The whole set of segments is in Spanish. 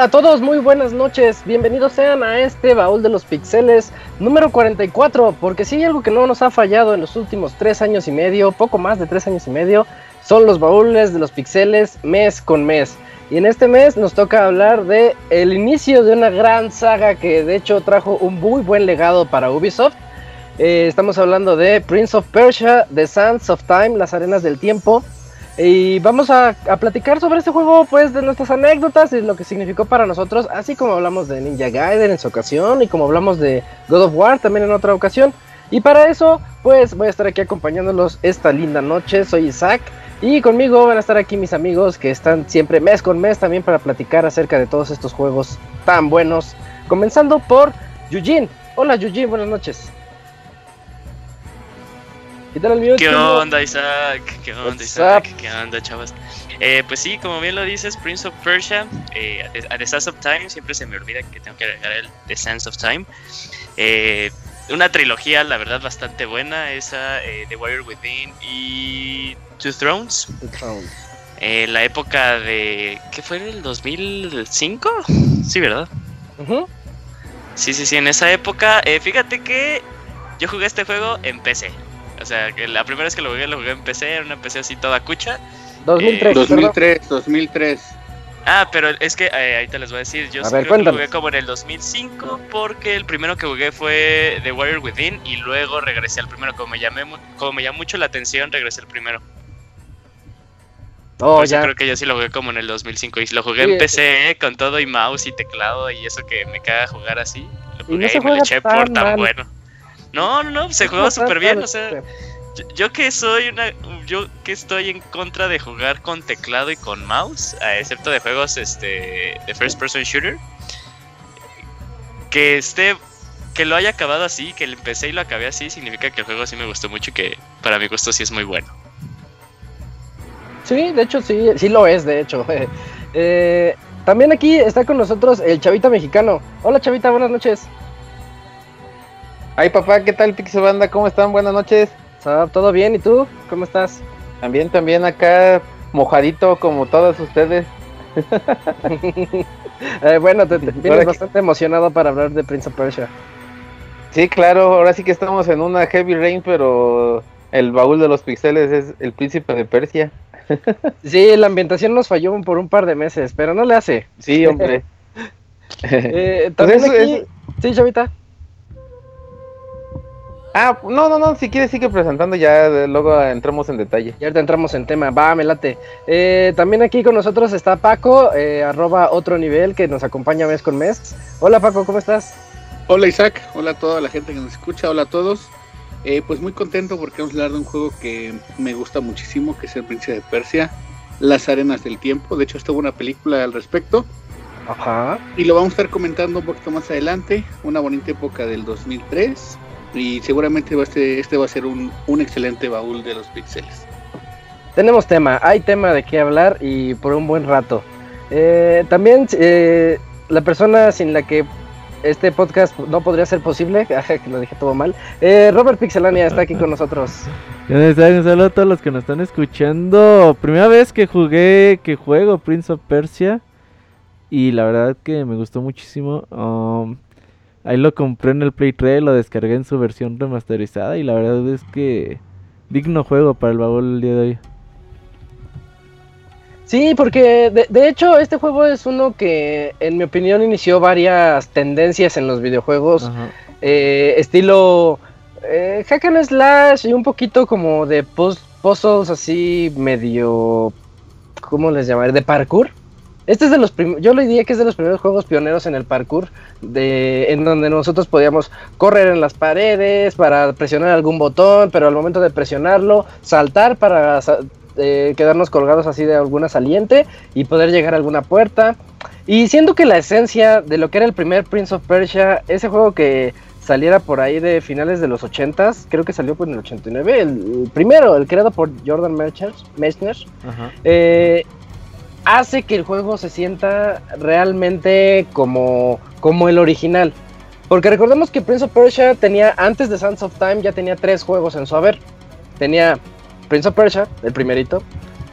Hola a todos, muy buenas noches. Bienvenidos sean a este baúl de los pixeles número 44. Porque si hay algo que no nos ha fallado en los últimos tres años y medio, poco más de tres años y medio, son los baúles de los pixeles mes con mes. Y en este mes nos toca hablar de el inicio de una gran saga que de hecho trajo un muy buen legado para Ubisoft. Eh, estamos hablando de Prince of Persia, The Sands of Time, las arenas del tiempo. Y vamos a, platicar sobre este juego, pues, de nuestras anécdotas y lo que significó para nosotros, así como hablamos de Ninja Gaiden en su ocasión y como hablamos de God of War también en otra ocasión. Y para eso, pues, voy a estar aquí acompañándolos esta linda noche. Soy Isaac y conmigo van a estar aquí mis amigos que están siempre mes con mes también para platicar acerca de todos estos juegos tan buenos. Comenzando por Yujin. Hola Yujin, buenas noches. ¿Qué tal el ¿Qué onda, Isaac? ¿Qué onda, Isaac? ¿Qué onda, chavos? Eh, pues sí, como bien lo dices, Prince of Persia, eh, a of Time, siempre se me olvida que tengo que agregar el The Sands of Time. Eh, una trilogía, la verdad, bastante buena, esa eh, The Warrior Within y Two Thrones. Two Thrones. la época de... ¿Qué fue? ¿El 2005? Sí, ¿verdad? Sí, sí, sí, en esa época. fíjate que yo jugué este juego en PC. O sea, que la primera vez que lo jugué, lo jugué en PC, era una PC así toda cucha. 2003. 2003, 2003. Ah, pero es que eh, ahí te les voy a decir, yo creo que lo jugué como en el 2005 porque el primero que jugué fue The Warrior Within y luego regresé al primero, como me, llamé, como me llamó mucho la atención, regresé al primero. Oh, ya. creo que yo sí lo jugué como en el 2005 y lo jugué en PC con todo y mouse y teclado y eso que me caga jugar así. Lo jugué y, me lo eché por tan bueno. No, no, no, se juega súper bien, o sea, yo, que soy una, yo que estoy en contra de jugar con teclado y con mouse, excepto de juegos este de first person shooter, que esté, que lo haya acabado así, que lo empecé y lo acabé así, significa que el juego sí me gustó mucho y que para mi gusto sí es muy bueno. Sí, de hecho sí, sí lo es, de hecho. Eh, también aquí está con nosotros el Chavita mexicano. Hola Chavita, buenas noches. Ay papá, ¿qué tal Pixel Banda? ¿Cómo están? Buenas noches. ¿Todo bien? ¿Y tú? ¿Cómo estás? También, también acá mojadito como todos ustedes. Eh, bueno, te, vienes bastante emocionado para hablar de Prince of Persia. Sí, claro, ahora sí que estamos en una heavy rain, pero el baúl de los pixeles es el príncipe de Persia. sí, la ambientación nos falló por un par de meses, pero no le hace. Sí, hombre. eh, pues también Sí, Chavita. Ah, no, no, no, si quieres sigue presentando, ya luego entramos en detalle. Ya te entramos en tema, va, me late. Eh, también aquí con nosotros está Paco, eh, arroba otro nivel, que nos acompaña mes con mes. Hola Paco, ¿cómo estás? Hola Isaac, hola a toda la gente que nos escucha, hola a todos. Eh, pues muy contento porque vamos a hablar de un juego que me gusta muchísimo, que es el Príncipe de Persia, Las Arenas del Tiempo. De hecho, estuvo una película al respecto. Ajá. Y lo vamos a estar comentando un poquito más adelante, una bonita época del 2003 y seguramente este, este va a ser un, excelente baúl de los pixeles. Tenemos tema, hay tema de qué hablar y por un buen rato. Eh, también eh, la persona sin la que este podcast no podría ser posible, que lo dije todo mal, eh, Robert Pixelania está aquí con nosotros. Un saludo a todos los que nos están escuchando. Primera vez que jugué, que juego Prince of Persia y la verdad que me gustó muchísimo. Um, Ahí lo compré en el Play 3, lo descargué en su versión remasterizada y la verdad es que digno juego para el baúl el día de hoy. Sí, porque de, hecho este juego es uno que en mi opinión inició varias tendencias en los videojuegos. Eh, estilo eh, hack and slash y un poquito como de puzzles así medio... ¿Cómo les llamaré? De parkour. Este es de los yo le diría que es de los primeros juegos pioneros en el parkour, de, en donde nosotros podíamos correr en las paredes para presionar algún botón, pero al momento de presionarlo, saltar para eh, quedarnos colgados así de alguna saliente y poder llegar a alguna puerta. Y siendo que la esencia de lo que era el primer Prince of Persia, ese juego que saliera por ahí de finales de los 80s, creo que salió en el 89, el, primero, el creado por Jordan Mechner, eh, hace que el juego se sienta realmente como, como el original. Porque recordemos que Prince of Persia tenía, antes de Sands of Time, ya tenía tres juegos en su haber. Tenía Prince of Persia, el primerito.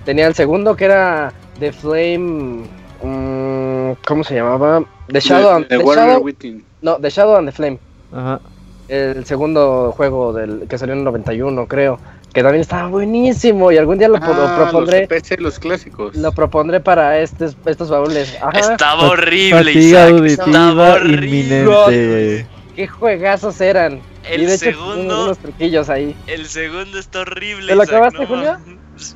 Tenía el segundo que era The Flame. Mm, ¿Cómo se llamaba? The Shadow, and, the Shadow No, The Shadow and the Flame. Ajá. El segundo juego del que salió en el 91, creo. Que también estaba buenísimo y algún día lo, ah, propondré. Los, los clásicos. Lo propondré para estos, estos baúles. Estaba horrible, Estaba horrible. Qué juegazos eran. El y segundo. Unos truquillos ahí. El segundo está horrible. ¿Te lo acabaste, Julio?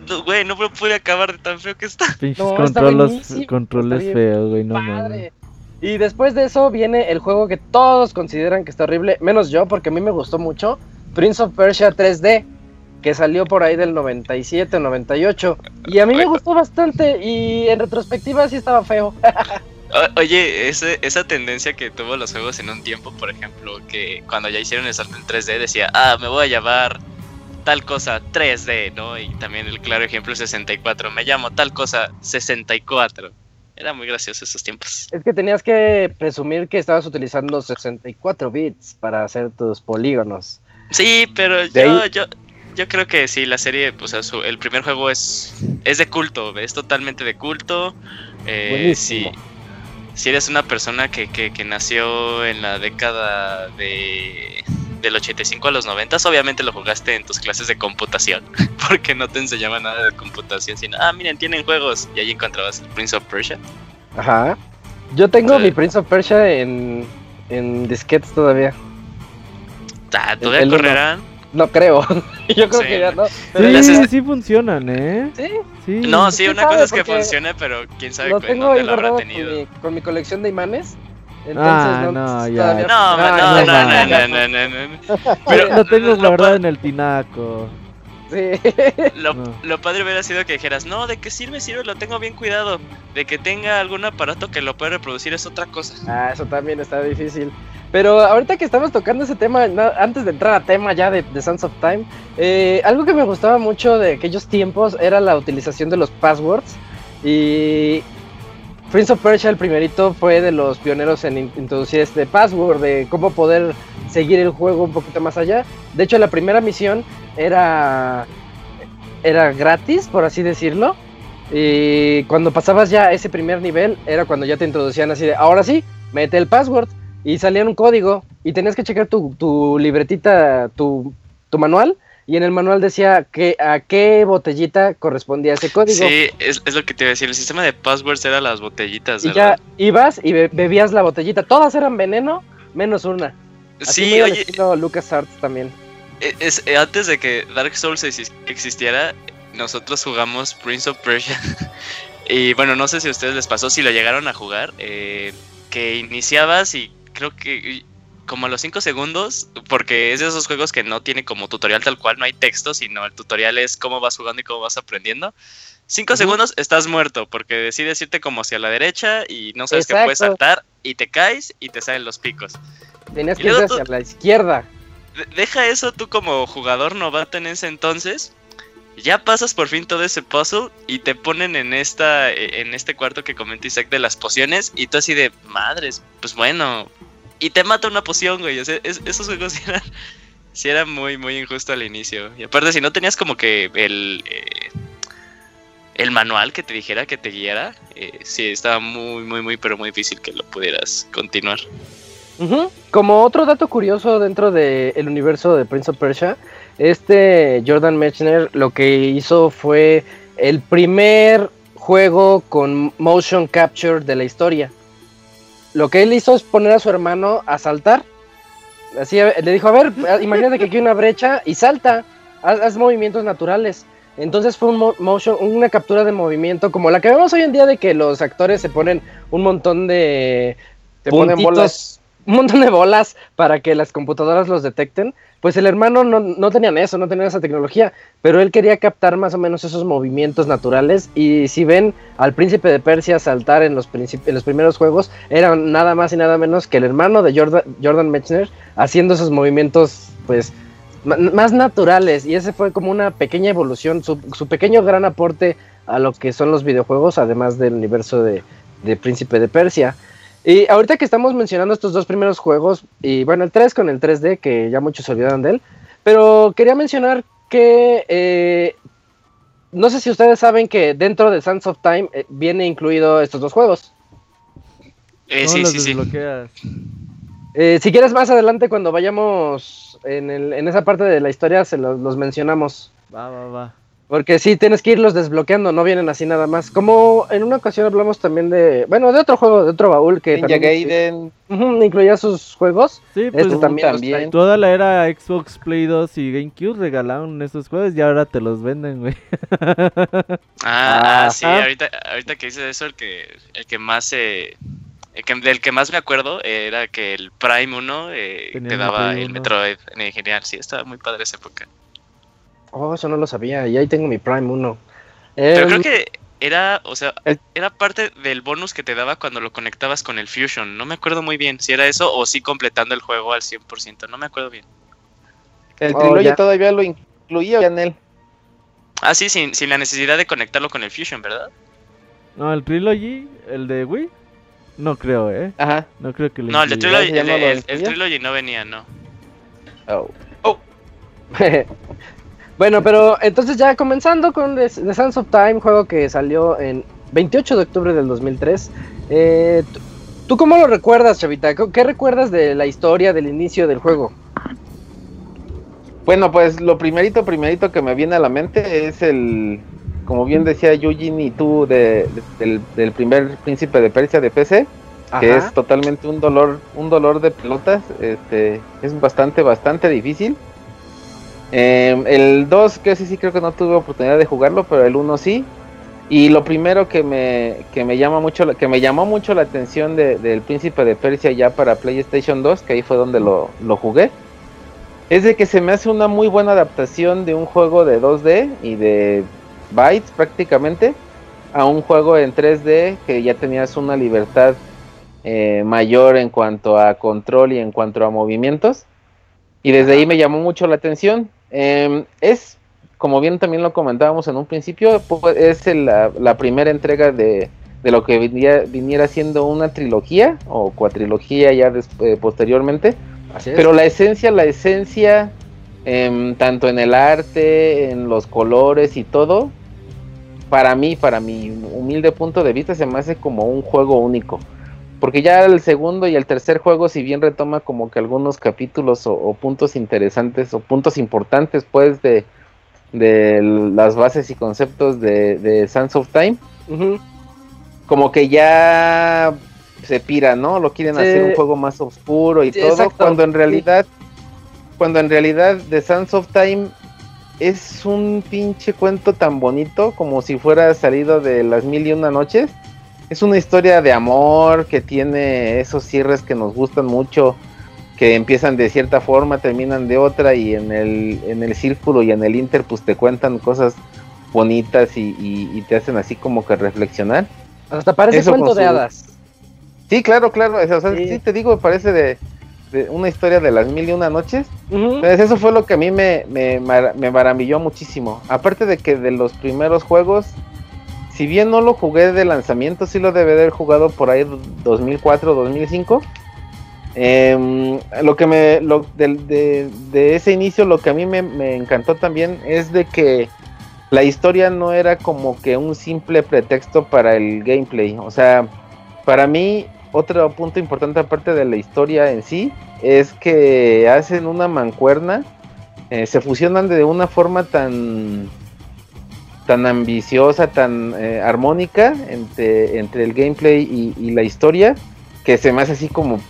No, güey, no me pude acabar de tan feo que está. Pinches controles, controles feos, güey, no mames. Y después de eso viene el juego que todos consideran que está horrible, menos yo, porque a mí me gustó mucho, Prince of Persia 3D, que salió por ahí del 97, 98. Y a mí me gustó bastante y en retrospectiva sí estaba feo. Oye, esa tendencia que tuvo los juegos en un tiempo, por ejemplo, que cuando ya hicieron el salto en 3D decía, ah, me voy a llamar tal cosa 3D, ¿no? Y también el claro ejemplo es 64, me llamo tal cosa 64. Era muy gracioso esos tiempos. Es que tenías que presumir que estabas utilizando 64 bits para hacer tus polígonos. Sí, pero yo, yo, yo creo que sí, la serie, pues el primer juego es, es de culto, es totalmente de culto. Eh, si, si eres una persona que, que, que nació en la década de del 85 a los 90, obviamente lo jugaste en tus clases de computación, porque no te enseñaban nada de computación, sino, ah, miren, tienen juegos, y ahí encontrabas el Prince of Persia. Ajá. Yo tengo mi Prince of Persia en, en disquetes todavía. Ah, ¿Todavía correrán? No creo. Yo creo que ya no. sí, sí funcionan, ¿eh? Sí. sí. No, sí, una cosa es que funcione, pero quién sabe cuándo te lo habrá tenido. con mi colección de imanes entonces, ah, no, no, ya. No, no, no, no, no, no, Pero lo tengo guardado en el tinaco. Sí. Lo, lo, padre hubiera sido que dijeras, no, ¿de qué sirve? Sirve, lo tengo bien cuidado. De que tenga algún aparato que lo pueda reproducir es otra cosa. Ah, eso también está difícil. Pero ahorita que estamos tocando ese tema, antes de entrar a tema ya de, de Sons of Time, eh, algo que me gustaba mucho de aquellos tiempos era la utilización de los passwords. Y Prince of Persia, el primerito, fue de los pioneros en introducir este password, de cómo poder seguir el juego un poquito más allá. De hecho, la primera misión era, era gratis, por así decirlo. Y cuando pasabas ya ese primer nivel, era cuando ya te introducían así de, ahora sí, mete el password. Y salía un código y tenías que checar tu, tu libretita, tu, tu manual y en el manual decía que a qué botellita correspondía ese código. Sí, es, lo que te iba a decir. El sistema de passwords era las botellitas. Y ya ibas y bebías la botellita. Todas eran veneno, menos una. sí, oye. Lucas Arts también. E, es, eh, antes de que Dark Souls existiera, nosotros jugamos Prince of Persia. y bueno, no sé si a ustedes les pasó, si lo llegaron a jugar, eh, que iniciabas y creo que como a los 5 segundos, porque es de esos juegos que no tiene como tutorial tal cual, no hay texto, sino el tutorial es cómo vas jugando y cómo vas aprendiendo. 5 segundos estás muerto, porque decides irte como hacia la derecha y no sabes que puedes saltar y te caes y te salen los picos. Tenías que ir hacia la izquierda. Deja eso tú como jugador novato en ese entonces. Ya pasas por fin todo ese puzzle y te ponen en esta en este cuarto que comenté Isaac de las pociones y tú así de madres, pues bueno, y te mata una poción, güey. Sea, esos juegos eran, sí eran muy, muy injusto al inicio. Y aparte, si no tenías como que el, eh, el manual que te dijera, que te guiara, eh, sí, estaba muy, muy, muy, pero muy difícil que lo pudieras continuar. Como otro dato curioso dentro del universo de Prince of Persia, este Jordan Mechner lo que hizo fue el primer juego con motion capture de la historia lo que él hizo es poner a su hermano a saltar. Así le dijo, a ver, imagínate que aquí hay una brecha y salta, haz, movimientos naturales. Entonces fue un motion, una captura de movimiento como la que vemos hoy en día de que los actores se ponen un montón de... Te ponen bolas, un montón de bolas para que las computadoras los detecten pues el hermano no, no tenían eso, no tenían esa tecnología, pero él quería captar más o menos esos movimientos naturales y si ven al príncipe de Persia saltar en los, en los primeros juegos, era nada más y nada menos que el hermano de Jordan, Jordan Mechner haciendo esos movimientos pues más naturales y ese fue como una pequeña evolución, su, su, pequeño gran aporte a lo que son los videojuegos, además del universo de, de Príncipe de Persia. Y ahorita que estamos mencionando estos dos primeros juegos, y bueno, el 3 con el 3D, que ya muchos se olvidaron de él, pero quería mencionar que eh, no sé si ustedes saben que dentro de Sands of Time eh, viene incluido estos dos juegos. Eh, sí, sí, sí. Eh, si quieres más adelante cuando vayamos en, el, en esa parte de la historia se los, los mencionamos. Va, va, va. Porque sí, tienes que irlos desbloqueando, no vienen así nada más. Como en una ocasión hablamos también de, bueno, de otro juego, de otro baúl que Ninja Gaiden incluía sus juegos. Sí, pues este también, Toda la era Xbox Play 2 y GameCube regalaron esos juegos y ahora te los venden, güey. Ah, sí, ahorita, ahorita que dices eso, el que, el que más se... el que, del que más me acuerdo era que el Prime 1 eh, te daba el Metroid. Genial, sí, estaba muy padre esa época. Oh, eso no lo sabía. Y ahí tengo mi Prime 1. Pero creo que era, o sea, era parte del bonus que te daba cuando lo conectabas con el Fusion. No me acuerdo muy bien si era eso o si completando el juego al 100%. No me acuerdo bien. El oh, Trilogy todavía lo incluía en él. Ah, sí, sin, sin la necesidad de conectarlo con el Fusion, ¿verdad? No, el Trilogy, el de Wii, no creo, ¿eh? Ajá. No creo que lo No, el de Trilogy, el, el Trilogy no venía, no. Oh. Oh. Bueno, pero entonces ya comenzando con The, Sands of Time, juego que salió en 28 de octubre del 2003. Eh, ¿Tú cómo lo recuerdas, Chavita? ¿Qué recuerdas de la historia, del inicio del juego? Bueno, pues lo primerito, primerito que me viene a la mente es el, como bien decía Eugene y tú, del, primer príncipe de Persia de PC, que es totalmente un dolor, un dolor de pelotas. Este, es bastante, bastante difícil. Em, el 2, que sí, sí creo que no tuve oportunidad de jugarlo, pero el 1 sí. Y lo primero que me, que me llama mucho, que me llamó mucho la atención del Príncipe de Persia ya para PlayStation 2, que ahí fue donde lo, lo jugué, es de que se me hace una muy buena adaptación de un juego de 2D y de bytes prácticamente a un juego en 3D que ya tenías una libertad eh, mayor en cuanto a control y en cuanto a movimientos. Y desde ahí me llamó mucho la atención. Em, es, como bien también lo comentábamos en un principio, pues, es la, primera entrega de, lo que viniera, siendo una trilogía o cuatrilogía ya eh, posteriormente. Pero la esencia, la esencia, em, tanto en el arte, en los colores y todo, para mí, para mi humilde punto de vista, se me hace como un juego único. Porque ya el segundo y el tercer juego, si bien retoma como que algunos capítulos o, puntos interesantes o puntos importantes, pues, de, las bases y conceptos de, de Sands of Time, como que ya se pira, ¿no? Lo quieren hacer un juego más oscuro y todo, cuando en realidad, cuando en realidad The Sands of Time es un pinche cuento tan bonito como si fuera salido de las mil y una noches es una historia de amor que tiene esos cierres que nos gustan mucho, que empiezan de cierta forma, terminan de otra y en el, en el círculo y en el inter pues te cuentan cosas bonitas y, te hacen así como que reflexionar. Hasta parece cuento de hadas. Sí, claro, claro. O sea, sí. te digo, parece de, una historia de las mil y una noches. Entonces eso fue lo que a mí me, me, me maravilló muchísimo. Aparte de que de los primeros juegos si bien no lo jugué de lanzamiento, sí lo debe haber jugado por ahí 2004, 2005. Em, lo que me, lo, de, ese inicio, lo que a mí me, encantó también es de que la historia no era como que un simple pretexto para el gameplay. O sea, para mí, otro punto importante aparte de la historia en sí, es que hacen una mancuerna, eh, se fusionan de una forma tan tan ambiciosa, tan eh, armónica entre, entre el gameplay y, la historia, que se me hace así como,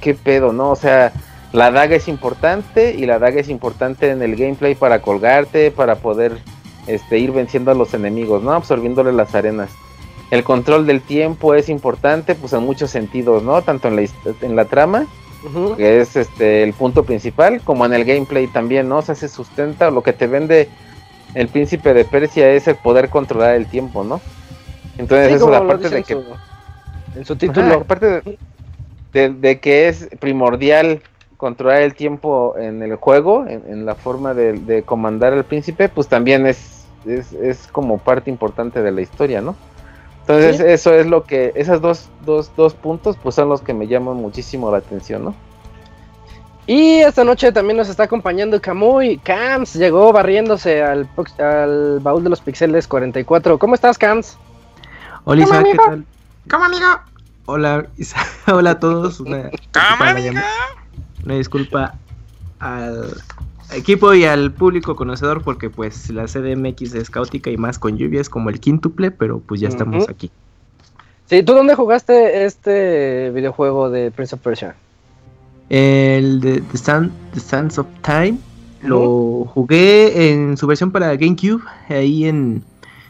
qué pedo, ¿no? O sea, la daga es importante y la daga es importante en el gameplay para colgarte, para poder este, ir venciendo a los enemigos, ¿no? Absorbiéndole las arenas. El control del tiempo es importante, pues en muchos sentidos, ¿no? Tanto en la, en la trama, que es este el punto principal, como en el gameplay también, ¿no? O sea, se sustenta lo que te vende el príncipe de Persia es el poder controlar el tiempo, ¿no? Entonces eso es parte de que... en su título. aparte de, que es primordial controlar el tiempo en el juego, en, la forma de, comandar al príncipe, pues también es, es, como parte importante de la historia, ¿no? Entonces eso es lo que, esos dos, dos, dos puntos, pues son los que me llaman muchísimo la atención, ¿no? Y esta noche también nos está acompañando Camuy. Cams llegó barriéndose al, al baúl de los pixeles 44. ¿Cómo estás, Cams? Hola, ¿qué tal? ¿Cómo, amigo? Hola, hola a todos. Una, una disculpa al equipo y al público conocedor porque pues la CDMX es caótica y más con lluvias como el quíntuple, pero pues ya estamos aquí. Sí, ¿tú dónde jugaste este videojuego de Prince of Persia? El de The, Sands of Time. Lo jugué en su versión para GameCube, ahí en,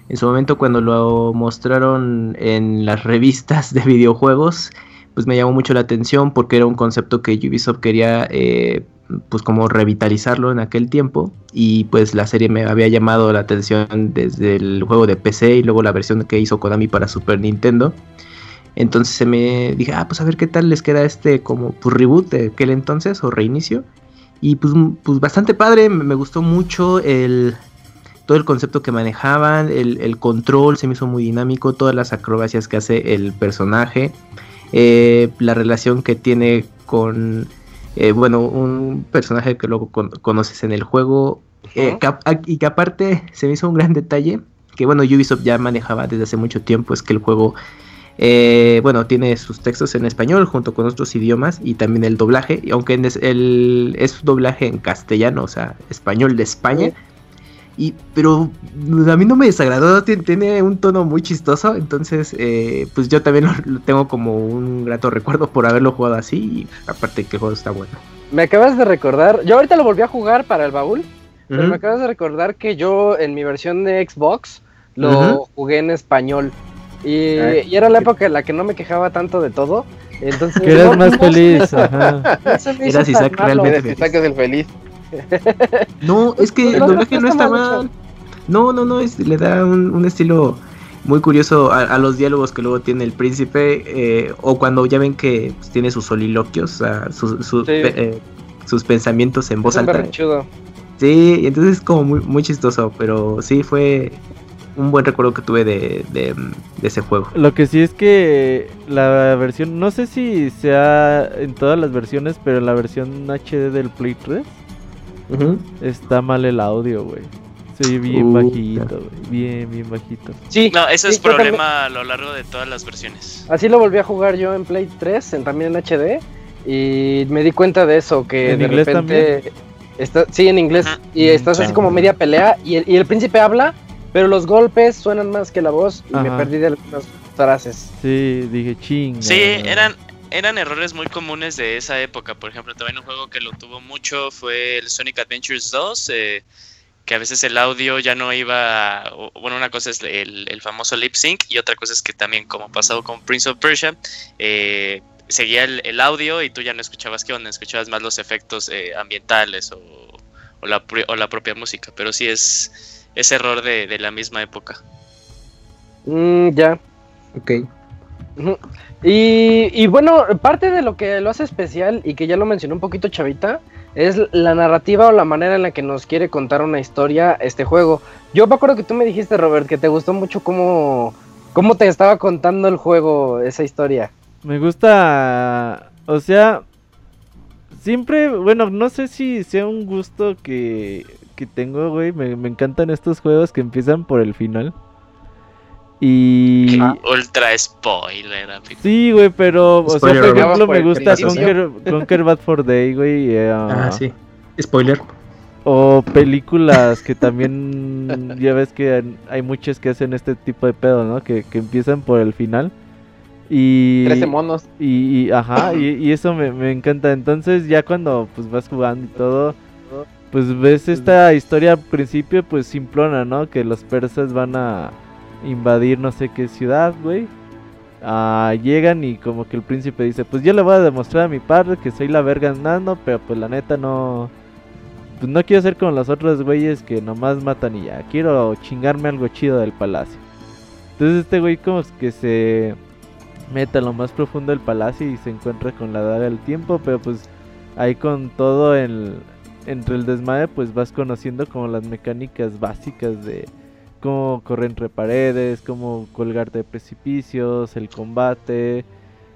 en su momento cuando lo mostraron en las revistas de videojuegos, pues me llamó mucho la atención porque era un concepto que Ubisoft quería eh, pues como revitalizarlo en aquel tiempo y pues la serie me había llamado la atención desde el juego de PC y luego la versión que hizo Konami para Super Nintendo. Entonces se me dije, ah, pues a ver qué tal les queda este como pues, reboot de aquel entonces o reinicio. Y pues, pues bastante padre, me gustó mucho el, todo el concepto que manejaban, el, el, control se me hizo muy dinámico, todas las acrobacias que hace el personaje, eh, la relación que tiene con eh, bueno, un personaje que luego conoces en el juego eh, y que aparte se me hizo un gran detalle que bueno, Ubisoft ya manejaba desde hace mucho tiempo, es que el juego, eh, bueno, tiene sus textos en español junto con otros idiomas y también el doblaje, aunque es, el, es doblaje en castellano, o sea, español de España. Y, pero a mí no me desagradó, tiene, un tono muy chistoso, entonces eh, pues yo también lo, tengo como un grato recuerdo por haberlo jugado así y aparte que el juego está bueno. Me acabas de recordar, yo ahorita lo volví a jugar para el baúl, pero me acabas de recordar que yo en mi versión de Xbox lo jugué en español y, era la época en la que no me quejaba tanto de todo. Entonces, que eras más feliz. Ajá. Eras Isaac realmente. Isaac es el feliz. No, es que el doblaje no está mal. No, no, no, es, le da un, estilo muy curioso a, los diálogos que luego tiene el príncipe, eh, o cuando ya ven que pues, tiene sus soliloquios, eh, sus pensamientos en voz alta. Sí, entonces es como muy, muy chistoso, pero sí fue un buen recuerdo que tuve de, de, ese juego. Lo que sí es que la versión, no sé si sea en todas las versiones, pero la versión HD del Play 3 Está mal el audio, güey. Se bien bajito, güey. Bien, bien bajito. Sí. No, ese es problema a lo largo de todas las versiones. Así lo volví a jugar yo en Play 3, en, también en HD. Y me di cuenta de eso, que ¿En de inglés repente. Está, sí, en inglés. Y estás así como media pelea. Y el, y el, príncipe habla, pero los golpes suenan más que la voz. Y me perdí de algunas frases. Sí, dije ching. Sí, eran, eran errores muy comunes de esa época. Por ejemplo, también un juego que lo tuvo mucho fue el Sonic Adventures 2, eh, que a veces el audio ya no iba. Bueno, una cosa es el, famoso lip sync y otra cosa es que también, como pasado con Prince of Persia, eh, seguía el, audio y tú ya no escuchabas qué onda, escuchabas más los efectos eh, ambientales o, la, o, la, propia música. Pero sí es, es error de, la misma época. Mm, ya. Ok. Y, bueno, parte de lo que lo hace especial y que ya lo mencionó un poquito Chavita es la narrativa o la manera en la que nos quiere contar una historia este juego. Yo me acuerdo que tú me dijiste, Robert, que te gustó mucho cómo, cómo te estaba contando el juego, esa historia. Me gusta, o sea, siempre, bueno, no sé si sea un gusto que, que tengo, güey. Me, me encantan estos juegos que empiezan por el final. Y. Ultra spoiler, Sí, güey, pero. o sea, por ejemplo, me gusta Conquer, Conquer, Bad for Day, güey. Eh, ah, sí. Spoiler. O películas que también. ya ves que hay muchas que hacen este tipo de pedo, ¿no? Que, que empiezan por el final. Y. Trece monos. Y, ajá, y, y, eso me, me encanta. Entonces, ya cuando pues vas jugando y todo pues ves esta historia al principio pues simplona, ¿no? Que los persas van a invadir no sé qué ciudad, güey. Ah, llegan y como que el príncipe dice, pues yo le voy a demostrar a mi padre que soy la verga andando, pero pues la neta no... Pues no quiero ser como los otros güeyes que nomás matan y ya. Quiero chingarme algo chido del palacio. Entonces este güey como que se mete a lo más profundo del palacio y se encuentra con la daga del tiempo, pero pues ahí con todo el, entre el desmadre pues vas conociendo como las mecánicas básicas de cómo correr entre paredes, cómo colgarte de precipicios, el combate.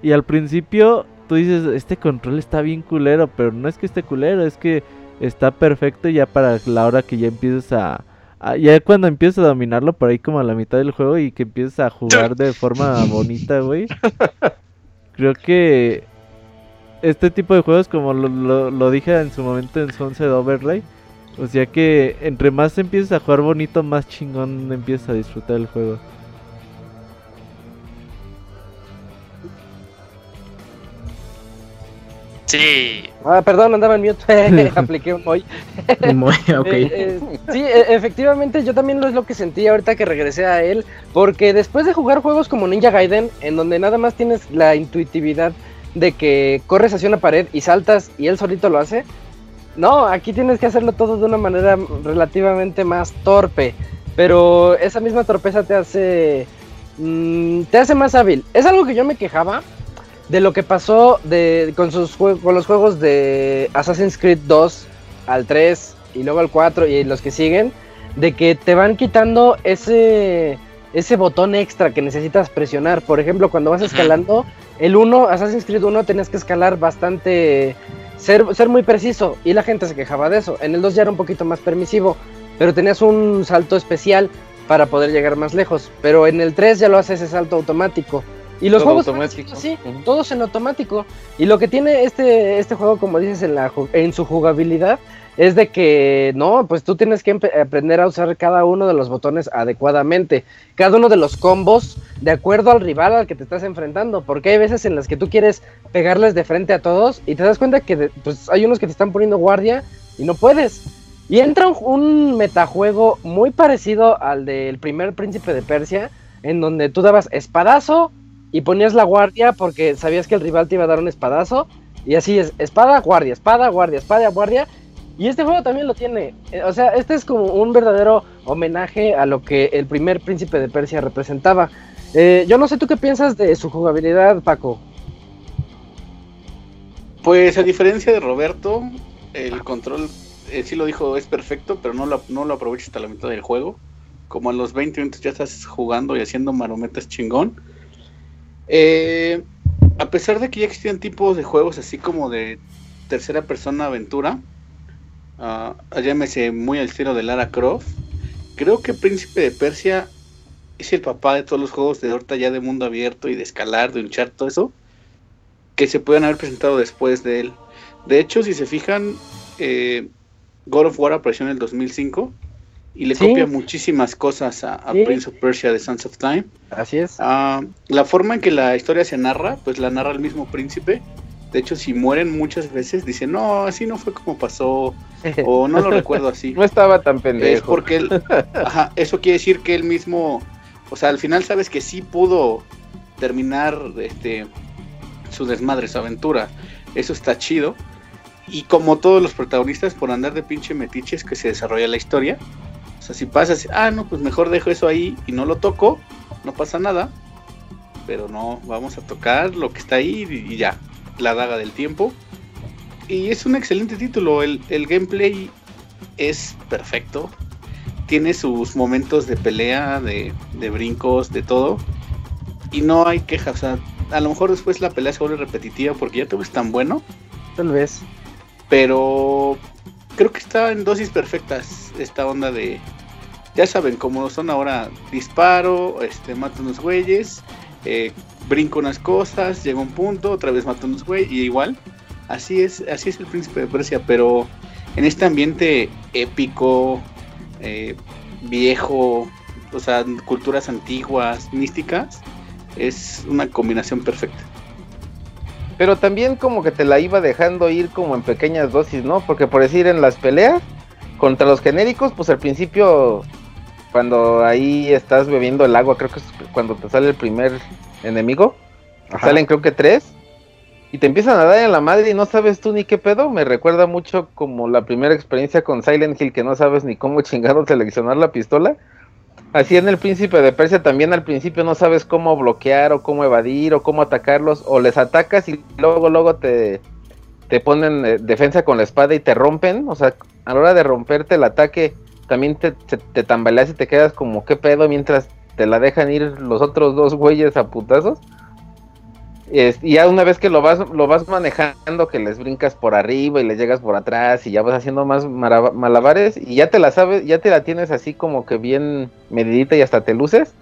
Y al principio tú dices, este control está bien culero, pero no es que esté culero, es que está perfecto ya para la hora que ya empiezas a, ya cuando empiezas a dominarlo por ahí como a la mitad del juego y que empiezas a jugar de forma bonita, güey. creo que este tipo de juegos, como lo, dije en su momento en Sunset Overlay, o sea que entre más empiezas a jugar bonito, más chingón empiezas a disfrutar el juego. Sí. Ah, perdón, andaba en mute. Apliqué un moy. ok. Eh, eh, sí, e, efectivamente, yo también es lo que sentí ahorita que regresé a él. Porque después de jugar juegos como Ninja Gaiden, en donde nada más tienes la intuitividad de que corres hacia una pared y saltas y él solito lo hace. No, aquí tienes que hacerlo todo de una manera relativamente más torpe. Pero esa misma torpeza te hace. Mm, te hace más hábil. Es algo que yo me quejaba de lo que pasó de, con, sus, con los juegos de Assassin's Creed 2 al 3 y luego al 4 y los que siguen, de que te van quitando ese, ese botón extra que necesitas presionar. Por ejemplo, cuando vas escalando, el 1, Assassin's Creed 1, tenías que escalar bastante, ser, ser muy preciso y la gente se quejaba de eso. En el 2 ya era un poquito más permisivo, pero tenías un salto especial para poder llegar más lejos. Pero en el 3 ya lo hace ese salto automático. Y los juegos sí, todos en automático. Y lo que tiene este, este juego, como dices, en, la, en su jugabilidad, es de que no, pues tú tienes que aprender a usar cada uno de los botones adecuadamente, cada uno de los combos de acuerdo al rival al que te estás enfrentando, porque hay veces en las que tú quieres pegarles de frente a todos y te das cuenta que pues hay unos que te están poniendo guardia y no puedes. Y entra un, un metajuego muy parecido al del primer príncipe de Persia, en donde tú dabas espadazo, y ponías la guardia porque sabías que el rival te iba a dar un espadazo. Y así es, espada, guardia, espada, guardia, espada, guardia. Y este juego también lo tiene. Eh, o sea, este es como un verdadero homenaje a lo que el primer príncipe de Persia representaba. Eh, yo no sé tú qué piensas de su jugabilidad, Paco. Pues a diferencia de Roberto, el control, eh, sí lo dijo, es perfecto, pero no lo, no lo hasta la mitad del juego. Como a los 20 minutos ya estás jugando y haciendo marometas chingón. Eh, a pesar de que ya existían tipos de juegos así como de tercera persona aventura, uh, llámese muy al estilo de Lara Croft, creo que Príncipe de Persia es el papá de todos los juegos de ahorita ya de mundo abierto y de escalar, de hinchar, todo eso, que se pueden haber presentado después de él. De hecho, si se fijan, eh, God of War apareció en el 2005 y le copia muchísimas cosas a, Prince of Persia de Sons of Time. Así es. Ah, la forma en que la historia se narra, pues la narra el mismo príncipe. De hecho, si mueren muchas veces, dicen, no, así no fue como pasó, o no lo recuerdo así. No estaba tan pendejo. Es porque él, ajá, eso quiere decir que él mismo, o sea, al final sabes que sí pudo terminar este su desmadre, su aventura. Eso está chido. Y como todos los protagonistas, por andar de pinche metiches que se desarrolla la historia, o sea, si pasas, ah, no, pues mejor dejo eso ahí y no lo toco, no pasa nada. Pero no, vamos a tocar lo que está ahí y, ya, la daga del tiempo. Y es un excelente título, el, gameplay es perfecto. Tiene sus momentos de pelea, de, de brincos, de todo. Y no hay quejas, o sea, a lo mejor después la pelea se vuelve repetitiva porque ya te ves tan bueno. Tal vez. Pero creo que está en dosis perfectas esta onda de, ya saben, como son ahora, disparo, este, mato unos güeyes, eh, brinco unas cosas, llega un punto, otra vez mato unos güeyes, y igual, así es, así es el príncipe de Persia, pero en este ambiente épico, eh, viejo, o sea, culturas antiguas, místicas, es una combinación perfecta pero también como que te la iba dejando ir como en pequeñas dosis, ¿no? Porque por decir en las peleas contra los genéricos, pues al principio cuando ahí estás bebiendo el agua, creo que es cuando te sale el primer enemigo, salen creo que tres y te empiezan a dar en la madre y no sabes tú ni qué pedo. Me recuerda mucho como la primera experiencia con Silent Hill que no sabes ni cómo chingado seleccionar la pistola. Así en el príncipe de Persia también al principio no sabes cómo bloquear o cómo evadir o cómo atacarlos o les atacas y luego luego te, te ponen eh, defensa con la espada y te rompen, o sea, a la hora de romperte el ataque también te, te, tambaleas y te quedas como qué pedo mientras te la dejan ir los otros dos güeyes a putazos y ya una vez que lo vas, lo vas manejando, que les brincas por arriba y les llegas por atrás y ya vas haciendo más malabares y ya te la sabes, ya te la tienes así como que bien medidita y hasta te luces.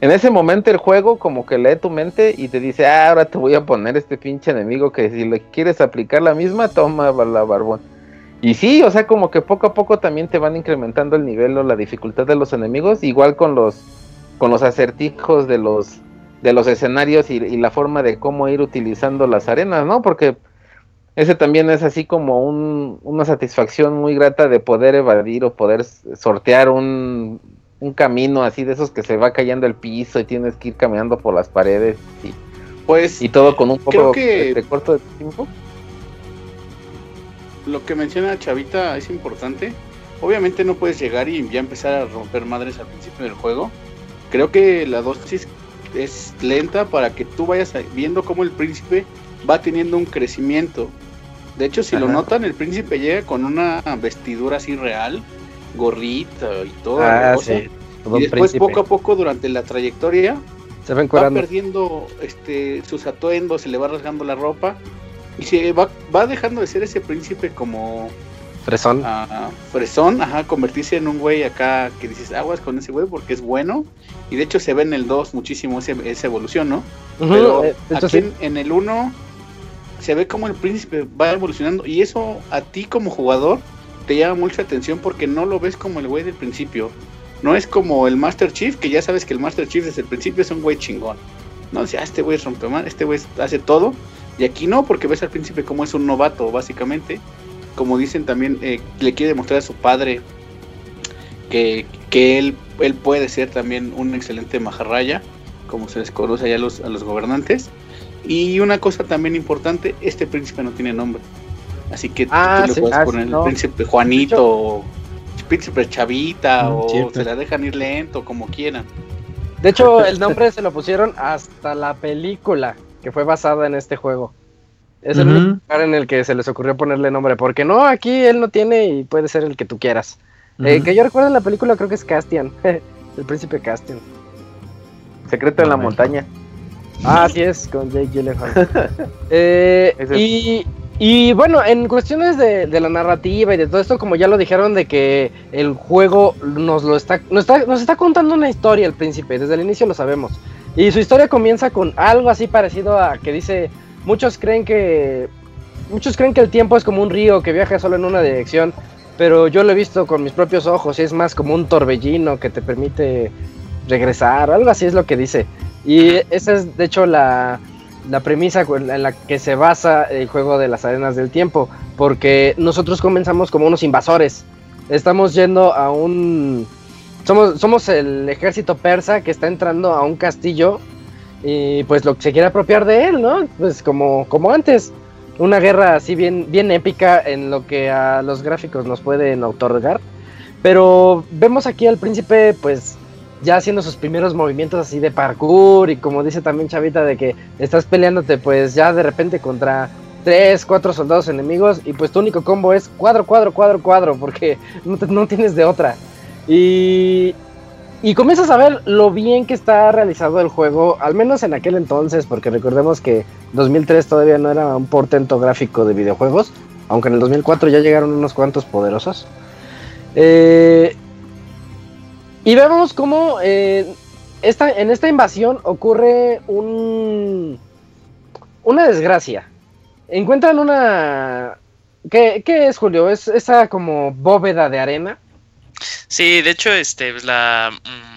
en ese momento el juego como que lee tu mente y te dice, ah, ahora te voy a poner este pinche enemigo que si le quieres aplicar la misma, toma la barbón. Y sí, o sea, como que poco a poco también te van incrementando el nivel o la dificultad de los enemigos, igual con los con los acertijos de los de los escenarios y, la forma de cómo ir utilizando las arenas, ¿no? Porque ese también es así como un, una satisfacción muy grata de poder evadir o poder sortear un, un camino así de esos que se va cayendo el piso y tienes que ir caminando por las paredes y, pues, y todo con un poco de corto de tiempo. Lo que menciona Chavita es importante. Obviamente no puedes llegar y ya empezar a romper madres al principio del juego. Creo que la dosis es lenta para que tú vayas viendo cómo el príncipe va teniendo un crecimiento. De hecho, si lo notan, el príncipe llega con una vestidura así real, gorrita y todo. Ah, y después poco a poco durante la trayectoria se va perdiendo este sus atuendos, se le va rasgando la ropa y se va, va dejando de ser ese príncipe como fresón. Uh, fresón, ajá, convertirse en un güey acá que dices aguas con ese güey porque es bueno. Y de hecho se ve en el 2 muchísimo esa evolución, ¿no? Pero eh, aquí en, el 1 se ve como el príncipe va evolucionando y eso a ti como jugador te llama mucha atención porque no lo ves como el güey del principio. No es como el Master Chief, que ya sabes que el Master Chief desde el principio es un güey chingón. No, sea, este güey rompe mal, este güey hace todo. Y aquí no, porque ves al príncipe como es un novato, básicamente. Como dicen también, eh, le quiere demostrar a su padre que, que él, él puede ser también un excelente majarraya, como se les conoce allá a los, a los gobernantes. Y una cosa también importante, este príncipe no tiene nombre. Así que ah, tú le puedes ah, poner el príncipe Juanito, príncipe Chavita, mm, o se la dejan ir lento, como quieran. De hecho, el nombre se lo pusieron hasta la película que fue basada en este juego. Es el único lugar en el que se les ocurrió ponerle nombre, porque no, aquí él no tiene y puede ser el que tú quieras. Eh, que yo recuerdo en la película creo que es Castian, el príncipe Castian. Secreto en la montaña. Ah, así es, con Jake Gyllenhaal. eh, y, y bueno, en cuestiones de, la narrativa y de todo esto, como ya lo dijeron, de que el juego nos lo está nos, está, nos está contando una historia el príncipe, desde el inicio lo sabemos. Y su historia comienza con algo así parecido a que dice, muchos creen que muchos creen que el tiempo es como un río que viaja solo en una dirección, pero yo lo he visto con mis propios ojos y es más como un torbellino que te permite regresar, algo así es lo que dice. Y esa es de hecho la la premisa en la que se basa el juego de las arenas del tiempo, porque nosotros comenzamos como unos invasores. Estamos yendo a un... Somos, somos el ejército persa que está entrando a un castillo y pues lo que se quiere apropiar de él, ¿no? Pues como, como antes. Una guerra así bien, bien épica en lo que a los gráficos nos pueden otorgar. Pero vemos aquí al príncipe pues ya haciendo sus primeros movimientos así de parkour y como dice también Chavita de que estás peleándote pues ya de repente contra tres, cuatro soldados enemigos y pues tu único combo es cuadro, cuadro, cuadro, cuadro porque no, no tienes de otra. Y, y comienzas a ver lo bien que está realizado el juego, al menos en aquel entonces, porque recordemos que 2003 todavía no era un portento gráfico de videojuegos, aunque en el 2004 ya llegaron unos cuantos poderosos. Eh, y vemos cómo eh, esta, en esta invasión ocurre un, una desgracia. Encuentran una... ¿Qué, es, Julio? ¿Es esa como bóveda de arena? Sí, de hecho, este, pues, la... Mm,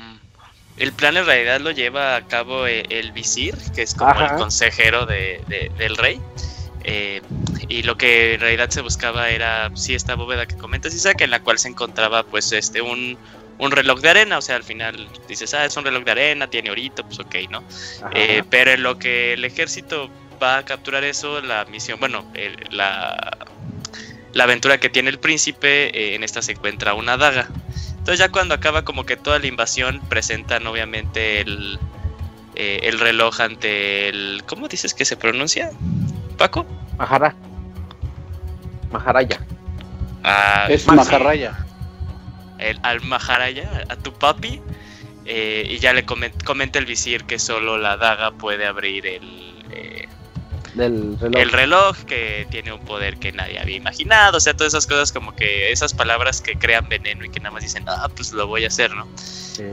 el plan en realidad lo lleva a cabo eh, el, visir, que es como el consejero de, del rey. Eh, y lo que en realidad se buscaba era sí esta bóveda que comentas Isaac en la cual se encontraba pues este un, un reloj de arena, o sea, al final dices, ah, es un reloj de arena, tiene orito, pues ok, ¿no? Eh, pero en lo que el ejército va a capturar eso, la misión, bueno, la, la aventura que tiene el príncipe, eh, en esta se encuentra una daga. Entonces ya cuando acaba como que toda la invasión, presentan obviamente el, eh, el reloj ante el... ¿Cómo dices que se pronuncia? Paco? Mahara. Maharaya. Ah, es Maharaya el, al Maharaya, a tu papi, eh, y ya le comenta, el visir que solo la daga puede abrir el, del reloj. El reloj que tiene un poder que nadie había imaginado, o sea, todas esas cosas como que esas palabras que crean veneno y que nada más dicen, ah, pues lo voy a hacer, ¿no?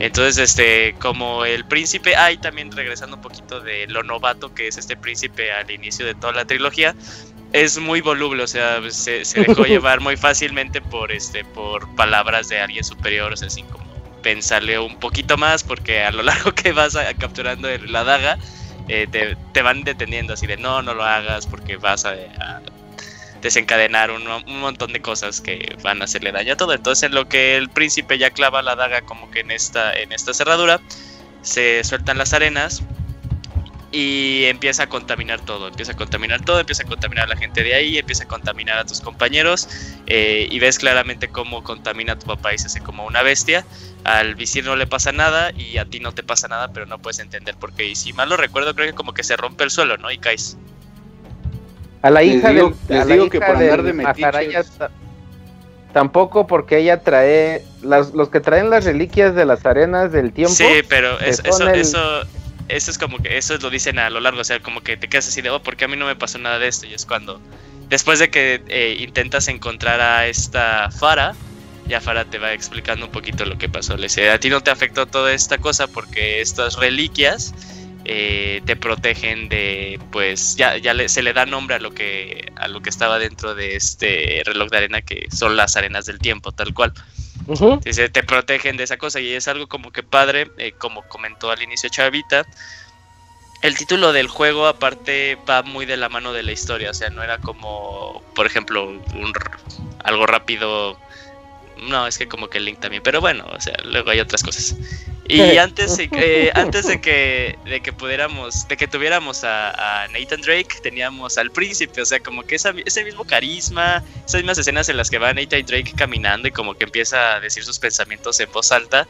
Entonces, este, como el príncipe, hay también regresando un poquito de lo novato que es este príncipe al inicio de toda la trilogía, es muy voluble, o sea, se, dejó llevar muy fácilmente por este, por palabras de alguien superior, o sea, sin como pensarle un poquito más, porque a lo largo que vas capturando la daga, eh, te, van deteniendo así de no, no lo hagas porque vas a, desencadenar un, montón de cosas que van a hacerle daño a todo. Entonces en lo que el príncipe ya clava la daga como que en esta, en esta cerradura, se sueltan las arenas y empieza a contaminar todo, empieza a contaminar todo, empieza a contaminar a la gente de ahí, empieza a contaminar a tus compañeros eh, y ves claramente cómo contamina a tu papá y se hace como una bestia. Al visir no le pasa nada y a ti no te pasa nada, pero no puedes entender por qué. Y si mal lo recuerdo, creo que como que se rompe el suelo, ¿no? Y caes. A la hija de digo que por andar de tampoco porque ella trae las, los que traen las reliquias de las arenas del tiempo. Sí, pero eso, eso eso es como que eso lo dicen a lo largo, o sea, como que te quedas así de, oh, porque a mí no me pasó nada de esto? Y es cuando, después de que eh, intentas encontrar a esta Fara, ya Fara te va explicando un poquito lo que pasó. Le dice, a ti no te afectó toda esta cosa porque estas reliquias eh, te protegen de, pues, ya, ya se le da nombre a lo que a lo que estaba dentro de este reloj de arena que son las arenas del tiempo, tal cual. Dice, te protegen de esa cosa y es algo como que padre, eh, como comentó al inicio Chavita. El título del juego aparte va muy de la mano de la historia, o sea, no era como, por ejemplo, un, algo rápido. No, es que como que Link también, pero bueno, o sea, luego hay otras cosas. Y antes, eh, antes de que, de que pudiéramos, de que tuviéramos a, Nathan Drake, teníamos al príncipe, o sea, como que ese mismo carisma, esas mismas escenas en las que va Nathan Drake caminando y como que empieza a decir sus pensamientos en voz alta,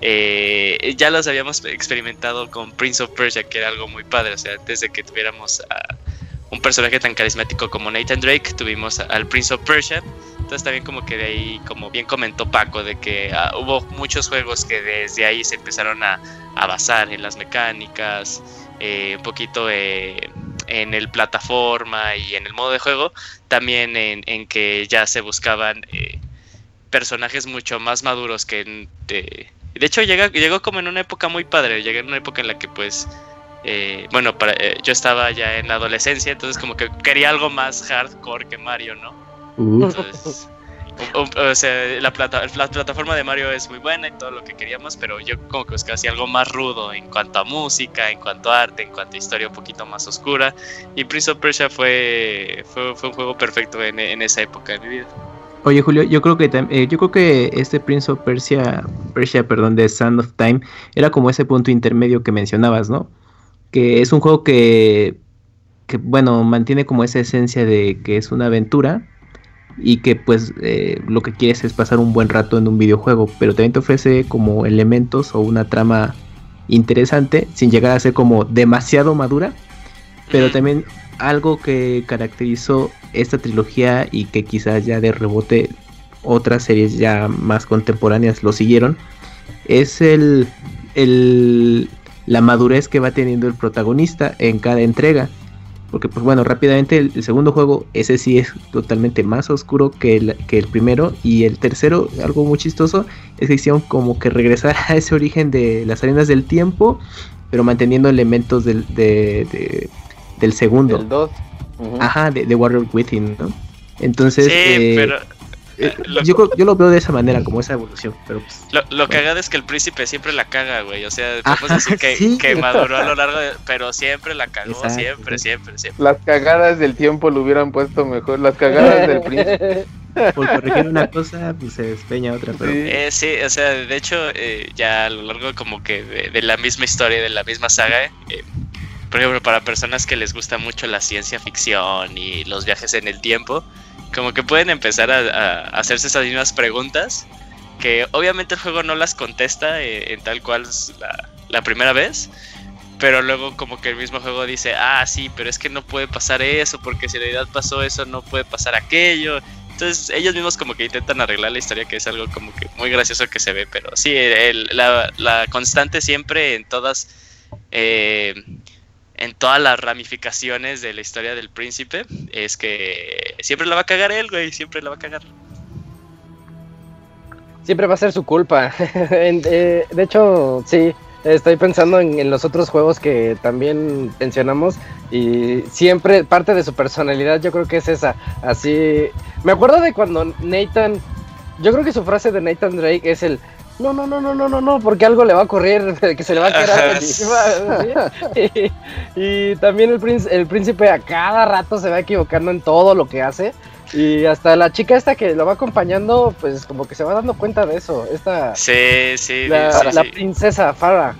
eh, ya los habíamos experimentado con Prince of Persia, que era algo muy padre, o sea, antes de que tuviéramos a un personaje tan carismático como Nathan Drake, tuvimos al Prince of Persia. Entonces también como que de ahí, como bien comentó Paco, de que ah, hubo muchos juegos que desde ahí se empezaron a, basar en las mecánicas, eh, un poquito eh, en el plataforma y en el modo de juego, también en, que ya se buscaban eh, personajes mucho más maduros que... de hecho llega, llegó como en una época muy padre, llegó en una época en la que pues... bueno, para, yo estaba ya en la adolescencia, entonces como que quería algo más hardcore que Mario, ¿no? o sea, la, plata, la plataforma de Mario es muy buena y todo lo que queríamos, pero yo como que buscaba algo más rudo en cuanto a música, en cuanto a arte, en cuanto a historia un poquito más oscura. Y Prince of Persia fue, fue, un juego perfecto en, esa época de mi vida. Oye Julio, yo creo que eh, yo creo que este Prince of Persia, Persia, perdón, de Sand of Time era como ese punto intermedio que mencionabas, ¿no? Que es un juego que, que bueno, mantiene como esa esencia de que es una aventura, y que pues eh, lo que quieres es pasar un buen rato en un videojuego, pero también te ofrece como elementos o una trama interesante sin llegar a ser como demasiado madura, pero también algo que caracterizó esta trilogía y que quizás ya de rebote otras series ya más contemporáneas lo siguieron, es el, el la madurez que va teniendo el protagonista en cada entrega porque pues bueno, rápidamente el, segundo juego, ese sí es totalmente más oscuro que el, que el primero. Y el tercero, algo muy chistoso, es que hicieron como que regresar a ese origen de las arenas del tiempo, pero manteniendo elementos del, de, del segundo. Del 2. Ajá, de, de Warrior Within, ¿no? Entonces... Sí, eh, pero eh, yo, yo, lo veo de esa manera, como esa evolución. Pero pues, lo, lo cagado es que el príncipe siempre la caga, güey. O sea, decir que, que, maduró a lo largo de. Pero siempre la cagó, siempre, siempre, siempre. Las cagadas del tiempo lo hubieran puesto mejor. Las cagadas del príncipe. Por corregir una cosa, pues se despeña otra. Pero... Sí. Eh, sí, o sea, de hecho, eh, ya a lo largo como que de, la misma historia, de la misma saga, eh, por ejemplo, para personas que les gusta mucho la ciencia ficción y los viajes en el tiempo, como que pueden empezar a, hacerse esas mismas preguntas que obviamente el juego no las contesta eh, en tal cual la, la, primera vez, pero luego como que el mismo juego dice, ah, sí, pero es que no puede pasar eso, porque si en realidad pasó eso, no puede pasar aquello. Entonces ellos mismos como que intentan arreglar la historia, que es algo como que muy gracioso que se ve, pero sí, la, la, constante siempre en todas... Eh, en todas las ramificaciones de la historia del príncipe, es que siempre la va a cagar él, güey, siempre la va a cagar. Siempre va a ser su culpa. Eh, de hecho, sí, estoy pensando en, los otros juegos que también mencionamos y siempre parte de su personalidad yo creo que es esa. Así, me acuerdo de cuando Nathan, yo creo que su frase de Nathan Drake es el no, no, no, no, no, no, no, porque algo le va a correr, que se le va a quedar encima. y, también el, príncipe, el príncipe a cada rato se va equivocando en todo lo que hace. Y hasta la chica esta que lo va acompañando, pues como que se va dando cuenta de eso. Esta, sí, sí, la, la princesa Farah.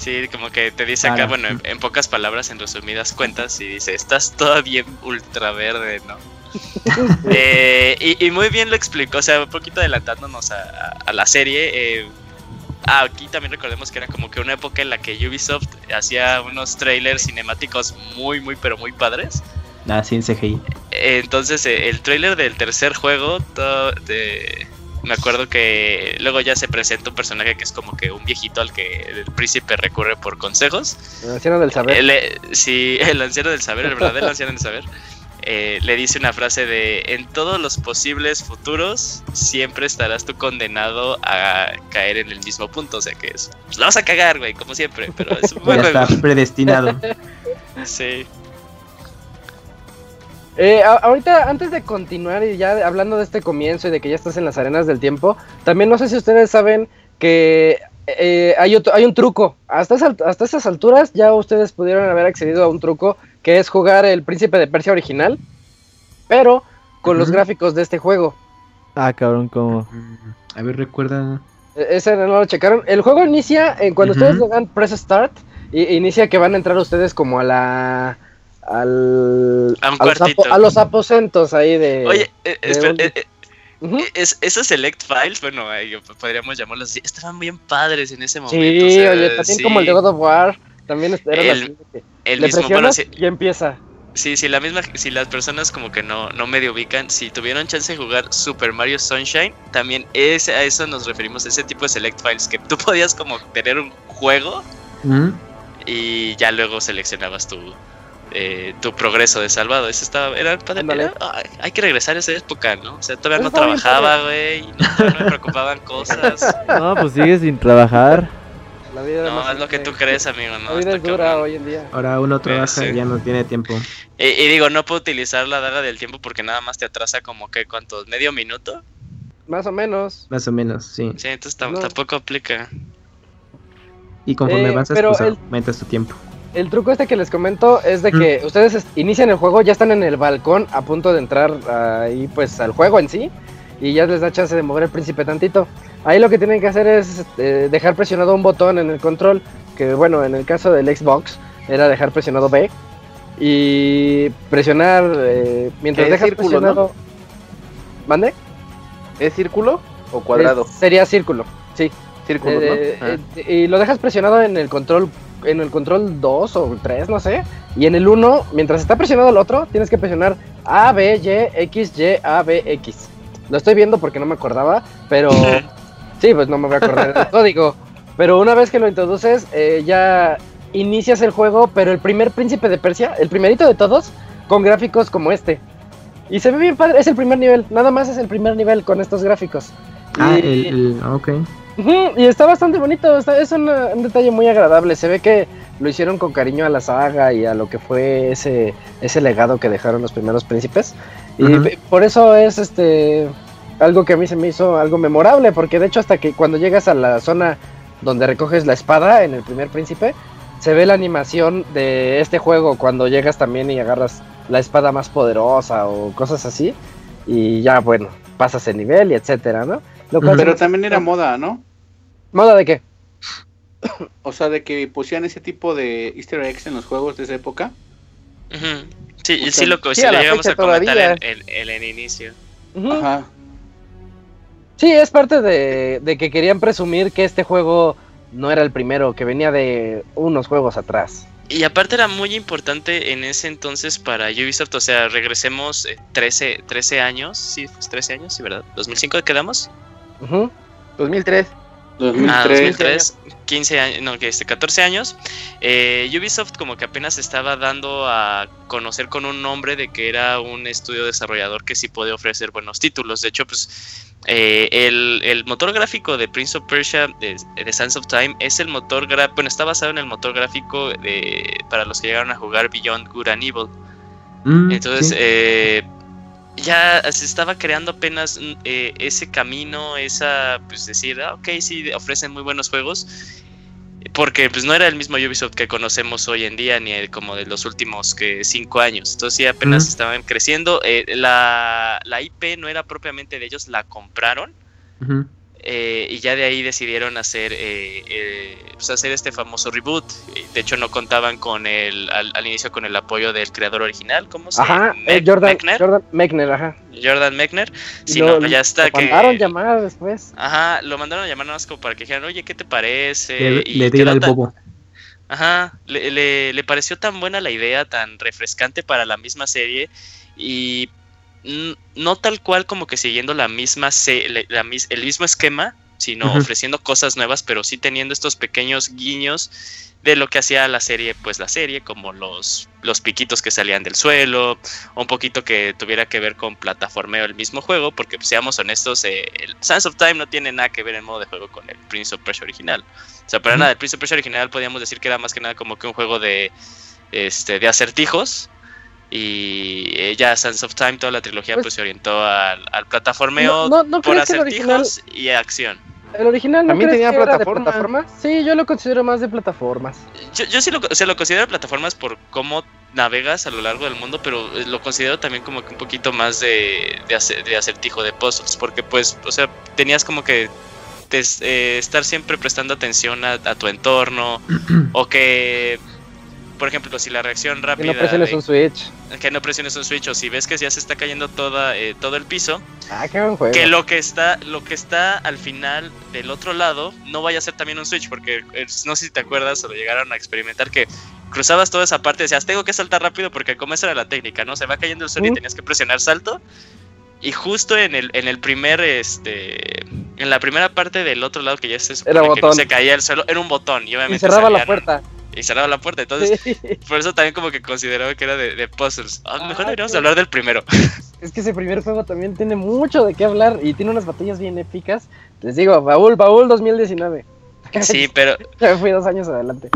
Sí, como que te dice acá, bueno, en, pocas palabras, en resumidas cuentas, y dice, estás todavía ultra verde, ¿no? Eh, y, muy bien lo explicó, o sea, un poquito adelantándonos a, la serie. Eh, ah, aquí también recordemos que era como que una época en la que Ubisoft hacía unos trailers cinemáticos muy, muy, pero muy padres. Ah, sí, en CGI. entonces, eh, el trailer del tercer juego, de, me acuerdo que luego ya se presenta un personaje que es como que un viejito al que el príncipe recurre por consejos. El anciano del saber. sí, el anciano del saber, el verdadero anciano del saber. Eh, le dice una frase de en todos los posibles futuros siempre estarás tú condenado a caer en el mismo punto, o sea que es, pues la vas a cagar, güey, como siempre, pero es un buen Está predestinado. sí. Eh, ahorita, antes de continuar y ya hablando de este comienzo y de que ya estás en las arenas del tiempo, también no sé si ustedes saben que eh, hay, otro, hay un truco. Hasta, hasta estas alturas ya ustedes pudieron haber accedido a un truco que es jugar el Príncipe de Persia original, pero con los gráficos de este juego. Ah, cabrón, ¿cómo? A ver, recuerda. E, ese no lo checaron. El juego inicia, en cuando ustedes le dan press start, y, inicia que van a entrar ustedes como a la... Al, a, los aposentos ahí de... Oye, eh, espera, eh, eh, es, esos select files, bueno, podríamos llamarlos así, estaban bien padres en ese momento. Sí, oye, también como el de God of War, también era el, el mismo, bueno, y empieza. Sí, sí, la misma, si las personas como que no, no medio ubican, si tuvieron chance de jugar Super Mario Sunshine, también es, a eso nos referimos, ese tipo de select files, que tú podías como tener un juego y ya luego seleccionabas tu, eh, tu progreso de salvado. Eso estaba, era padre. hay que regresar a esa época, ¿no? O sea, todavía no trabajaba, güey, no, no me preocupaban cosas. No, pues sigue sin trabajar. La vida no, es lo que tú crees, amigo. ¿no? La vida es dura hoy en día. Ahora uno trabaja y ya no tiene tiempo. Y, digo, no puedo utilizar la daga del tiempo porque nada más te atrasa como que, ¿cuántos? ¿Medio minuto? Más o menos. Más o menos, sí. Sí, entonces tampoco aplica. Y conforme eh, avanzas, pues aumentas tu tiempo. El truco este que les comento es de que ustedes inician el juego, ya están en el balcón a punto de entrar ahí pues al juego en sí y ya les da chance de mover el príncipe tantito. Ahí lo que tienen que hacer es este, dejar presionado un botón en el control, que bueno, en el caso del Xbox era dejar presionado B y presionar eh, mientras dejas presionado. ¿Mande? ¿Es círculo o cuadrado? sería círculo, sí. Círculo, eh, ah. eh, y lo dejas presionado en el control en el control 2 o 3, no sé. Y en el 1, mientras está presionado el otro, tienes que presionar A, B, Y, X, Y, A, B, X. Lo estoy viendo porque no me acordaba, pero sí, pues no me voy a acordar del código. Pero una vez que lo introduces, eh, ya inicias el juego, pero el primer príncipe de Persia, el primerito de todos, con gráficos como este. Y se ve bien padre, es el primer nivel, nada más es el primer nivel con estos gráficos. Ah, el, ok. y está bastante bonito, es un, detalle muy agradable. Se ve que lo hicieron con cariño a la saga y a lo que fue ese, ese legado que dejaron los primeros príncipes. Y por eso es este algo que a mí se me hizo algo memorable, porque de hecho hasta que cuando llegas a la zona donde recoges la espada en el primer príncipe, se ve la animación de este juego cuando llegas también y agarras la espada más poderosa o cosas así. Y ya, bueno, pasas el nivel y etcétera, ¿no? Pero también era moda, ¿no? ¿Moda de qué? O sea, de que pusieran ese tipo de easter eggs en los juegos de esa época. Sí, sí, lo, sí, lo llegamos a comentar en, el inicio. Ajá. Sí, es parte de, que querían presumir que este juego no era el primero, que venía de unos juegos atrás. Y aparte era muy importante en ese entonces para Ubisoft, o sea, regresemos 13, eh, 13 años, sí, 13 años, sí, ¿verdad? ¿2005 quedamos? Uh 2003. 2003. 15 años, no, que este, 14 años, eh, Ubisoft como que apenas estaba dando a conocer con un nombre de que era un estudio desarrollador que sí puede ofrecer buenos títulos. De hecho, pues eh, el, motor gráfico de Prince of Persia de, de Sands of Time es el motor gráfico, bueno, está basado en el motor gráfico de, para los que llegaron a jugar Beyond Good and Evil. Mm, Entonces, eh, ya se estaba creando apenas eh, ese camino, esa, pues decir, ah, ok, sí, ofrecen muy buenos juegos, porque pues no era el mismo Ubisoft que conocemos hoy en día, ni el, como de los últimos que cinco años, entonces sí, apenas estaban creciendo, eh, la, la, IP no era propiamente de ellos, la compraron, eh, y ya de ahí decidieron hacer, eh, eh, pues hacer este famoso reboot. De hecho, no contaban con el, al, inicio con el apoyo del creador original, ¿cómo se llama? Jordan Mechner. Jordan Mechner, ajá. Jordan Mechner. Sí, no, ya está. Lo mandaron llamar después. Ajá, lo mandaron a llamar nada más como para que dijeran, oye, ¿qué te parece? Le, y le el bobo. Ajá, le, le, le pareció tan buena la idea, tan refrescante para la misma serie. Y no tal cual como que siguiendo la misma el mismo esquema, sino ofreciendo cosas nuevas, pero sí teniendo estos pequeños guiños de lo que hacía la serie, pues la serie, como los, los piquitos que salían del suelo, un poquito que tuviera que ver con plataformeo el mismo juego, porque pues, seamos honestos, eh, el Sands of Time no tiene nada que ver en modo de juego con el Prince of Persia original. O sea, para nada, el Prince of Persia original podríamos decir que era más que nada como que un juego de, este, de acertijos, y eh, ya Sands of Time, toda la trilogía, pues, pues se orientó al, al plataformeo por acertijos y acción. El original también tenía plataformas. Sí, yo lo considero más de plataformas. Yo, yo sí lo, o sea, lo considero plataformas por cómo navegas a lo largo del mundo, pero eh, lo considero también como que un poquito más de, de, acertijo, de puzzles, porque pues, o sea, tenías como que eh, estar siempre prestando atención a, a tu entorno, o que por ejemplo, si la reacción rápida. Que no presiones un switch. Que no presiones un switch, o si ves que ya se está cayendo toda, eh, todo el piso. Ah, qué buen juego. Que lo que, está, lo que está al final del otro lado no vaya a ser también un switch, porque eh, no sé si te acuerdas o lo llegaron a experimentar que cruzabas toda esa parte y decías, tengo que saltar rápido porque como esa era la técnica, ¿no? Se va cayendo el suelo y tenías que presionar salto. Y justo en el, en el primer, este, en la primera parte del otro lado que ya se, era que se caía el suelo, era un botón y obviamente cerraba la puerta y cerraba la puerta. Entonces, por eso también como que consideraba que era de, puzzles. Ah, mejor deberíamos hablar del primero. Es que ese primer juego también tiene mucho de qué hablar y tiene unas batallas bien épicas. Les digo, Baúl, Baúl 2019. Sí, pero... fui dos años adelante.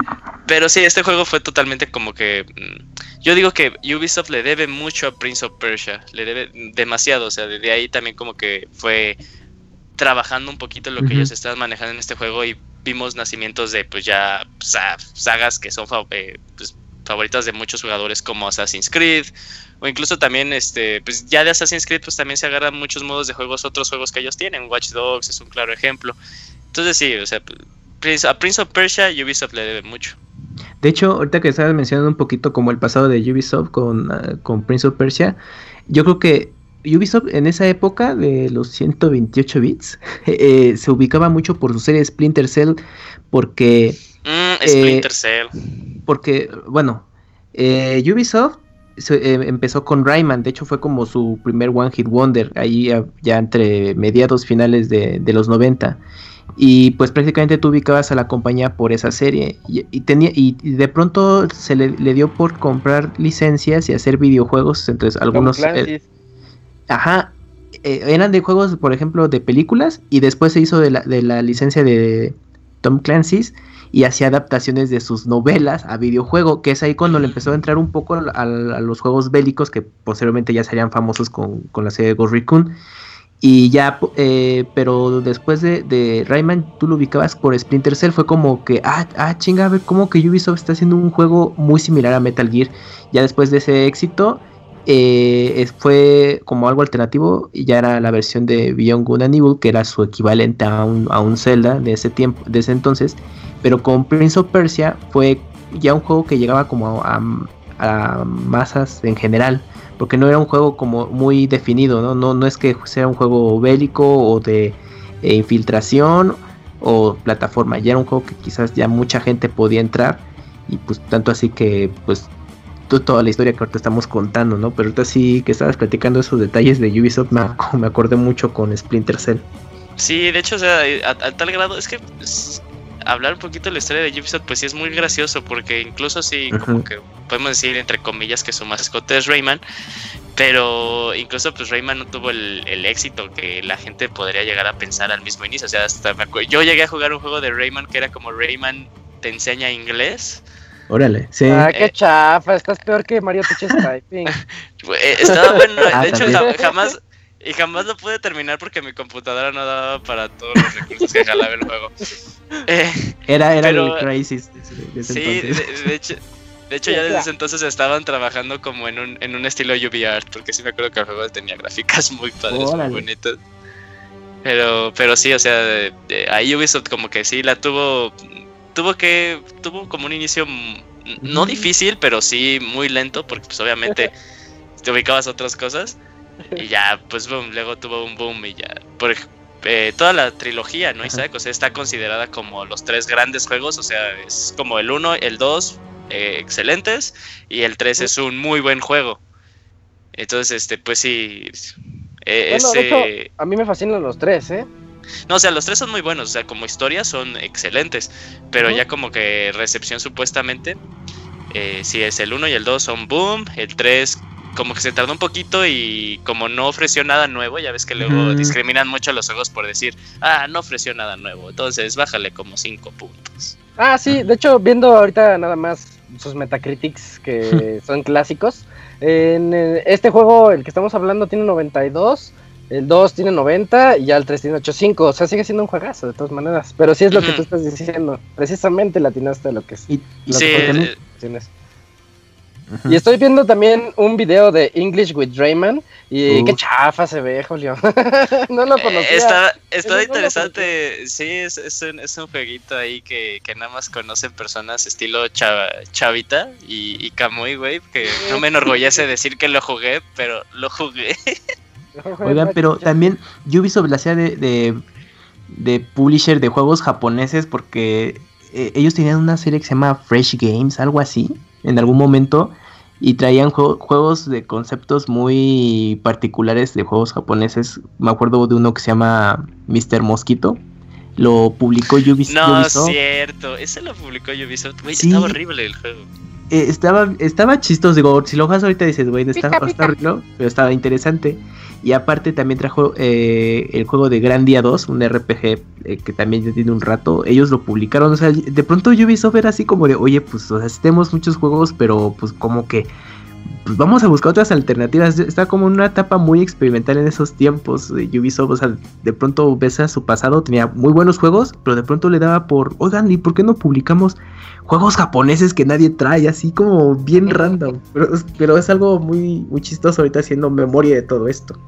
Pero sí, este juego fue totalmente como que... Mm, yo digo que Ubisoft le debe mucho a Prince of Persia. Le debe demasiado. O sea, de ahí también como que fue trabajando un poquito lo que ellos estaban manejando en este juego y vimos nacimientos de pues ya sagas que son eh, pues, favoritas de muchos jugadores como Assassin's Creed o incluso también este pues ya de Assassin's Creed pues también se agarran muchos modos de juegos otros juegos que ellos tienen. Watch Dogs es un claro ejemplo. Entonces sí o sea a Prince of Persia Ubisoft le debe mucho. De hecho ahorita que estabas mencionando un poquito como el pasado de Ubisoft con, ah, con Prince of Persia yo creo que Ubisoft en esa época de los 128 bits eh, se ubicaba mucho por su serie Splinter Cell porque... Mm, Splinter eh, Cell. Porque, bueno, eh, Ubisoft empezó con Rayman, de hecho fue como su primer One Hit Wonder, ahí ya, entre mediados finales de, los 90. Y pues prácticamente tú ubicabas a la compañía por esa serie. Y, tenía, y, de pronto se le, dio por comprar licencias y hacer videojuegos. Entonces algunos... Ajá, eh, eran de juegos, por ejemplo, de películas y después se hizo de la, de la licencia de Tom Clancy's y hacía adaptaciones de sus novelas a videojuego, que es ahí cuando le empezó a entrar un poco a, los juegos bélicos que posteriormente ya serían famosos con, la serie de Ghost Recon. Y ya, eh, pero después de, Rayman, tú lo ubicabas por Splinter Cell, fue como que, ah, ah, chinga, a ver, como que Ubisoft está haciendo un juego muy similar a Metal Gear. Ya después de ese éxito, eh, fue como algo alternativo y ya era la versión de Beyond Good and Evil que era su equivalente a un, a un Zelda de ese tiempo de ese entonces. Pero con Prince of Persia fue ya un juego que llegaba como a, masas en general porque no era un juego como muy definido no no, no es que sea un juego bélico o de eh, infiltración o plataforma ya era un juego que quizás ya mucha gente podía entrar y pues tanto así que pues toda la historia que ahorita estamos contando, ¿no? Pero ahorita sí que estabas platicando esos detalles de Ubisoft, me, me acordé mucho con Splinter Cell. Sí, de hecho, o sea, a, tal grado es que hablar un poquito de la historia de Ubisoft, pues sí es muy gracioso, porque incluso sí, como que podemos decir entre comillas que su mascota es Rayman, pero incluso pues Rayman no tuvo el, éxito que la gente podría llegar a pensar al mismo inicio. O sea, hasta me yo llegué a jugar un juego de Rayman que era como Rayman te enseña inglés. Órale, sí. Ah, qué chafa, estás peor que Mario Teaches Typing. Eh, estaba bueno, de ah, hecho jamás, y jamás lo pude terminar porque mi computadora no daba para todos los recursos que jalaba el juego. Eh, era era el Crisis. sí, de, hecho, de hecho, ya desde ese entonces estaban trabajando como en un, en un estilo UV art, porque sí me acuerdo que el juego tenía gráficas muy padres, muy bonitas. Pero, pero sí, o sea, ahí Ubisoft como que sí la tuvo, tuvo que, tuvo como un inicio no difícil, pero sí muy lento, porque pues obviamente te ubicabas otras cosas. Y ya, pues boom, luego tuvo un boom y ya. Por, eh, toda la trilogía, ¿no? Isaac, o sea, está considerada como los tres grandes juegos, o sea, es como el 1, el 2, eh, excelentes, y el 3 es un muy buen juego. Entonces, este, pues sí. Eh, a mí me fascinan los tres, ¿eh? No, o sea, los tres son muy buenos, o sea, como historia son excelentes, pero ya como que recepción supuestamente, eh, si es el 1 y el 2 son boom, el 3 como que se tardó un poquito y como no ofreció nada nuevo, ya ves que luego discriminan mucho a los juegos por decir, ah, no ofreció nada nuevo, entonces bájale como 5 puntos. Ah, sí, de hecho, viendo ahorita nada más sus Metacritics que son clásicos, en este juego, el que estamos hablando, tiene 92. El 2 tiene 90 y ya el 3 tiene 85. O sea, sigue siendo un juegazo de todas maneras. Pero sí es lo que tú estás diciendo. Precisamente latinaste lo que es. Y, sí, eh, y estoy viendo también un video de English with Rayman y qué chafa se ve, Julio. no lo conocía. Está, está interesante. sí, es, es, un, es, un, jueguito ahí que, que, nada más conocen personas estilo Chavita y, y Kamui, güey, que no me enorgullece decir que lo jugué, pero lo jugué. Oigan, pero también Ubisoft la hacía de, de, de publisher de juegos japoneses porque eh, ellos tenían una serie que se llama Fresh Games, algo así en algún momento y traían juegos de conceptos muy particulares de juegos japoneses. Me acuerdo de uno que se llama Mr. Mosquito. Lo publicó Ubisoft. No, es cierto. Ese lo publicó Ubisoft. estaba horrible el juego. Eh, estaba, estaba chistoso. Digo, si lo juegas ahorita dices, güey, está, está horrible, pero estaba interesante. Y aparte también trajo eh, el juego de Gran Día 2, un RPG eh, que también ya tiene un rato. Ellos lo publicaron. O sea, de pronto Ubisoft era así como de, oye, pues o sea, tenemos muchos juegos, pero pues como que pues vamos a buscar otras alternativas. Está como en una etapa muy experimental en esos tiempos de Ubisoft. O sea, de pronto ves a su pasado, tenía muy buenos juegos, pero de pronto le daba por, oigan, ¿y por qué no publicamos juegos japoneses que nadie trae? Así como bien random. Pero, pero es algo muy, muy chistoso ahorita haciendo memoria de todo esto.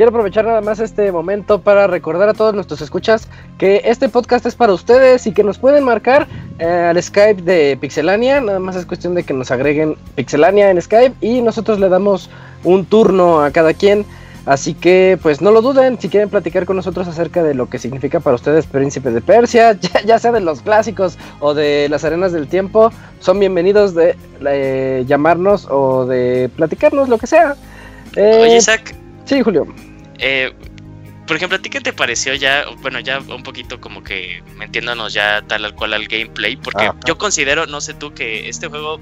Quiero aprovechar nada más este momento para recordar a todos nuestros escuchas que este podcast es para ustedes y que nos pueden marcar eh, al Skype de Pixelania. Nada más es cuestión de que nos agreguen Pixelania en Skype y nosotros le damos un turno a cada quien. Así que pues no lo duden, si quieren platicar con nosotros acerca de lo que significa para ustedes Príncipe de Persia, ya, sea de los clásicos o de las arenas del tiempo, son bienvenidos de eh, llamarnos o de platicarnos lo que sea. Oye, Isaac. Sí, Julio. Eh, por ejemplo, ¿a ti qué te pareció ya, bueno, ya un poquito como que metiéndonos ya tal al cual al gameplay? Porque yo considero, no sé tú, que este juego,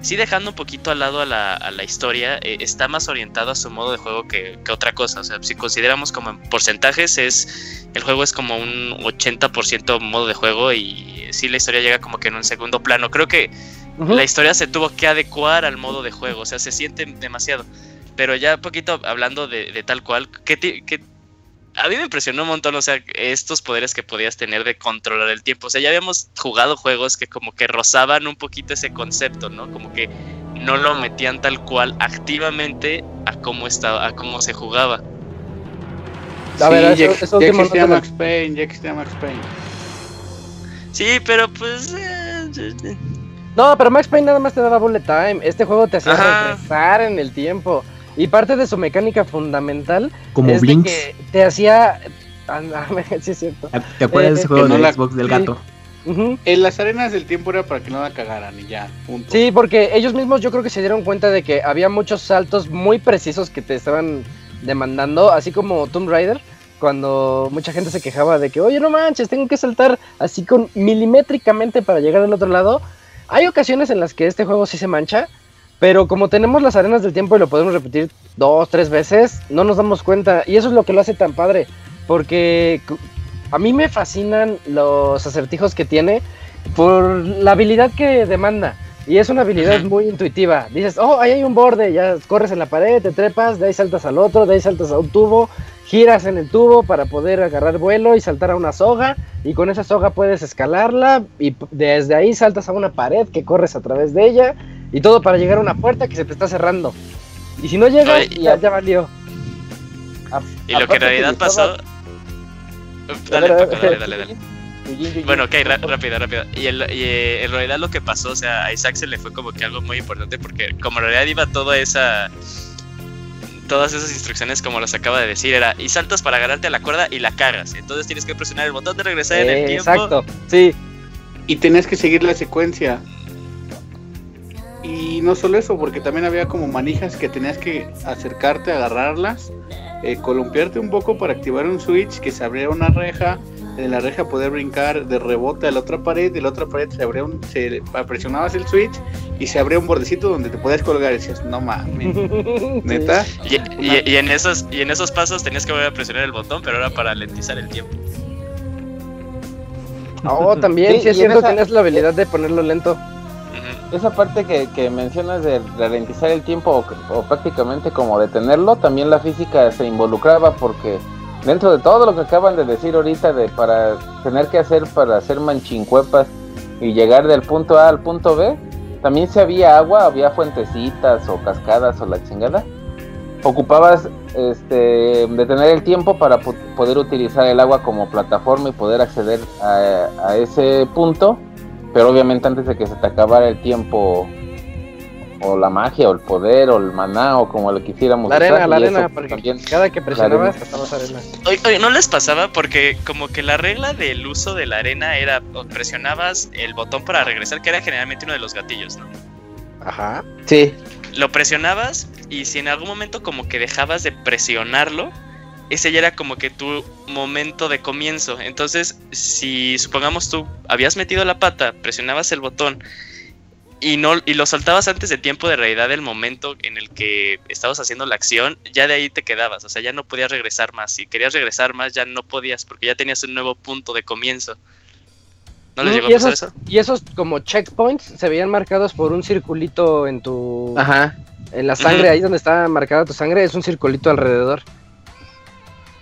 sí dejando un poquito al lado a la, a la historia, eh, está más orientado a su modo de juego que, otra cosa. O sea, si consideramos como en porcentajes, es el juego es como un 80% modo de juego y sí la historia llega como que en un segundo plano. Creo que la historia se tuvo que adecuar al modo de juego, o sea, se siente demasiado. Pero ya un poquito hablando de, tal cual, ¿qué, a mí me impresionó un montón, o sea, estos poderes que podías tener de controlar el tiempo. O sea, ya habíamos jugado juegos que como que rozaban un poquito ese concepto, ¿no? Como que no lo metían tal cual activamente a cómo estaba, a cómo se jugaba. A ver, eso, eso ya, existía Max Payne, ya existía Max Payne. Sí, pero pues... Eh, no, pero Max Payne nada más te daba bullet time. Este juego te hacía regresar en el tiempo. Y parte de su mecánica fundamental Como es que te hacía. Ah, sí, es cierto. Ah, ¿Te acuerdas de ese eh, juego de Xbox del gato? En las arenas del tiempo era para que no la cagaran y ya, punto. Sí, porque ellos mismos yo creo que se dieron cuenta de que había muchos saltos muy precisos que te estaban demandando, así como Tomb Raider, cuando mucha gente se quejaba de que, oye, no manches, tengo que saltar así con milimétricamente para llegar al otro lado. Hay ocasiones en las que este juego sí se mancha, pero como tenemos las arenas del tiempo y lo podemos repetir dos, tres veces, no nos damos cuenta. Y eso es lo que lo hace tan padre. Porque a mí me fascinan los acertijos que tiene por la habilidad que demanda. Y es una habilidad muy intuitiva. Dices, oh, ahí hay un borde, ya corres en la pared, te trepas, de ahí saltas al otro, de ahí saltas a un tubo, giras en el tubo para poder agarrar vuelo y saltar a una soga. Y con esa soga puedes escalarla y desde ahí saltas a una pared que corres a través de ella. Y todo para llegar a una puerta que se te está cerrando. Y si no llegas, ya, ya valió. y lo que en realidad pasó. Dale, dale, dale, dale. Bueno, ok, rápido, rápido. Y, eh, en realidad lo que pasó, o sea, a Isaac se le fue como que algo muy importante porque como en realidad iba toda esa... Todas esas instrucciones como las acaba de decir, era y saltas para agarrarte a la cuerda y la cagas. Entonces tienes que presionar el botón de regresar en el tiempo. Exacto, sí. Y tenías que seguir la secuencia. Y no solo eso, porque también había como manijas que tenías que acercarte, agarrarlas, eh, columpiarte un poco para activar un switch, que se abriera una reja, de la reja poder brincar de rebote a la otra pared, de la otra pared se abría un, se presionabas el switch y se abría un bordecito donde te podías colgar y decías, no mames, neta. Y, en esos, y en esos pasos tenías que volver a presionar el botón, pero era para lentizar el tiempo. Oh, también, sí, es cierto, tienes la habilidad de ponerlo lento esa parte que, mencionas de ralentizar el tiempo o, prácticamente como detenerlo, también la física se involucraba porque dentro de todo lo que acaban de decir ahorita de para tener que hacer para hacer manchincuepas y llegar del punto A al punto B, también si había agua, había fuentecitas o cascadas o la chingada. Ocupabas este, detener el tiempo para poder utilizar el agua como plataforma y poder acceder a ese punto pero obviamente antes de que se te acabara el tiempo o la magia o el poder o el maná o como le quisiéramos la arena la arena porque cada que presionabas gastabas arena. Oye, no les pasaba porque como que la regla del uso de la arena era presionabas el botón para regresar que era generalmente uno de los gatillos no ajá. Sí. Lo presionabas y si en algún momento como que dejabas de presionarlo ese ya era como que tu momento de comienzo. Entonces, si supongamos tú habías metido la pata, presionabas el botón y no y lo saltabas antes de tiempo de realidad del momento en el que estabas haciendo la acción, ya de ahí te quedabas, o sea, ya no podías regresar más. Si querías regresar más, ya no podías porque ya tenías un nuevo punto de comienzo. ¿No les llegó a pasar eso? Y esos como checkpoints se veían marcados por un circulito en tu Ajá. En la sangre, ahí donde está marcada tu sangre, es un circulito alrededor.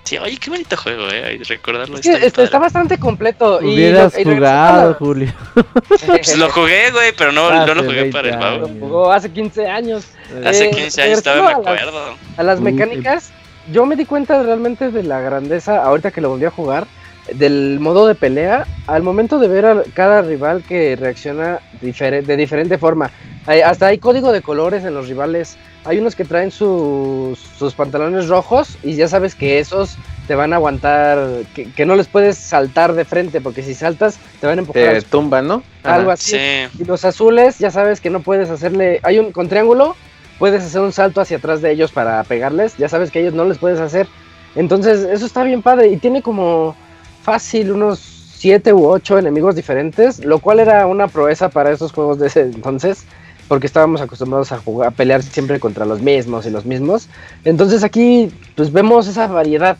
Sí, oye, qué bonito juego, eh. Recordarlo. Es está, está, bastante completo. Hubieras y jugado, Julio. Pues lo jugué, güey, pero no, no lo jugué para el Lo jugó hace 15 años. Hace 15 eh, años estaba, me acuerdo. A las, mecánicas, yo me di cuenta realmente de la grandeza, ahorita que lo volví a jugar, del modo de pelea, al momento de ver a cada rival que reacciona de diferente forma. Hasta hay código de colores en los rivales hay unos que traen sus, sus pantalones rojos y ya sabes que esos te van a aguantar, que, no les puedes saltar de frente, porque si saltas te van a empujar. Te tumban, ¿no? Algo así. Y los azules, ya sabes que no puedes hacerle. Hay un con triángulo, puedes hacer un salto hacia atrás de ellos para pegarles. Ya sabes que ellos no les puedes hacer. Entonces, eso está bien padre. Y tiene como fácil unos 7 u 8 enemigos diferentes, lo cual era una proeza para esos juegos de ese entonces porque estábamos acostumbrados a jugar, a pelear siempre contra los mismos y los mismos. Entonces aquí pues vemos esa variedad.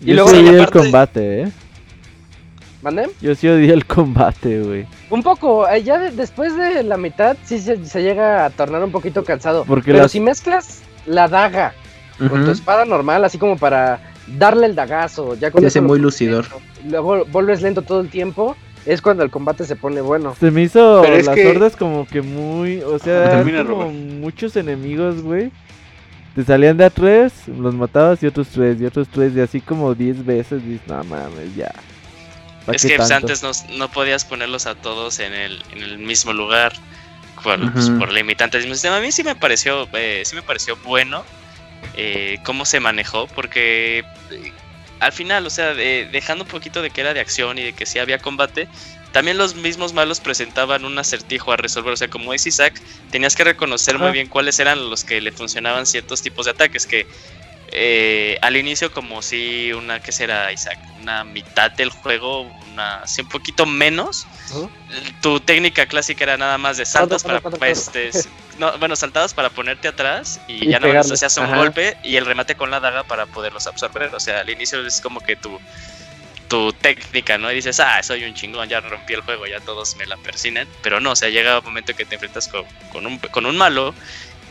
Y Yo luego sí el combate, ¿eh? ¿Mande? Yo sí odié el combate, güey. Un poco, eh, ya después de la mitad sí se, llega a tornar un poquito cansado. Pero si mezclas la daga con tu espada normal, así como para darle el dagazo, ya con ese muy lucidor. Luego vuelves lento todo el tiempo es cuando el combate se pone bueno. Se me hizo las hordas como que muy, o sea, como muchos enemigos, güey. Te salían de a tres, los matabas y otros tres, y otros tres, y así como diez veces, dices, no mames, ya. Es que pues, antes no, podías ponerlos a todos en el, en el mismo lugar por, pues, por limitantes sistema. A mí sí me pareció, eh, sí me pareció bueno eh, cómo se manejó, porque eh, al final, o sea, dejando un poquito de que era de acción y de que sí había combate, también los mismos malos presentaban un acertijo a resolver. O sea, como es Isaac, tenías que reconocer muy bien cuáles eran los que le funcionaban ciertos tipos de ataques. Que eh, al inicio como si una, ¿qué será Isaac? Una mitad del juego, una, un poquito menos. Tu técnica clásica era nada más de saltos para, este, bueno, saltados para ponerte atrás y, ya no hacías un golpe y el remate con la daga para poderlos absorber. O sea, al inicio es como que tu, tu técnica, ¿no? Y dices, ah, soy un chingón, ya rompí el juego, ya todos me la persinen. Pero no, o sea, llega un momento que te enfrentas con, con, un, con un malo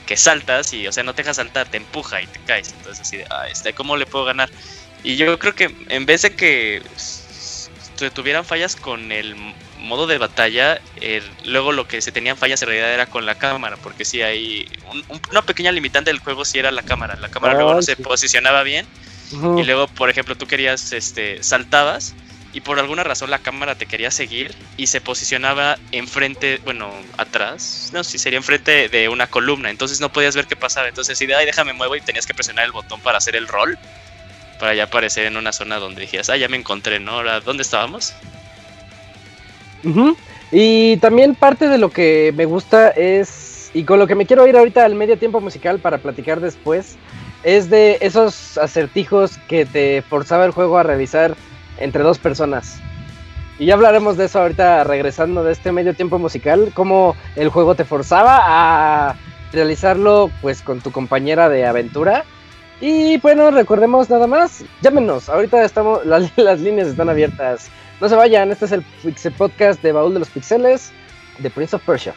que saltas y, o sea, no te deja saltar, te empuja y te caes. Entonces, así de, ah, este, ¿cómo le puedo ganar? Y yo creo que en vez de que tuvieran fallas con el modo de batalla, luego lo que se tenían fallas en realidad era con la cámara, porque si hay una pequeña limitante del juego si era la cámara. La cámara luego no se posicionaba bien. Y luego, por ejemplo, tú querías, este, saltabas y por alguna razón la cámara te quería seguir y se posicionaba enfrente, bueno, atrás, no, si sería enfrente de una columna, entonces no podías ver qué pasaba, entonces si de ay, déjame muevo y tenías que presionar el botón para hacer el rol, para ya aparecer en una zona donde dijías, ah, ya me encontré, ¿no? Ahora, ¿dónde estábamos? Y también parte de lo que me gusta es, y con lo que me quiero ir ahorita al medio tiempo musical para platicar después, es de esos acertijos que te forzaba el juego a realizar entre dos personas. Y ya hablaremos de eso ahorita regresando de este medio tiempo musical, cómo el juego te forzaba a realizarlo pues con tu compañera de aventura. Y bueno, recordemos nada más, llámenos, ahorita estamos, las, las líneas están abiertas. No se vayan, este es el podcast de Baúl de los Pixeles de Prince of Persia.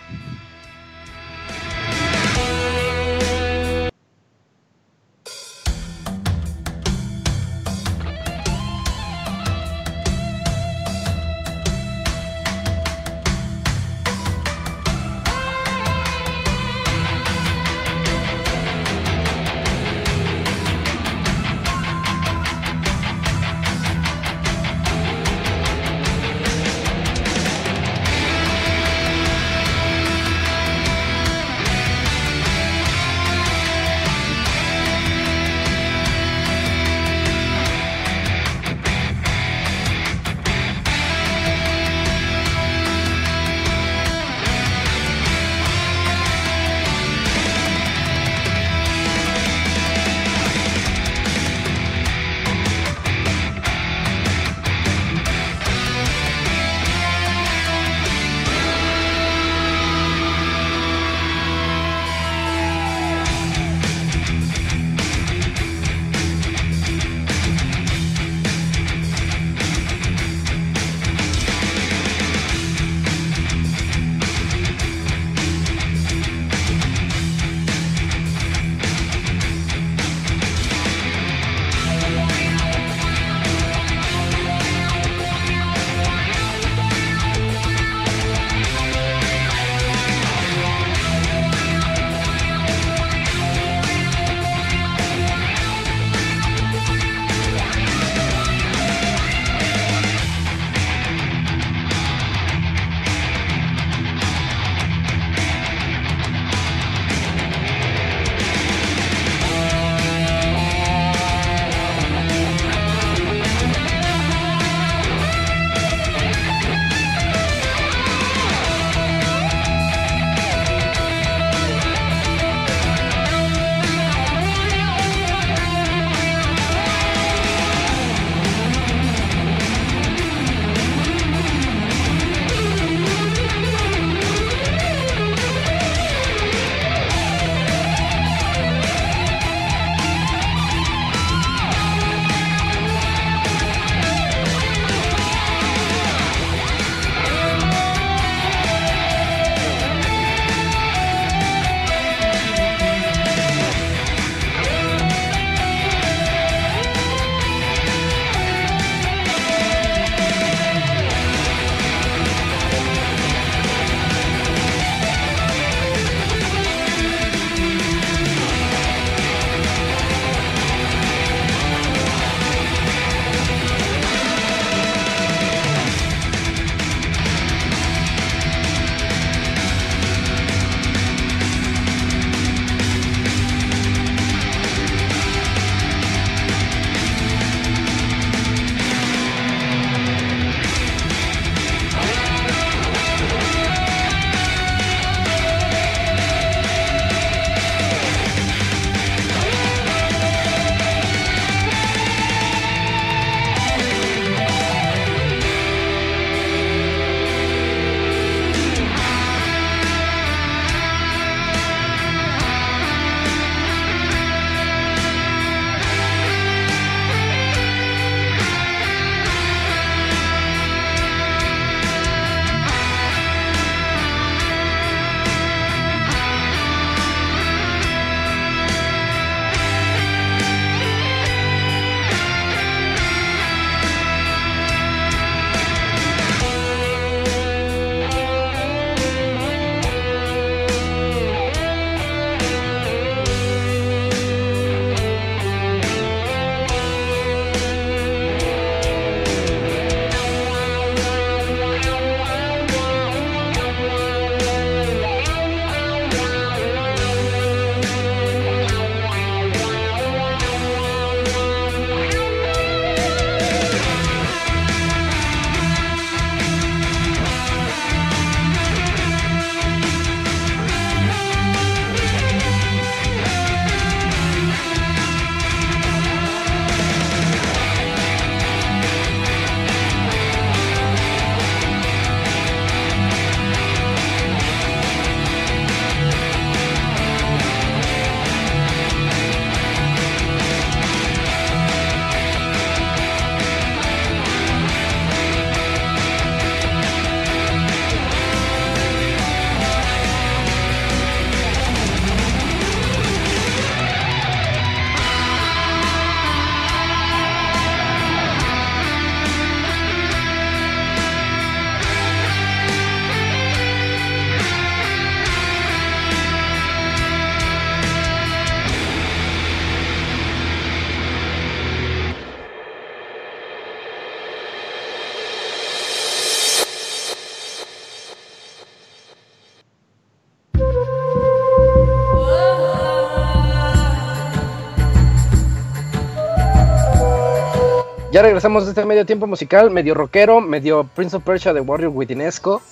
Regresamos de este medio tiempo musical, medio rockero, medio Prince of Persia de Warrior Wittinesco.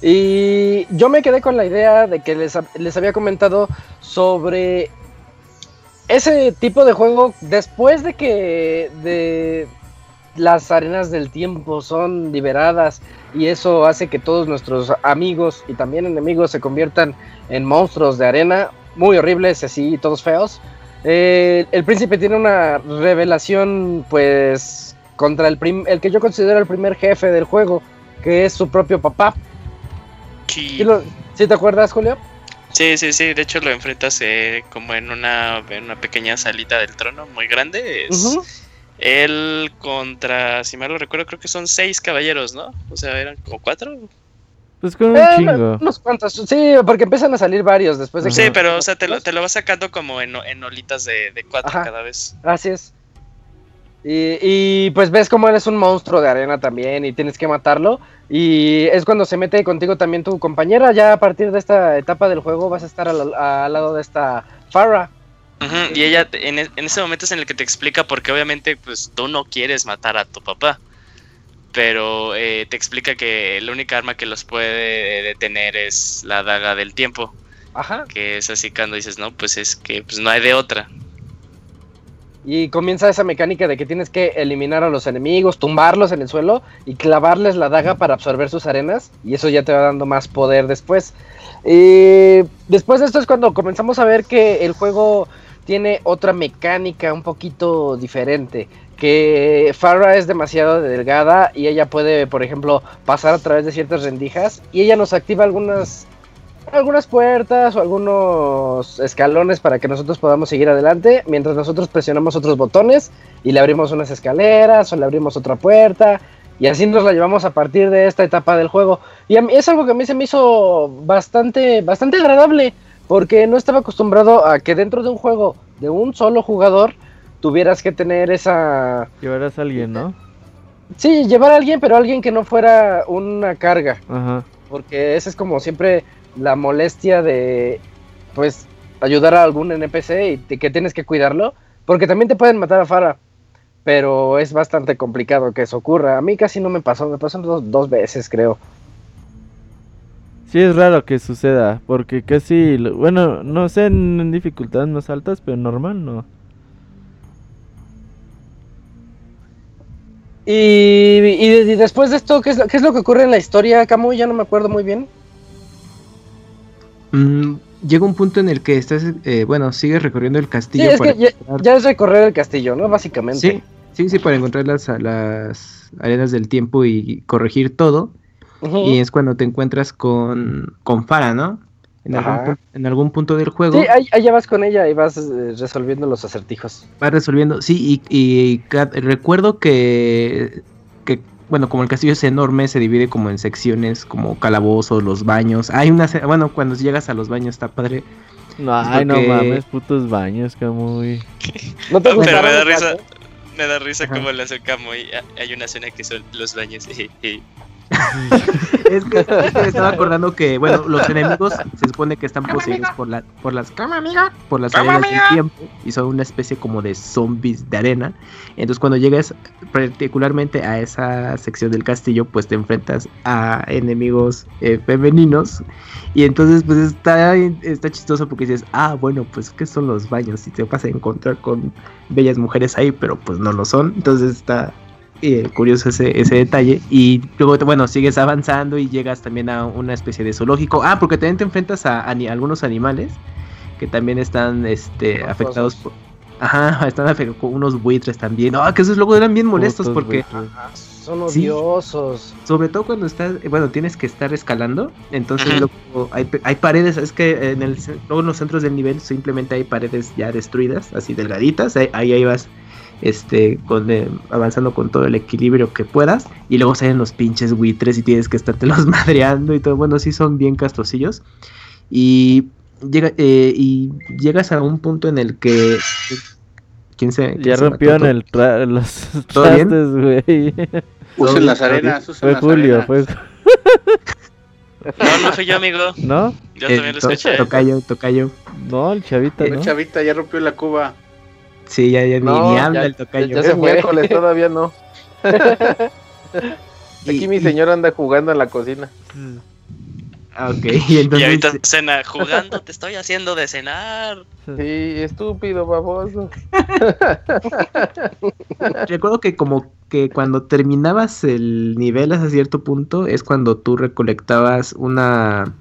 Y yo me quedé con la idea de que les, les había comentado sobre ese tipo de juego después de que de las arenas del tiempo son liberadas y eso hace que todos nuestros amigos y también enemigos se conviertan en monstruos de arena muy horribles así todos feos eh, el príncipe tiene una revelación, pues, contra el, el que yo considero el primer jefe del juego, que es su propio papá. Sí. ¿Sí, te acuerdas, Julio? Sí, sí, sí. De hecho, lo enfrentas eh, como en una, una pequeña salita del trono muy grande. Es Él contra, si mal lo recuerdo, creo que son seis caballeros, ¿no? O sea, eran como cuatro. Pues con un eh, chingo. Unos cuantos, sí, porque empiezan a salir varios después de que... Sí, pero o sea, te lo, te lo vas sacando como en, en olitas de, de cuatro cada vez. Así es. Y, y, pues ves como eres un monstruo de arena también y tienes que matarlo. Y es cuando se mete contigo también tu compañera. Ya a partir de esta etapa del juego vas a estar al, lado de esta Farah. y ella en, en, ese momento es en el que te explica porque obviamente pues tú no quieres matar a tu papá pero eh, te explica que la única arma que los puede detener es la daga del tiempo. Ajá. Que es así cuando dices, no, pues es que pues no hay de otra. Y comienza esa mecánica de que tienes que eliminar a los enemigos, tumbarlos en el suelo y clavarles la daga para absorber sus arenas. Y eso ya te va dando más poder después. Y después de esto es cuando comenzamos a ver que el juego tiene otra mecánica un poquito diferente que Farah es demasiado delgada y ella puede, por ejemplo, pasar a través de ciertas rendijas y ella nos activa algunas algunas puertas o algunos escalones para que nosotros podamos seguir adelante mientras nosotros presionamos otros botones y le abrimos unas escaleras o le abrimos otra puerta y así nos la llevamos a partir de esta etapa del juego y a mí es algo que a mí se me hizo bastante bastante agradable porque no estaba acostumbrado a que dentro de un juego de un solo jugador tuvieras que tener esa... Llevarás a alguien, ¿no? Sí, llevar a alguien, pero alguien que no fuera una carga. Ajá. Porque esa es como siempre la molestia de, pues, ayudar a algún NPC y que tienes que cuidarlo. Porque también te pueden matar a Fara. Pero es bastante complicado que eso ocurra. A mí casi no me pasó, me pasó dos, dos veces, creo. Sí, es raro que suceda, porque casi, bueno, no sé en dificultades más altas, pero normal no. Y, después de esto, ¿qué es, ¿qué es, lo que ocurre en la historia, Camu? Ya no me acuerdo muy bien. Mm, llega un punto en el que estás, eh, bueno, sigues recorriendo el castillo. Sí, es que ya, es recorrer el castillo, ¿no? Básicamente. Sí, sí, sí, para encontrar las, las arenas del tiempo y corregir todo. Y es cuando te encuentras con, con Fara, ¿no? en algún, punto del juego. Sí, ahí, vas con ella y vas eh, resolviendo los acertijos. Vas resolviendo, sí, y, recuerdo que, bueno, como el castillo es enorme, se divide como en secciones, como calabozos, los baños. Hay una, bueno, cuando llegas a los baños está padre. No, ay, no mames, putos baños, Camuy. No te Pero me da risa, me da risa como le hace Camuy. Hay una escena que son los baños. y es, que, me estaba acordando que, bueno, los enemigos se supone que están poseídos por, la, por las por las arenas del tiempo y son una especie como de zombies de arena. Entonces cuando llegas particularmente a esa sección del castillo, pues te enfrentas a enemigos eh, femeninos y entonces pues está, está chistoso porque dices, ah, bueno, pues ¿qué son los baños? Y te vas a encontrar con bellas mujeres ahí, pero pues no lo son. Entonces está eh, curioso ese, ese detalle. Y luego, bueno, sigues avanzando y llegas también a una especie de zoológico. Ah, porque también te enfrentas a, algunos animales que también están este, afectados por... Ajá, están afectados con unos buitres también. Ah, que esos luego eran bien molestos porque... son odiosos. sobre todo cuando estás, bueno, tienes que estar escalando. Entonces luego hay, hay, paredes, es que en, el, luego en los centros del nivel simplemente hay paredes ya destruidas, así delgaditas. Ahí, ahí vas este, con, eh, avanzando con todo el equilibrio que puedas. Y luego salen los pinches buitres y tienes que estarte los madreando y todo. Bueno, sí son bien castosillos. Y, llega, eh, y llegas a un punto en el que... ¿Quién se, ya rompieron el los trastes, güey. Usen las arenas, fue Julio, fue... No, no soy yo, amigo. ¿No? Yo también lo escuché. Tocayo, tocayo. No, el chavita, El chavita ya rompió la cuba. Sí, ya, ya ni, habla el tocayo. Ya, se miércoles, todavía no. Aquí mi señor anda jugando en la cocina. Ah, ok, y entonces... Y ahorita cena, jugando te estoy haciendo de cenar. Sí, estúpido, baboso. Recuerdo que como que cuando terminabas el nivel hasta cierto punto es cuando tú recolectabas una...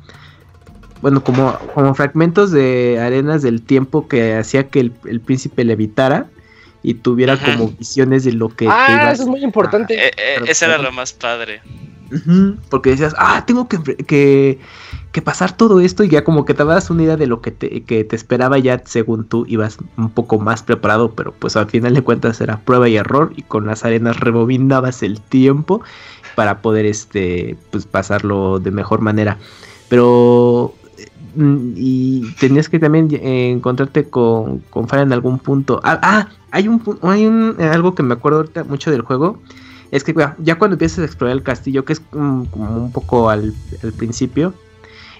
Bueno, como, como fragmentos de arenas del tiempo que hacía que el, el príncipe levitara y tuviera Ajá. como visiones de lo que... te Ah, ibas- eso es muy importante. Eh, eh, ese era lo más padre. Porque decías, ah, tengo que, que, que pasar todo esto y ya como que te das una idea de lo que te, que te esperaba ya según tú ibas un poco más preparado, pero pues al final de cuentas era prueba y error y con las arenas rebobinabas el tiempo para poder este pues pasarlo de mejor manera. Pero y tenías que también eh, encontrarte con, con en algún punto. Ah, ah, hay un hay un eh, algo que me acuerdo ahorita mucho del juego. Es que ya cuando empiezas a explorar el castillo, que es mm, como un poco al, al principio,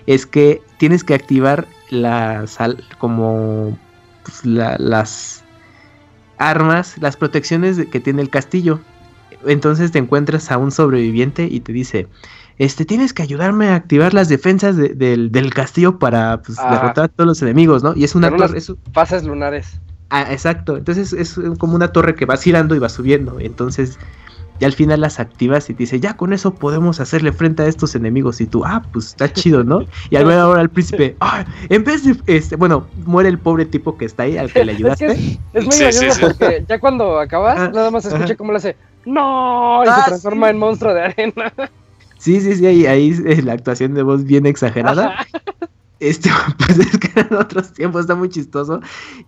es que tienes que activar las como pues, la- las armas, las protecciones que tiene el castillo. Entonces te encuentras a un sobreviviente y te dice, este, tienes que ayudarme a activar las defensas de- del, del castillo para pues, Ah. derrotar a todos los enemigos, ¿no? Y es una torre, es un- Fases lunares. Ah, exacto. Entonces es como una torre que vas girando y va subiendo. Entonces, ya al final las activas y te dice, ya con eso podemos hacerle frente a estos enemigos. Y tú, ah, pues está chido, ¿no? Y al ver ahora al príncipe, ah, en vez de, este, bueno, muere el pobre tipo que está ahí, al que le Es que ayudaste. es, es muy Sí, gracioso sí, sí. porque ya cuando acabas, nada más ajá. cómo le hace ¡No! Y Ah, se transforma sí. en monstruo de arena. Sí, sí, sí, ahí, ahí es la actuación de voz bien exagerada. Este, pues es que eran otros tiempos, está muy chistoso.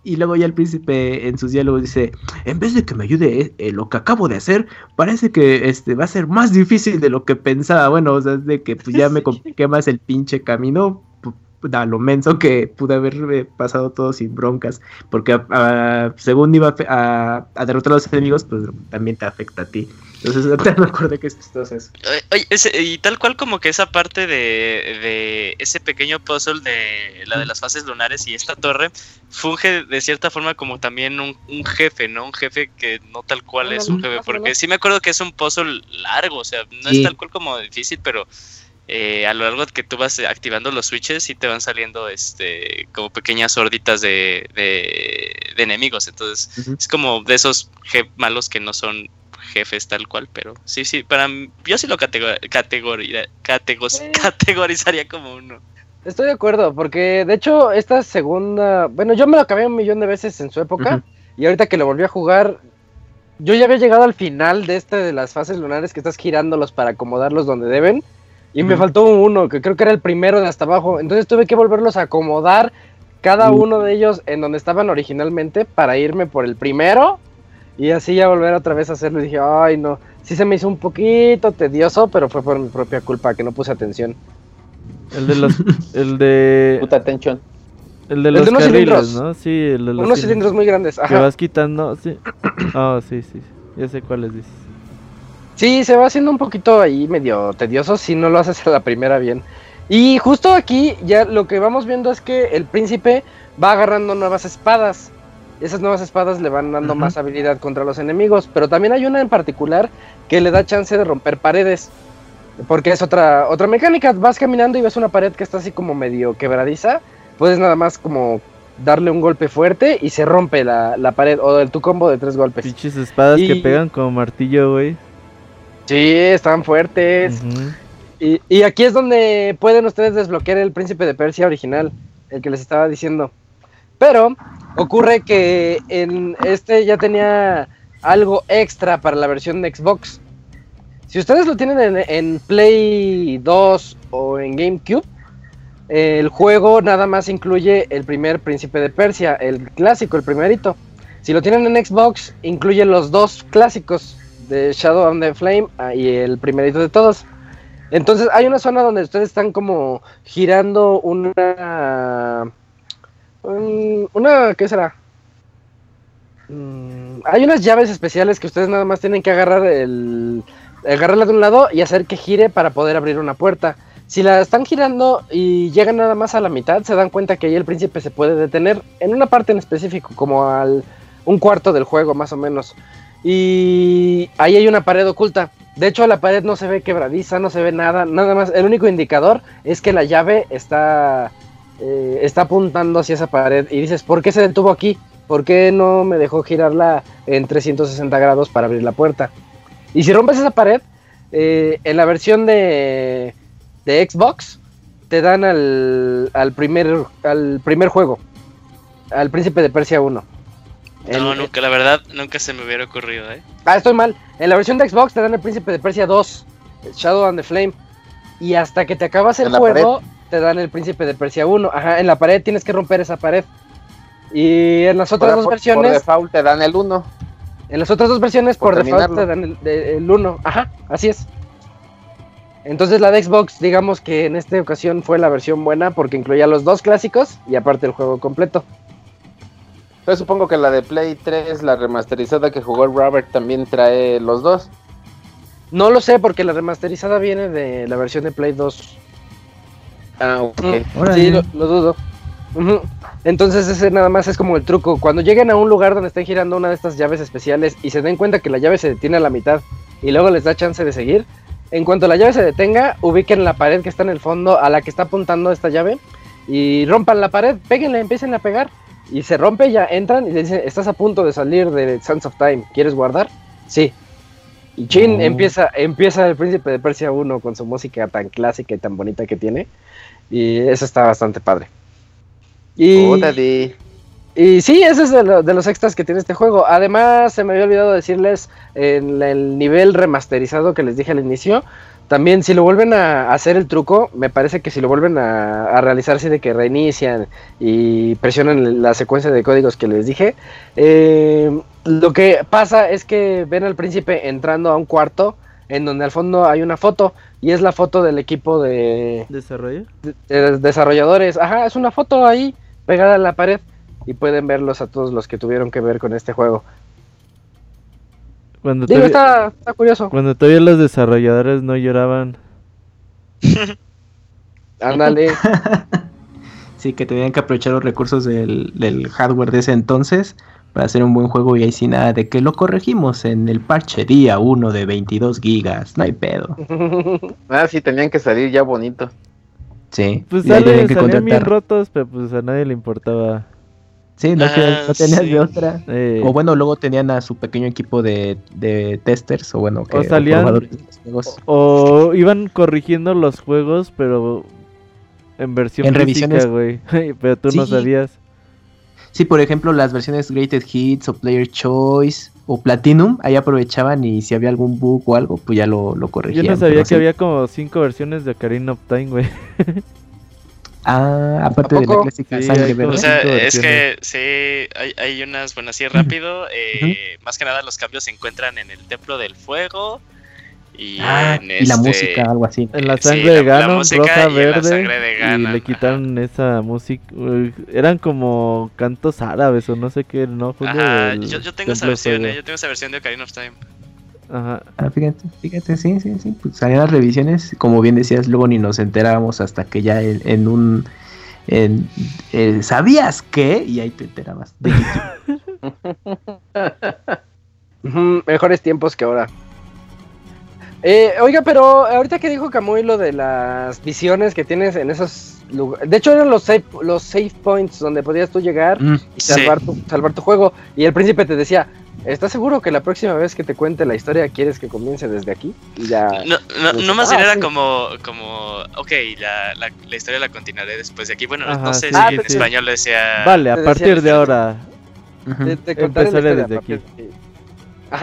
Y luego ya el príncipe en sus diálogos dice, en vez de que me ayude eh, eh, lo que acabo de hacer, parece que este va a ser más difícil de lo que pensaba. Bueno, o sea, es de que pues ya me compliqué más el pinche camino. A lo menso que pude haber eh, pasado todo sin broncas. Porque ah, según iba a, fe- a- a derrotar a los enemigos, pues también te afecta a ti. Entonces ahorita me acordé que es chistoso eso. Oye, ese- y tal cual como que esa parte de, de ese pequeño puzzle de la de las fases lunares y esta torre funge de cierta forma como también un, un jefe, ¿no? Un jefe que no tal cual es un jefe, porque sí me acuerdo que es un puzzle largo, o sea, no Sí. es tal cual como difícil, pero eh, a lo largo que tú vas activando los switches y te van saliendo este como pequeñas horditas de, de, de enemigos, entonces es como de esos malos que no son jefes tal cual, pero sí, sí, para mí- yo sí lo categor- Sí. categorizaría como uno. Estoy de acuerdo, porque de hecho esta segunda, bueno, yo me lo acabé un millón de veces en su época y ahorita que lo volví a jugar, yo ya había llegado al final de este de las fases lunares que estás girándolos para acomodarlos donde deben y me faltó uno que creo que era el primero de hasta abajo, entonces tuve que volverlos a acomodar cada Uh. uno de ellos en donde estaban originalmente para irme por el primero y así ya volver otra vez a hacerlo y dije, ay no, sí se me hizo un poquito tedioso, pero fue por mi propia culpa que no puse atención. El de los. El de. Puta atención. El de El los de unos carriles, cilindros. ¿no? Sí, el de los Unos cilindros muy grandes, Que ajá. vas quitando. Sí. Ah, sí, sí. Ya sé cuáles dices. Sí, se va haciendo un poquito ahí medio tedioso si no lo haces a la primera bien. Y justo aquí ya lo que vamos viendo es que el príncipe va agarrando nuevas espadas. Esas nuevas espadas le van dando más habilidad contra los enemigos, pero también hay una en particular que le da chance de romper paredes. Porque es otra otra mecánica, vas caminando y ves una pared que está así como medio quebradiza, puedes nada más como darle un golpe fuerte y se rompe la, la pared o el, tu combo de tres golpes. Pinches espadas que pegan como martillo, güey. Sí, están fuertes. Y, y aquí es donde pueden ustedes desbloquear el príncipe de Persia original, el que les estaba diciendo. Pero ocurre que en este ya tenía algo extra para la versión de Xbox. Si ustedes lo tienen en, Play 2 o en GameCube, el juego nada más incluye el primer príncipe de Persia, el clásico, el primerito. Si lo tienen en Xbox, incluye los dos clásicos de Shadow and the Flame ah, y el primerito de todos. Entonces hay una zona donde ustedes están como girando una... un- una... ¿Qué será? Mm, hay unas llaves especiales que ustedes nada más tienen que agarrar el... agarrarla de un lado y hacer que gire para poder abrir una puerta. Si la están girando y llegan nada más a la mitad, se dan cuenta que ahí el príncipe se puede detener en una parte en específico, como al un cuarto del juego más o menos. Y ahí hay una pared oculta. De hecho, la pared no se ve quebradiza, no se ve nada. Nada más, el único indicador es que la llave está, eh, está apuntando hacia esa pared. Y dices, ¿por qué se detuvo aquí? ¿Por qué no me dejó girarla en 360 grados para abrir la puerta? Y si rompes esa pared, eh, en la versión de, de Xbox, te dan al, al, primer, al primer juego, al Príncipe de Persia 1. No, nunca, la verdad, nunca se me hubiera ocurrido, ¿eh? Ah, estoy mal. En la versión de Xbox te dan el Príncipe de Persia 2, Shadow and the Flame. Y hasta que te acabas el juego, te dan el Príncipe de Persia 1. Ajá, en la pared tienes que romper esa pared. Y en las otras dos versiones. Por default te dan el 1. En las otras dos versiones, por, default te dan el 1. Ajá, así es. Entonces la de Xbox, digamos que en esta ocasión fue la versión buena porque incluía los dos clásicos y aparte el juego completo. Yo supongo que la de Play 3, la remasterizada que jugó Robert, también trae los dos. No lo sé porque la remasterizada viene de la versión de Play 2. Ah, ok. Mm, sí, lo, dudo. Entonces ese nada más es como el truco. Cuando lleguen a un lugar donde estén girando una de estas llaves especiales y se den cuenta que la llave se detiene a la mitad y luego les da chance de seguir, en cuanto la llave se detenga, ubiquen la pared que está en el fondo a la que está apuntando esta llave y rompan la pared, péguenla, empiecen a pegar y se rompe, ya entran y le dicen, estás a punto de salir de Sands of Time, ¿quieres guardar? Sí. Y Chin empieza, empieza el príncipe de Persia 1 con su música tan clásica y tan bonita que tiene. Y eso está bastante padre. Y, y sí, ese es de, de, los extras que tiene este juego. Además, se me había olvidado decirles en el nivel remasterizado que les dije al inicio, también si lo vuelven a hacer el truco, me parece que si lo vuelven a, realizar así de que reinician y presionan la secuencia de códigos que les dije, eh, lo que pasa es que ven al príncipe entrando a un cuarto en donde al fondo hay una foto y es la foto del equipo de, ¿Desarrollo? de desarrolladores. Ajá, es una foto ahí pegada a la pared y pueden verlos a todos los que tuvieron que ver con este juego. Cuando Digo, está, curioso. Cuando todavía los desarrolladores no lloraban. Ándale. sí, que tenían que aprovechar los recursos del, del, hardware de ese entonces para hacer un buen juego y ahí sin nada de que lo corregimos en el parche día 1 de 22 gigas, no hay pedo. ah, sí, tenían que salir ya bonito. Sí. Pues sale, que salían bien rotos, pero pues a nadie le importaba. Sí, no, ah, tenías de otra. O bueno, luego tenían a su pequeño equipo de, testers, o bueno, que o salían, o, iban corrigiendo los juegos, pero en versión en revisiones, güey. pero tú no sabías. Sí, por ejemplo, las versiones Greatest Hits o Player Choice o Platinum, ahí aprovechaban y si había algún bug o algo, pues ya lo, lo corregían. Yo no sabía que había como cinco versiones de Ocarina of Time, güey. Ah, aparte de la clásica sangre verde. O sea, es que sí, hay, hay unas, bueno, así rápido. Eh, Más que nada, los cambios se encuentran en el Templo del Fuego. Y, ah, en y la este, música, algo así. En la sangre de Ganon, roja, verde. Y le quitaron esa música. Eran como cantos árabes o no sé qué, ¿no? Ajá, yo, yo, tengo esa versión, eh, yo tengo esa versión de Ocarina of Time. Ajá. Ah, fíjate, fíjate, sí, sí, sí. Pues salían las revisiones, como bien decías, luego ni nos enterábamos hasta que ya en, un. En, eh, ¿Sabías qué? Y ahí te enterabas. Mejores tiempos que ahora. Eh, oiga, pero ahorita que dijo Camuy lo de las visiones que tienes en esos lugares. De hecho, eran los save, los save points donde podías tú llegar mm, y salvar, tu, salvar tu juego. Y el príncipe te decía: ¿Estás seguro que la próxima vez que te cuente la historia quieres que comience desde aquí? Y ya. No, no, no más bien ah, era como, como. Ok, la, la, la, historia la continuaré después de aquí. Bueno, no sé si en español decía. Vale, a partir de ahora. Te, contaré desde aquí.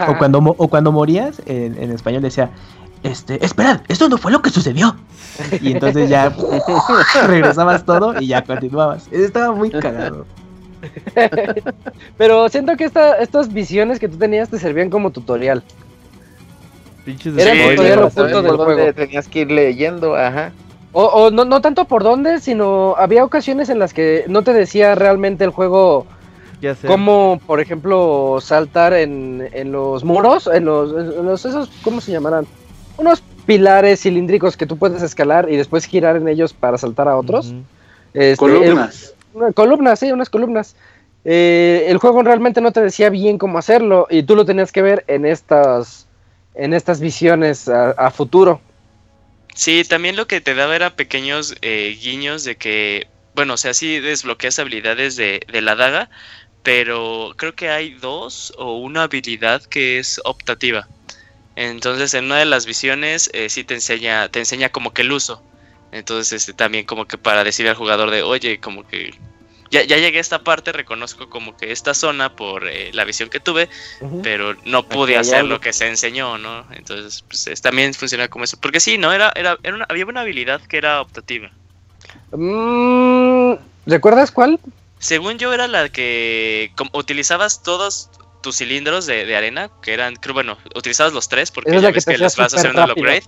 O cuando, o cuando morías, en, en español decía, este, esperad, esto no fue lo que sucedió. Y entonces ya regresabas todo y ya continuabas. Estaba muy cagado. Pero siento que esta, estas visiones que tú tenías te servían como tutorial. Pinches Era el tutorial oculto del juego. Tenías que ir leyendo, ajá. O, o no, no tanto por dónde, sino había ocasiones en las que no te decía realmente el juego como, por ejemplo, saltar en, en los muros, en los, en los, esos, ¿cómo se llamarán? Unos pilares cilíndricos que tú puedes escalar y después girar en ellos para saltar a otros. Este, columnas. columnas, sí, unas columnas. eh, el juego realmente no te decía bien cómo hacerlo y tú lo tenías que ver en estas, en estas visiones a, futuro. Sí, también lo que te daba era pequeños eh, guiños de que, bueno, o sea, sí desbloqueas habilidades de, de la daga, pero creo que hay dos o una habilidad que es optativa. Entonces, en una de las visiones eh, sí te enseña, te enseña como que el uso. Entonces, este, también como que para decirle al jugador de, oye, como que ya, ya llegué a esta parte, reconozco como que esta zona por eh, la visión que tuve, pero no pude hacer lo que se enseñó, ¿no? Entonces, pues también funciona como eso. Porque sí, ¿no? Era, era, era una, había una habilidad que era optativa. Mm, ¿Recuerdas cuál? Según yo era la que utilizabas todos tus cilindros de, arena, que eran, creo, bueno, utilizabas los tres porque ya ves que, los vas haciendo el upgrade.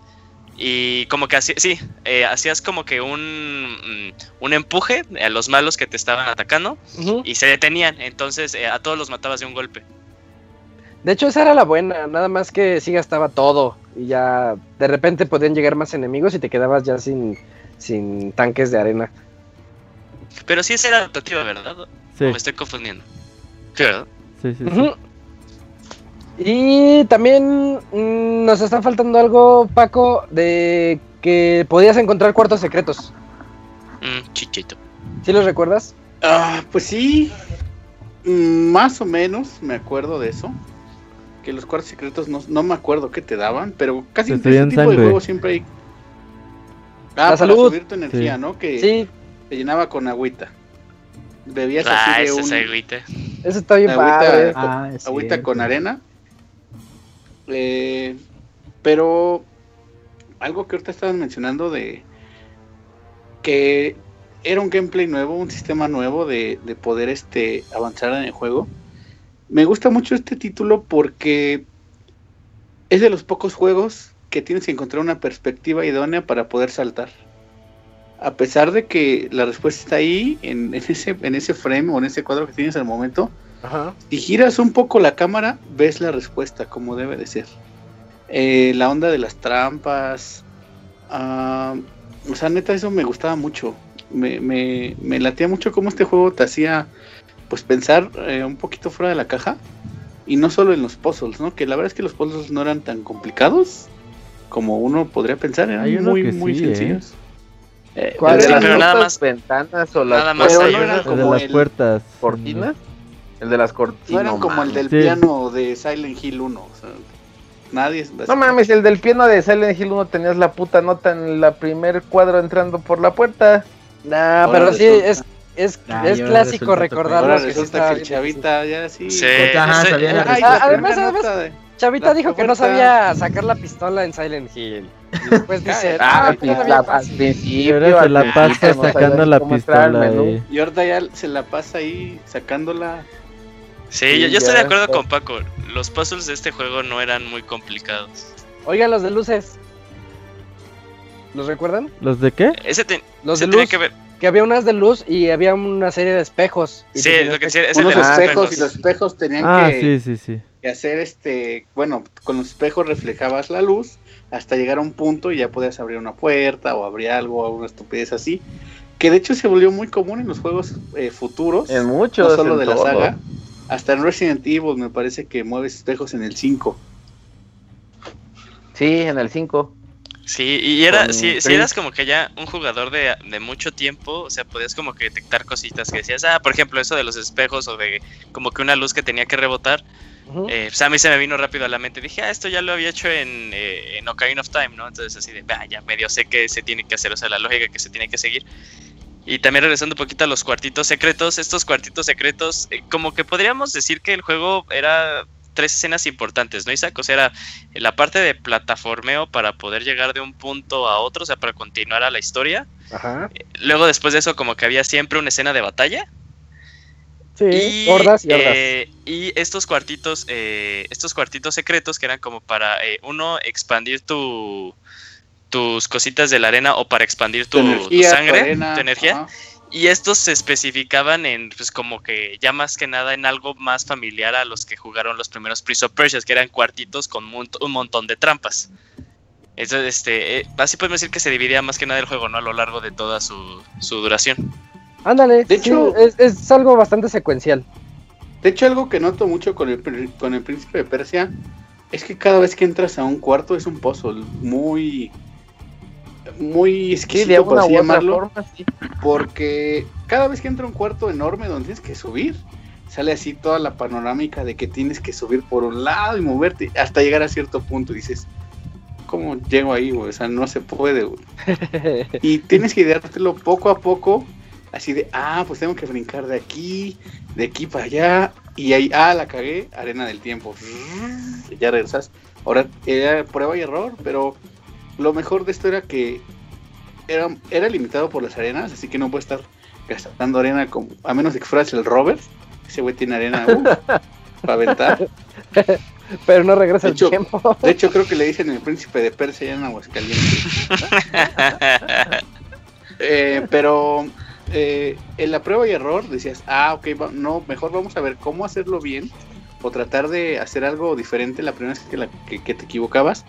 Y como que así, sí, eh, hacías como que un, mm, un empuje a los malos que te estaban atacando y se detenían. Entonces eh, a todos los matabas de un golpe. De hecho, esa era la buena, nada más que sí gastaba todo. Y ya de repente podían llegar más enemigos y te quedabas ya sin, sin tanques de arena. Pero sí esa era adaptativa, ¿verdad? Sí. me estoy confundiendo. Sí, ¿verdad? Sí, sí, sí. Y también mm, nos está faltando algo, Paco, de que podías encontrar cuartos secretos. Mm, chichito. ¿Sí los recuerdas? Ah, pues sí. Mm, más o menos me acuerdo de eso. Que los cuartos secretos no, me acuerdo qué te daban, pero casi en este tipo de juegos siempre hay. Ah, para subir tu energía, ¿no? Que sí. Te llenaba con agüita. Bebías ah, así de un... agüita. Eso está bien agüita, padre. Ah, agüita con arena eh, pero algo que ahorita estaban mencionando de que era un gameplay nuevo, un sistema nuevo de, poder este, avanzar en el juego. Me gusta mucho este título porque es de los pocos juegos que tienes que encontrar una perspectiva idónea para poder saltar. A pesar de que la respuesta está ahí, en, ese, en ese frame o en ese cuadro que tienes al momento, si giras un poco la cámara, ves la respuesta como debe de ser. Eh, la onda de las trampas. Ah, o sea, neta, eso me gustaba mucho. Me, me, me latía mucho cómo este juego te hacía pues pensar eh, un poquito fuera de la caja. Y no solo en los puzzles, ¿no? Que la verdad es que los puzzles no eran tan complicados como uno podría pensar. Eran muy, muy ¿eh? Sencillos. ¿Cuáles pero nada más ventanas o las, como las puertas cortinas el de las cortinas. No eran como el del piano de Silent Hill 1. O sea, nadie. No mames, el del piano de Silent Hill 1 tenías la puta nota en la primer cuadro entrando por la puerta. Nah, pero sí, es, es, es clásico recordarlo. que resulta que el chavita ya sí. sí además, además, Chavita dijo que no sabía sacar la pistola en Silent Hill. Y después dice, ah, ah pues la, al principio. se la pasa sacando la pistola. Y ahorita ya se la pasa ahí sacándola. Sí, yo, estoy de acuerdo con Paco. Los puzzles de este juego no eran muy complicados. Oigan, los de luces. ¿Los recuerdan? ¿Los de qué? Ese los de luz. Que, ver... que, había unas de luz y había una serie de espejos. sí, lo que, decía, unos de espejos, y los espejos tenían ah, que, sí, sí, sí. que hacer este, bueno, con los espejos reflejabas la luz hasta llegar a un punto y ya podías abrir una puerta o abrir algo o una estupidez así. Que de hecho se volvió muy común en los juegos eh, futuros. En muchos. No solo de la saga hasta en Resident Evil me parece que mueves espejos en el 5. Sí, en el 5. Sí, y era, si, eras como que ya un jugador de, mucho tiempo, o sea, podías como que detectar cositas que decías, ah, por ejemplo, eso de los espejos o de como que una luz que tenía que rebotar, eh, pues a mí se me vino rápido a la mente. Dije, ah, esto ya lo había hecho en, eh, en Ocarina of Time, ¿no? Entonces así de, ah, ya medio sé que se tiene que hacer, o sea, la lógica que se tiene que seguir. Y también regresando un poquito a los cuartitos secretos, estos cuartitos secretos, eh, como que podríamos decir que el juego era tres escenas importantes, ¿no, Isaac? O sea, era la parte de plataformeo para poder llegar de un punto a otro, o sea, para continuar a la historia. Ajá. Luego, después de eso, como que había siempre una escena de batalla. Sí, y, hordas y hordas. Eh, y estos cuartitos, estos cuartitos secretos que eran como para, uno, expandir tu, tus cositas de la arena o para expandir tu, sangre, tu, energía. Y estos se especificaban en, pues como que ya más que nada en algo más familiar a los que jugaron los primeros Prince of Persia, que eran cuartitos con un, montón de trampas. Entonces, este, eh, así podemos decir que se dividía más que nada el juego, ¿no? A lo largo de toda su, duración. Ándale, de hecho, es, es, algo bastante secuencial. De hecho, algo que noto mucho con el, con el príncipe de Persia es que cada vez que entras a un cuarto es un puzzle muy muy exquisito, por así llamarlo, porque cada vez que entra a un cuarto enorme donde tienes que subir, sale así toda la panorámica de que tienes que subir por un lado y moverte hasta llegar a cierto punto. Y dices, ¿cómo llego ahí, O sea, no se puede, y tienes que ideártelo poco a poco, así de, ah, pues tengo que brincar de aquí, de aquí para allá, y ahí, ah, la cagué, arena del tiempo. Ya regresas. Ahora era prueba y error, pero lo mejor de esto era que era, era limitado por las arenas, así que no puede estar gastando arena como, a menos de que fueras el Robert. Ese güey tiene arena uh, para aventar. Pero no regresa el tiempo. De hecho, creo que le dicen el príncipe de Persia en Aguascalientes. eh, pero eh, en la prueba y error decías, ah, ok, no, mejor vamos a ver cómo hacerlo bien o tratar de hacer algo diferente la primera vez que, que, te equivocabas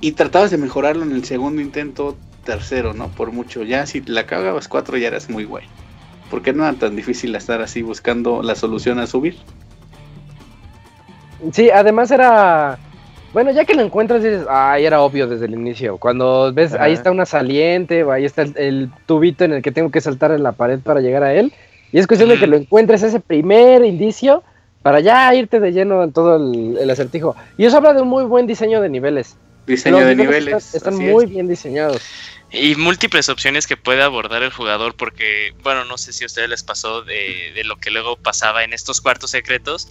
y tratabas de mejorarlo en el segundo intento, tercero, ¿no? Por mucho, ya si la cagabas cuatro ya eras muy guay. porque no era tan difícil estar así buscando la solución a subir? Sí, además era bueno, ya que lo encuentras, dices, ay, era obvio desde el inicio. Cuando ves, ahí está una saliente, o ahí está el, tubito en el que tengo que saltar en la pared para llegar a él. Y es cuestión de que lo encuentres ese primer indicio para ya irte de lleno en todo el, acertijo. Y eso habla de un muy buen diseño de niveles. Diseño de niveles. Están, muy bien diseñados. Y múltiples opciones que puede abordar el jugador, porque, bueno, no sé si a ustedes les pasó de, de lo que luego pasaba en estos cuartos secretos.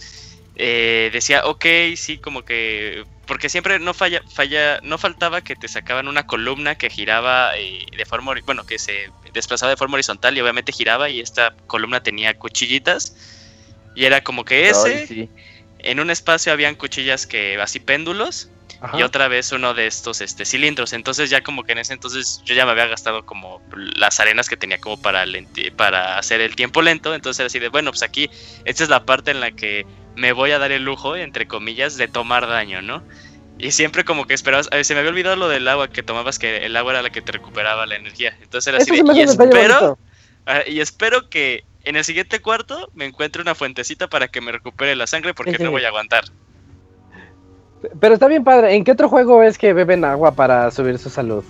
Eh, decía, ok, sí, como que porque siempre no falla, falla, no faltaba que te sacaban una columna que giraba eh, de forma, bueno, que se desplazaba de forma horizontal y obviamente giraba y esta columna tenía cuchillitas y era como que ese, en un espacio habían cuchillas que así péndulos y otra vez uno de estos este cilindros, entonces ya como que en ese entonces yo ya me había gastado como las arenas que tenía como para para hacer el tiempo lento, entonces era así de bueno, pues aquí esta es la parte en la que me voy a dar el lujo, entre comillas, de tomar daño, ¿no? Y siempre como que esperabas, se me había olvidado lo del agua que tomabas, que el agua era la que te recuperaba la energía. Entonces era así y espero, ah, y espero que en el siguiente cuarto me encuentre una fuentecita para que me recupere la sangre porque no voy a aguantar. Pero está bien padre, ¿en qué otro juego es que beben agua para subir su salud?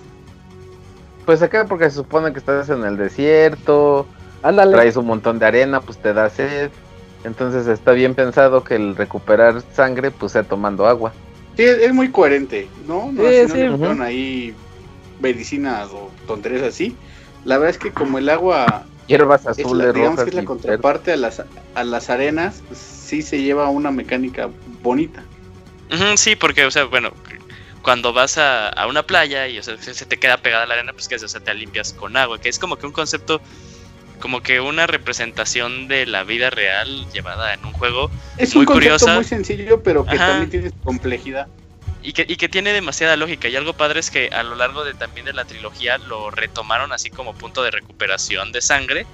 Pues acá porque se supone que estás en el desierto, Ándale. traes un montón de arena, pues te da sed. Entonces está bien pensado que el recuperar sangre pues sea tomando agua. Sí, es muy coherente, ¿no? No, sí, sí. no ahí medicinas o tonterías así. La verdad es que como el agua hierbas azules, es digamos que es la contraparte a las a las arenas, pues, sí se lleva una mecánica bonita. Sí, porque o sea, bueno, cuando vas a, a una playa y o sea, se te queda pegada la arena, pues que o sea, te limpias con agua, que es como que un concepto como que una representación de la vida real llevada en un juego es muy un curiosa. muy sencillo, pero que también tiene complejidad. Y que, y que tiene demasiada lógica. Y algo padre es que a lo largo de también de la trilogía lo retomaron así como punto de recuperación de sangre.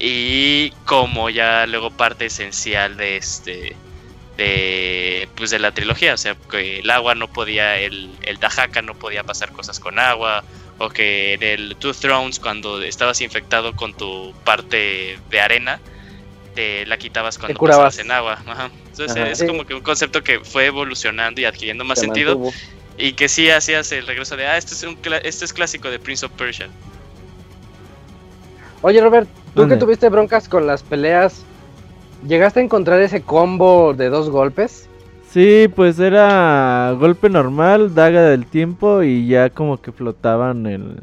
Y como ya luego parte esencial de este de pues de la trilogía. O sea, que el agua no podía, el, el Dajaka no podía pasar cosas con agua o que en el Two Thrones cuando estabas infectado con tu parte de arena te la quitabas cuando pasabas en agua. Entonces es como que un concepto que fue evolucionando y adquiriendo más sentido y que sí hacías el regreso de ah este es un este es clásico de Prince of Persia. Oye Robert, tú que tuviste broncas con las peleas, ¿llegaste a encontrar ese combo de dos golpes? Sí, pues era golpe normal, daga del tiempo y ya como que flotaban el...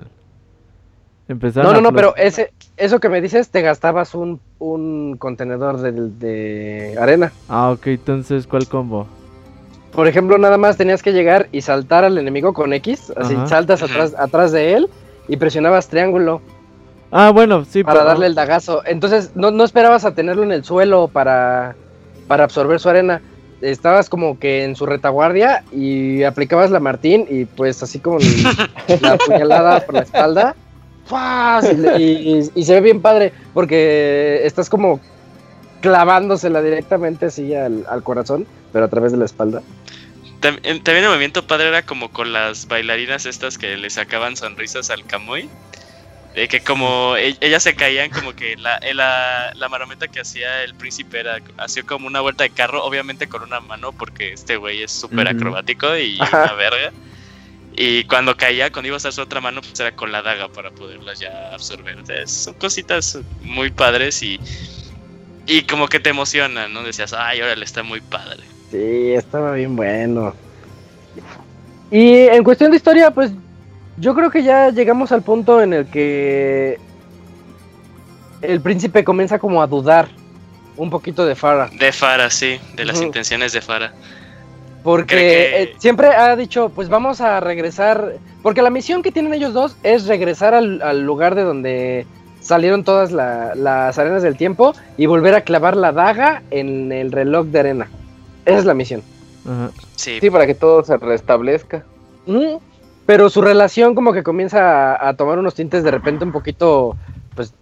Empezaron no, no, no, pero ese, eso que me dices, te gastabas un, un contenedor de, de arena. Ah, ok, entonces, ¿cuál combo? Por ejemplo, nada más tenías que llegar y saltar al enemigo con X, así saltas atrás, atrás de él y presionabas triángulo. Ah, bueno, sí. Para darle el dagazo. Entonces, no, no esperabas a tenerlo en el suelo para, para absorber su arena estabas como que en su retaguardia y aplicabas la Martín y pues así como la puñalada por la espalda. Y, se ve bien padre porque estás como clavándosela directamente así al, corazón, pero a través de la espalda. También, el movimiento padre era como con las bailarinas estas que le sacaban sonrisas al Camuy. De que como e, ellas se caían, como que la, la, la marometa que hacía el príncipe era, hacía como una vuelta de carro, obviamente con una mano, porque este güey es súper acrobático y una verga. Y cuando caía, cuando iba a usar su otra mano, pues era con la daga para poderlas ya absorber. son cositas muy padres y, y como que te emocionan, ¿no? Decías, ay, órale, está muy padre. Sí, estaba bien bueno. Y en cuestión de historia, pues yo creo que ya llegamos al punto en el que el príncipe comienza como a dudar un poquito de Farah. De Farah, sí, de las intenciones de Farah. Porque eh, siempre ha dicho, pues vamos a regresar, porque la misión que tienen ellos dos es regresar al, lugar de donde salieron todas las arenas del tiempo y volver a clavar la daga en el reloj de arena. Esa es la misión. Sí. para que todo se restablezca. Pero su relación como que comienza a, tomar unos tintes de repente un poquito, pues,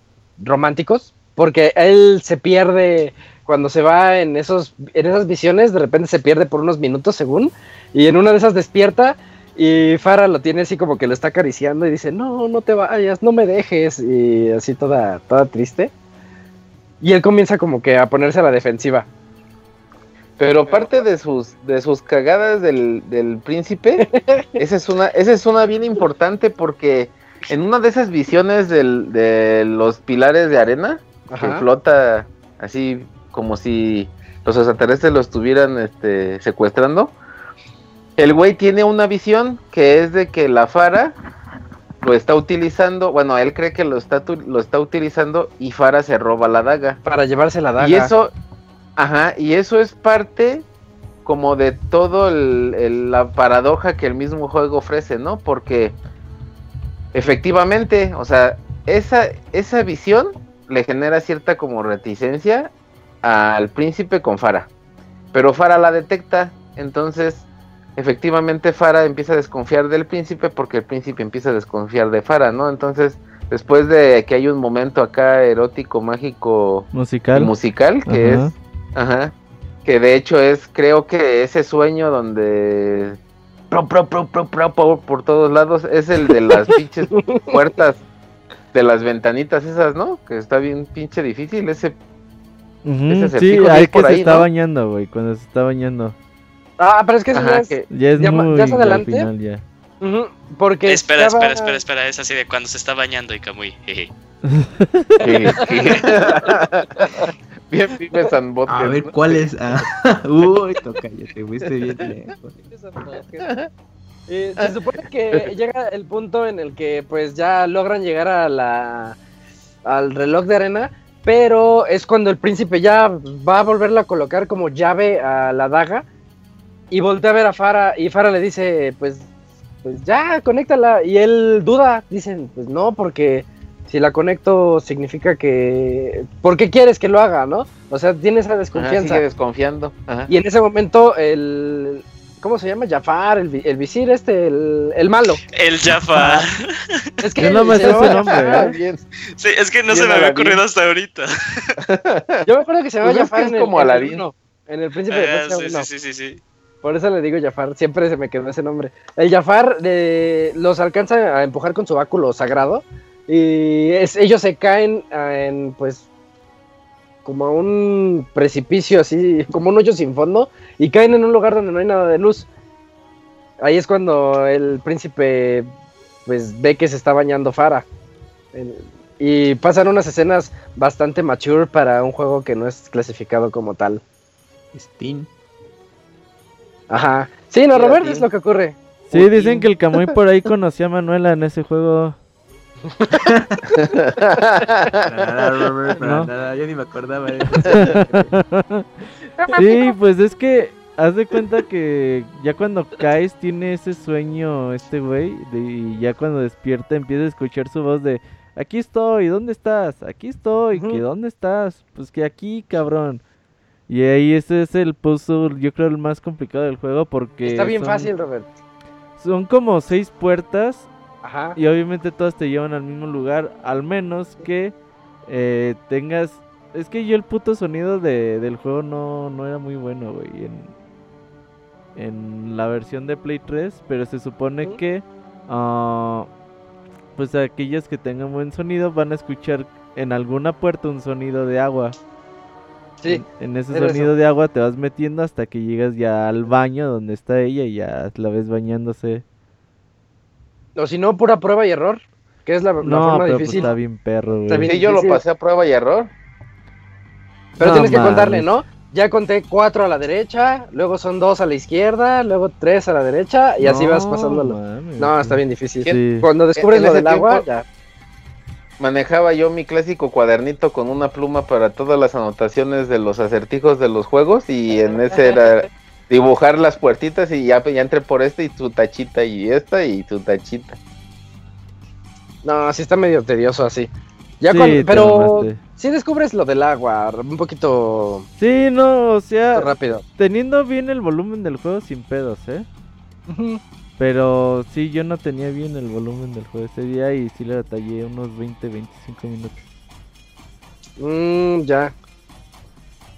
románticos, porque él se pierde cuando se va en, esos, en esas visiones, de repente se pierde por unos minutos según, y en una de esas despierta y Farah lo tiene así como que lo está acariciando y dice, no, no te vayas, no me dejes, y así toda, toda triste. Y él comienza como que a ponerse a la defensiva. Pero parte de sus, de sus cagadas del, del príncipe, esa es, una, esa es una bien importante porque en una de esas visiones del, de los pilares de arena, que flota así como si los extraterrestres lo estuvieran este, secuestrando, el güey tiene una visión que es de que la Fara lo está utilizando, bueno, él cree que lo está, lo está utilizando y Fara se roba la daga. Para llevarse la daga. Y eso, Ajá, y eso es parte como de todo la paradoja que el mismo juego ofrece, ¿no? Porque efectivamente, o sea, esa, esa visión le genera cierta como reticencia al príncipe con Fara. Pero Fara la detecta, entonces efectivamente Fara empieza a desconfiar del príncipe porque el príncipe empieza a desconfiar de Fara, ¿no? Entonces, después de que hay un momento acá erótico, mágico, musical, musical que es Ajá. Que de hecho es, creo que ese sueño donde pro, pro, pro, pro, pro, por todos lados es el de las pinches puertas de las ventanitas esas, ¿no? Que está bien pinche difícil ese. ese sí, ahí que se está bañando, güey, cuando se está bañando. Ah, pero es que, Ajá, es, ya es muy adelante. Final, ya. porque espera, espera, espera, espera, es así de cuando se está bañando y Camuy. Bien A ver, ¿cuál es? Ah, uy, toca, ya te fuiste bien lejos. Eh, se supone que llega el punto en el que pues ya logran llegar a la al reloj de arena, pero es cuando el príncipe ya va a volverla a colocar como llave a la daga y voltea a ver a Fara y Fara le dice, pues pues ya, conéctala y él duda, dicen, pues no, porque si la conecto significa que... ¿Por qué quieres que lo haga, no? O sea, tiene esa desconfianza. sigue desconfiando. Y en ese momento el... ¿Cómo se llama? Jafar, el, el visir este, el, el malo. El Jafar. Es que no me sé ese nombre. ¿eh? Sí, es que no se me había ocurrido hasta ahorita. Yo me acuerdo que se llama pues Jafar es en, como el, en el Príncipe de ah, Persia sí, sí, sí, sí, Por eso le digo Jafar, siempre se me quedó ese nombre. El Jafar de, los alcanza a empujar con su báculo sagrado y ellos se caen en, pues, como a un precipicio así, como un hoyo sin fondo, y caen en un lugar donde no hay nada de luz. Ahí es cuando el príncipe, pues, ve que se está bañando Farah. Y pasan unas escenas bastante mature para un juego que no es clasificado como tal. Steam. Ajá. Sí, no, Robert, es lo que ocurre. Sí, dicen que el Camuy por ahí conocía a Manuela en ese juego yo ni me acordaba sí, pues es que haz de cuenta que ya cuando caes tiene ese sueño este güey y ya cuando despierta empieza a escuchar su voz de aquí estoy, ¿dónde estás? Aquí estoy, ¿que dónde estás? Pues que aquí, cabrón. Y ahí ese es el puzzle, yo creo el más complicado del juego porque está bien fácil, Robert. Son como seis puertas y obviamente todas te llevan al mismo lugar, al menos que eh, tengas... Es que yo el puto sonido de, del juego no, no era muy bueno, güey. En, en la versión de Play 3, pero se supone que... Ah, pues aquellos que tengan buen sonido van a escuchar en alguna puerta un sonido de agua. Sí. En, ese sonido de agua te vas metiendo hasta que llegas ya al baño donde está ella y ya la ves bañándose. O si no, pura prueba y error. Que es la, no, forma pero pues difícil. está bien perro, güey. Sí, yo lo pasé a prueba y error. Pero No tienes que contarle, ¿no? Ya conté cuatro a la derecha, luego son dos a la izquierda, luego tres a la derecha y así vas pasándolo. mames, No, está bien difícil. Sí. Cuando descubres lo ese del agua, ya. Manejaba yo mi clásico cuadernito con una pluma para todas las anotaciones de los acertijos de los juegos y en ese era dibujar las puertitas y ya, ya entré por este y tu tachita y esta y tu tachita. No, sí está medio tedioso así. Ya Sí, cuando- te pero sí descubres lo del agua, un poquito Sí, no, o sea, rápido. teniendo bien el volumen del juego sin pedos, ¿eh? Pero sí, yo no tenía bien el volumen del juego ese día y sí le batallé unos 20, 25 minutos. Mm, ya.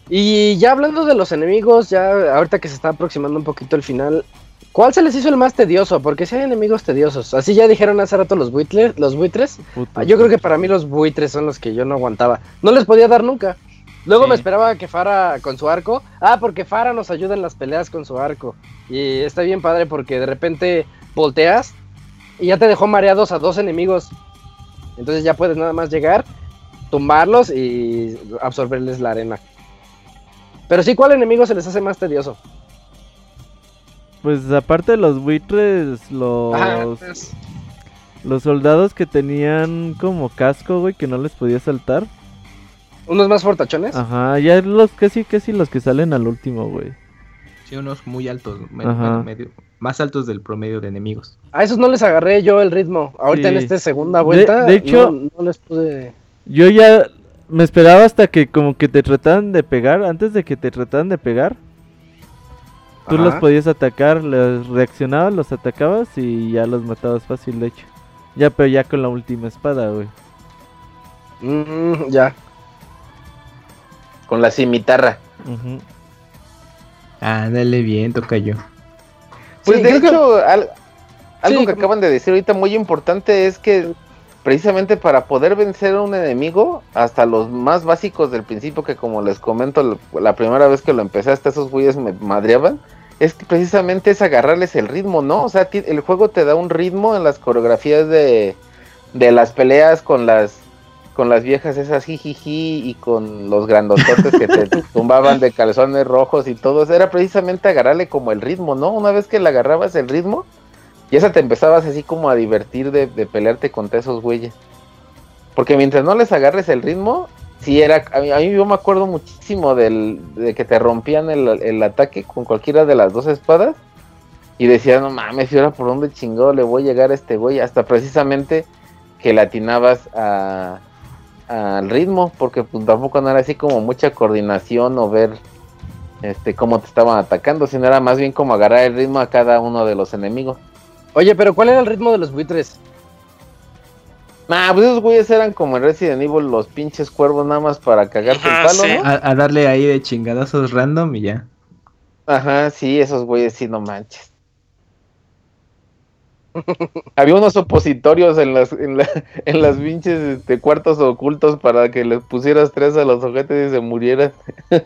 Y ya hablando de los enemigos, ya ahorita que se está aproximando un poquito el final, ¿cuál se les hizo el más tedioso? Porque si hay enemigos tediosos. Así ya dijeron hace rato los buitres, los buitres. Puto, yo creo que para mí los buitres son los que yo no aguantaba. No les podía dar nunca. Luego Sí. me esperaba que Fara con su arco. Ah, porque Fara nos ayuda en las peleas con su arco. Y está bien padre porque de repente volteas y ya te dejó mareados a dos enemigos. Entonces ya puedes nada más llegar, tumbarlos y absorberles la arena. Pero sí, ¿cuál enemigo se les hace más tedioso? Pues aparte de los buitres, los, Ajá, pues, los soldados que tenían como casco, güey, que no les podía saltar. unos más fortachones. Ajá, ya los casi, casi los que salen al último, güey. Sí, unos muy altos, me- Ajá. bueno, medio- más altos del promedio de enemigos. A esos no les agarré yo el ritmo. Ahorita Sí. en esta segunda vuelta. de hecho- no, no les pude. Yo ya me esperaba hasta que como que te trataran de pegar, antes de que te trataran de pegar. Tú Ajá. los podías atacar, les reaccionabas, los atacabas y ya los matabas fácil, de hecho. Ya, pero ya con la última espada, güey. Mm, ya. Con la cimitarra. Ándale bien, toca yo. Pues Sí, de que- hecho, al- algo Sí, que como- acaban de decir ahorita muy importante es que precisamente para poder vencer a un enemigo, hasta los más básicos del principio, que como les comento, la, primera vez que lo empecé, hasta esos güeyes me madreaban, es que precisamente es agarrarles el ritmo, ¿no? O sea, el juego te da un ritmo en las coreografías de, de las peleas con las con las viejas esas jijiji y con los grandototes que te tumbaban de calzones rojos y todo. Era precisamente agarrarle como el ritmo, ¿no? Una vez que le agarrabas el ritmo, y esa te empezabas así como a divertir de, de pelearte contra esos güeyes. Porque mientras no les agarres el ritmo, sí era. A mí, yo me acuerdo muchísimo del, de que te rompían el, el ataque con cualquiera de las dos espadas. Y decía, no mames, ¿y ahora por dónde chingado le voy a llegar a este güey? Hasta precisamente que le atinabas a, al ritmo, porque pues, tampoco no era así como mucha coordinación o ver este cómo te estaban atacando, sino era más bien como agarrar el ritmo a cada uno de los enemigos. Oye, pero ¿cuál era el ritmo de los buitres? Nah, pues esos güeyes eran como en Resident Evil los pinches cuervos nada más para cagarte Ajá, el palo, sí. ¿no? A, a darle ahí de chingadazos random y ya. Ajá, sí, esos güeyes sí, no manches. Había unos opositorios en las, en, la- en las pinches este, cuartos ocultos para que les pusieras tres a los ojetes y se murieran.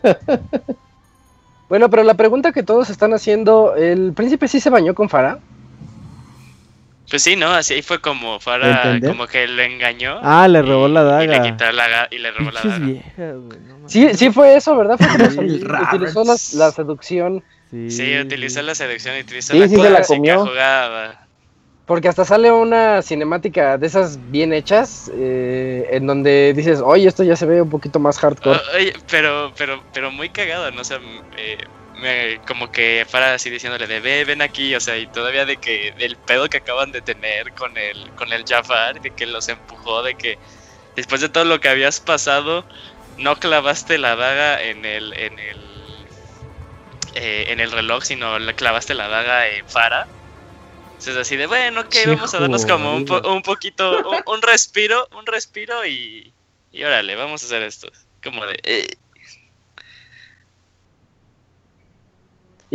Bueno, pero la pregunta que todos están haciendo, ¿el príncipe sí se bañó con Fara? Pues sí, ¿no? Así fue como Farah, ¿Entender? como que lo engañó. Ah, le robó la y- Y le daga. quitó la y le robó la daga. viejas, güey, no. Sí, sí fue eso, ¿verdad? Fue como Sí, si Roberts. utilizó la, la seducción, Sí, Sí, utilizó la seducción y utilizó Sí, la sí se la comió. jugada. porque hasta sale una cinemática de esas bien hechas, eh, en donde dices, oye, esto ya se ve un poquito más hardcore. Oye, pero, pero, pero muy cagado, ¿no? O sea, eh, me- como que para así diciéndole de ve, ven aquí, o sea, y todavía de que del pedo que acaban de tener con el, con el Jafar, de que los empujó, de que después de todo lo que habías pasado, no clavaste la daga en el, en el, eh, en el reloj, sino clavaste la daga en Farah. Entonces así de, bueno, ok, vamos a darnos como un, po- un poquito, un, un respiro, un respiro y, y órale, vamos a hacer esto. Como de, eh,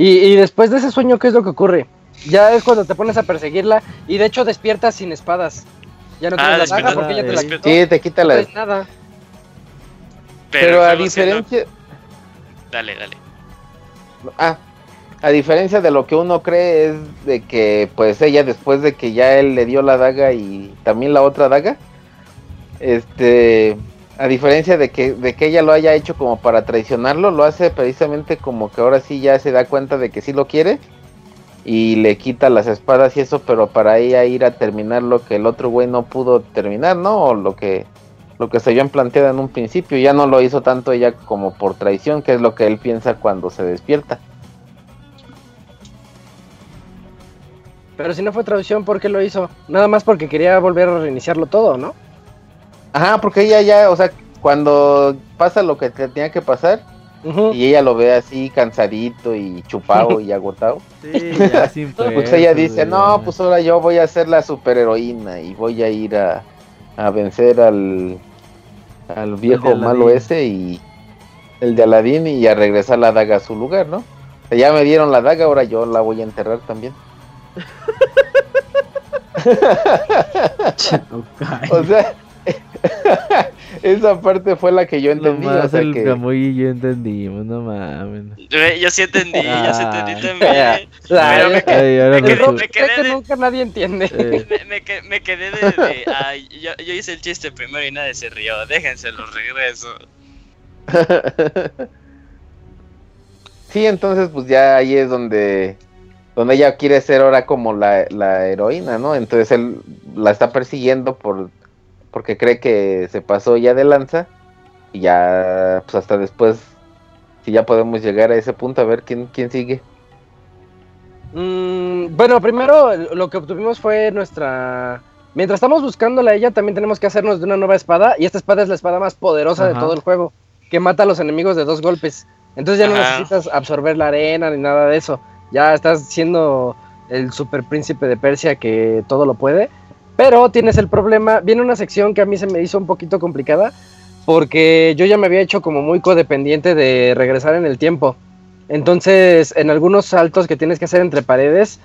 Y, y después de ese sueño, ¿qué es lo que ocurre? Ya es cuando te pones a perseguirla y de hecho despiertas sin espadas. Ya no ah, tienes la daga porque ya te la quitó. Sí, te quita la... nada. Pero, a diferencia... Dale, dale. Ah, a diferencia de lo que uno cree es de que pues ella después de que ya él le dio la daga y también la otra daga, este, a diferencia de que, de que ella lo haya hecho como para traicionarlo, lo hace precisamente como que ahora sí ya se da cuenta de que sí lo quiere y le quita las espadas y eso, pero para ella ir a terminar lo que el otro güey no pudo terminar, ¿no? O lo que lo que se habían planteado en un principio, ya no lo hizo tanto ella como por traición, que es lo que él piensa cuando se despierta. Pero si no fue traición, ¿por qué lo hizo? Nada más porque quería volver a reiniciarlo todo, ¿no? Ajá, porque ella ya, o sea, cuando pasa lo que tenía que pasar, y ella lo ve así cansadito y chupado y agotado. Sí, ya pues ella dice, no, pues ahora yo voy a ser la superheroína y voy a ir a, a vencer al, al viejo malo ese y el de Aladín y a regresar la daga a su lugar, ¿no? Ya me dieron la daga, ahora yo la voy a enterrar también. o sea, esa parte fue la que yo entendí. Lo más el que... y yo entendimos, no mames. Yo sí entendí, yo sí entendí también. pero me, quedé, me, quedé, me quedé de, nunca nadie entiende. Me, me, quedé de, ay, yo, yo, hice el chiste primero y nadie se rió. Déjense los regreso. sí, entonces pues ya ahí es donde donde ella quiere ser ahora como la, la heroína, ¿no? Entonces él la está persiguiendo por porque cree que se pasó ya de lanza y ya pues hasta después si ya podemos llegar a ese punto a ver quién quién sigue. Mm, bueno, primero lo que obtuvimos fue nuestra mientras estamos buscándola a ella también tenemos que hacernos de una nueva espada y esta espada es la espada más poderosa de todo el juego que mata a los enemigos de dos golpes. Entonces ya no necesitas absorber la arena ni nada de eso. Ya estás siendo el super príncipe de Persia que todo lo puede. Pero tienes el problema, viene una sección que a mí se me hizo un poquito complicada, porque yo ya me había hecho como muy codependiente de regresar en el tiempo. Entonces, en algunos saltos que tienes que hacer entre paredes,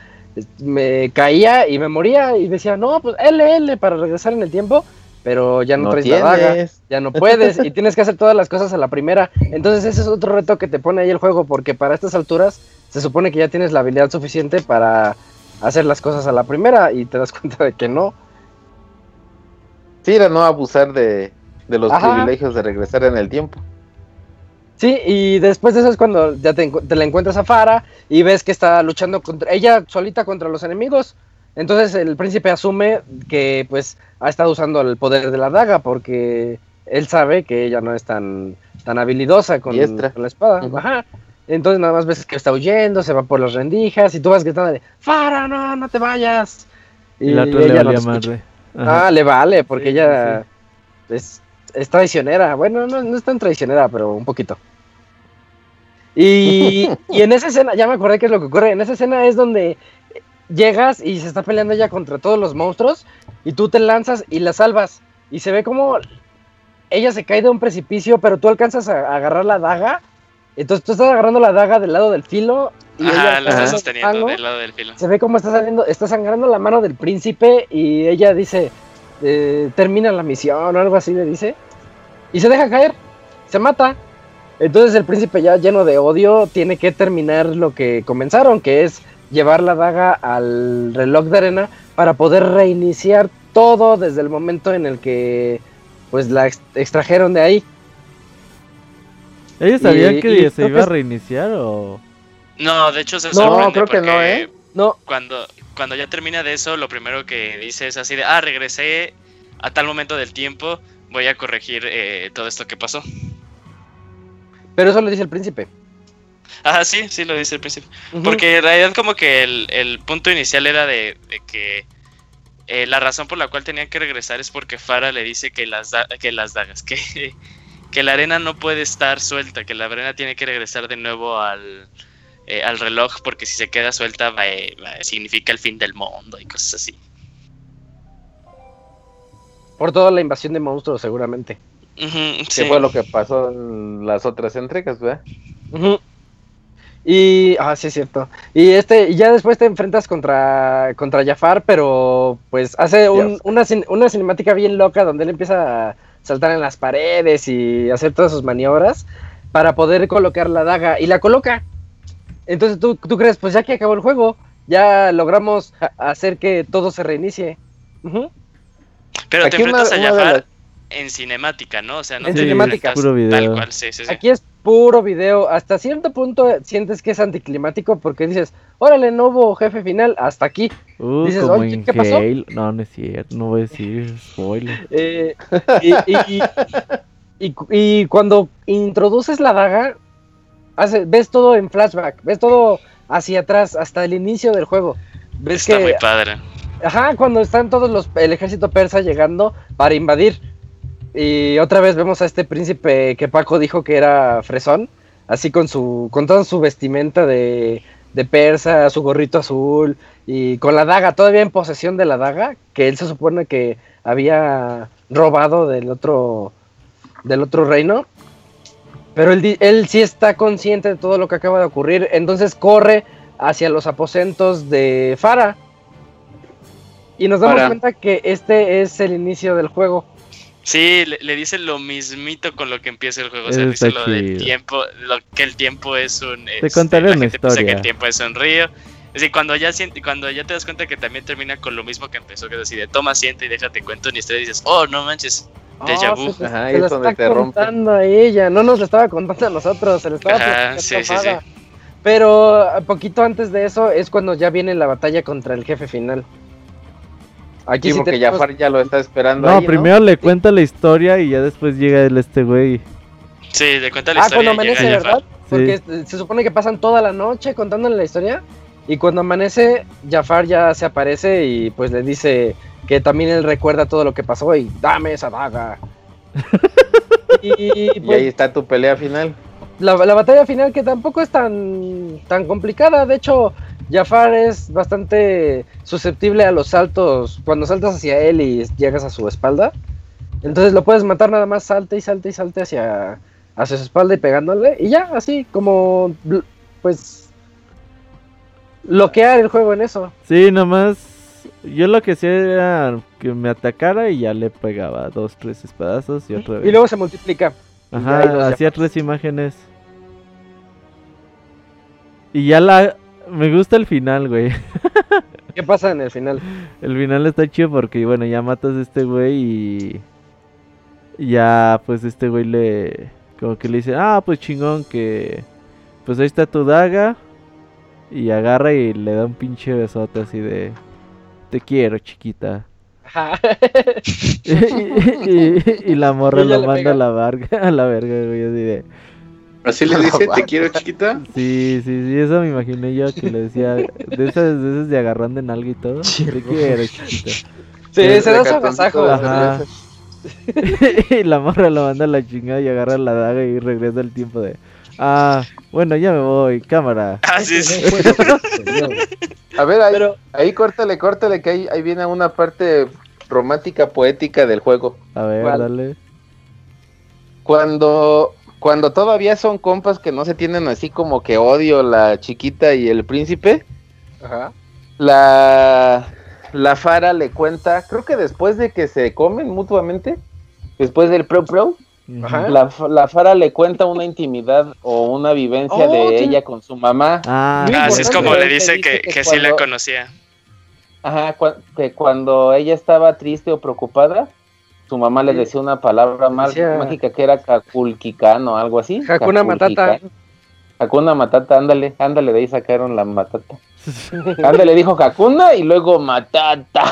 me caía y me moría y decía, no, pues L, L para regresar en el tiempo, pero ya no, traes la daga, ya no puedes y tienes que hacer todas las cosas a la primera. Entonces, ese es otro reto que te pone ahí el juego, porque para estas alturas se supone que ya tienes la habilidad suficiente para hacer las cosas a la primera y te das cuenta de que no. Sí, era no abusar de, los privilegios de regresar en el tiempo. Sí, y después de eso es cuando ya te, la encuentras a Fara y ves que está luchando contra ella solita contra los enemigos. Entonces el príncipe asume que pues ha estado usando el poder de la daga porque él sabe que ella no es tan, tan habilidosa con, la espada. Ajá. Entonces nada más ves que está huyendo, se va por las rendijas y tú vas gritando de Fara, no, no te vayas. Y, la otra le Ah, le vale, porque ella Es, traicionera. Bueno, no, es tan traicionera, pero un poquito. Y, y, en esa escena, ya me acordé qué es lo que ocurre. En esa escena es donde llegas y se está peleando ella contra todos los monstruos y tú te lanzas y la salvas. Y se ve como ella se cae de un precipicio, pero tú alcanzas a agarrar la daga. Entonces tú estás agarrando la daga del lado del filo y ella la está sosteniendo del lado del filo. Se ve como está saliendo, está sangrando la mano del príncipe y ella dice, eh, termina la misión o algo así le dice. Y se deja caer, se mata. Entonces el príncipe ya lleno de odio tiene que terminar lo que comenzaron, que es llevar la daga al reloj de arena para poder reiniciar todo desde el momento en el que pues la extrajeron de ahí. ¿Ella sabía que se iba a reiniciar o...? No, de hecho se No, creo que no, ¿eh? No. Cuando, cuando ya termina de eso, lo primero que dice es así de, ah, regresé a tal momento del tiempo, voy a corregir eh, todo esto que pasó. Pero eso lo dice el príncipe. Ah, sí, sí lo dice el príncipe. Porque en realidad como que el, punto inicial era de, que eh, la razón por la cual tenía que regresar es porque Farah le dice que las, que las dagas, que, que la arena no puede estar suelta, que la arena tiene que regresar de nuevo al, eh, al reloj porque si se queda suelta significa el fin del mundo y cosas así. Por toda la invasión de monstruos seguramente. que fue lo que pasó en las otras entregas, ¿verdad? Y, ah, sí, es cierto. Y este, ya después te enfrentas contra, contra Jafar, pero pues hace una, una cinemática bien loca donde él empieza a saltar en las paredes y hacer todas sus maniobras para poder colocar la daga y la coloca. Entonces tú, tú crees, pues ya que acabó el juego, ya logramos hacer que todo se reinicie. Pero te enfrentas a Jafar en cinemática, ¿no? O sea, no en cinemática. Puro video. Tal cual, sí, sí, Aquí es puro video. Hasta cierto punto sientes que es anticlimático porque dices, órale, no hubo jefe final, hasta aquí. Uh, dices, como oye, en ¿qué pasó? No, no es cierto, no voy a decir spoiler. Eh, y, y- y- y cuando introduces la daga, hace- ves todo en flashback, ves todo hacia atrás, hasta el inicio del juego. Ves Está que, muy padre. ajá, cuando están todos los, el ejército persa llegando para invadir. Y otra vez vemos a este príncipe que Paco dijo que era fresón, así con su, con toda su vestimenta de, de persa, su gorrito azul y con la daga, todavía en posesión de la daga, que él se supone que había robado del otro, del otro reino. Pero él, él sí está consciente de todo lo que acaba de ocurrir, entonces corre hacia los aposentos de Farah. Y nos damos Farah. cuenta que este es el inicio del juego. Sí, le, le dice lo mismito con lo que empieza el juego. O sea, Eso dice está lo del tiempo, lo que el tiempo es un. Te este, contaré la una gente piensa que historia. el tiempo es un río. Es decir, cuando ya, siente, cuando ya te das cuenta que también termina con lo mismo que empezó, que es así de toma asiento y déjate cuento una historia y dices, oh, no manches, Déjà Ah, vu. se, Ajá, se es donde está te rompe. contando a ella, no nos la estaba contando a nosotros, se la estaba Ajá, sí, a sí, Farah. Pero a poquito antes de eso es cuando ya viene la batalla contra el jefe final. Aquí Sí, sí porque tenemos- Jafar ya lo está esperando. No, ahí, primero le cuenta la historia y ya después llega el este güey. Sí, le cuenta la Ah, historia. cuando y llega amanece, Jafar. ¿verdad? Porque eh, se supone que pasan toda la noche contándole la historia. Y cuando amanece, Jafar ya se aparece y pues le dice que también él recuerda todo lo que pasó y dame esa daga. y Y pues, ahí está tu pelea final. la, la batalla final que tampoco es tan, tan complicada. De hecho, Jafar es bastante susceptible a los saltos. Cuando saltas hacia él y llegas a su espalda. Entonces lo puedes matar nada más salte y salte y salte hacia, hacia su espalda y pegándole. Y ya, así como pues bloquear el juego en eso. Sí, nomás. Yo lo que hacía era que me atacara y ya le pegaba dos, tres espadazos y otra vez. Y luego se multiplica. Ajá, hacía tres imágenes. Y ya la. Me gusta el final, güey. ¿Qué pasa en el final? El final está chido porque, bueno, ya matas a este güey y. Ya, pues este güey le. Como que le dice, ah, pues chingón, que. Pues ahí está tu daga. Y agarra y le da un pinche besote así de. Te quiero, chiquita. Ajá. y, y- y la morra lo manda pega. a la verga, a la verga, güey, así de. Así le dice, te quiero chiquita. Sí, sí, sí, eso me imaginé yo que le decía. De esas, de esas de agarrón de nalga y todo. Te quiero, chiquita. Sí, se da su agasajo. y la morra lo manda a la chingada y agarra la daga y regresa al tiempo de. Ah, bueno, ya me voy, cámara. Ah, sí, sí. A ver, ahí, Pero- ahí córtale, córtale, que ahí, ahí viene una parte romántica, poética del juego. A ver, ¿Cuál? dale. Cuando, cuando todavía son compas que no se tienen así como que odio la chiquita y el príncipe, Ajá. la, la Fara le cuenta, creo que después de que se comen mutuamente, después del pro pro, Ajá. la, la Fara le cuenta una intimidad o una vivencia Oh, de sí. ella con su mamá. Ah, Así es como le dice dice que, que que sí la conocía. Ajá, que cuando ella estaba triste o preocupada, su mamá le decía una palabra Decía- mágica que era Caculquicán o algo así. Hakuna Matata. Hakuna Matata, ándale, ándale, de ahí sacaron la matata. Ándale, dijo Hakuna y luego Matata.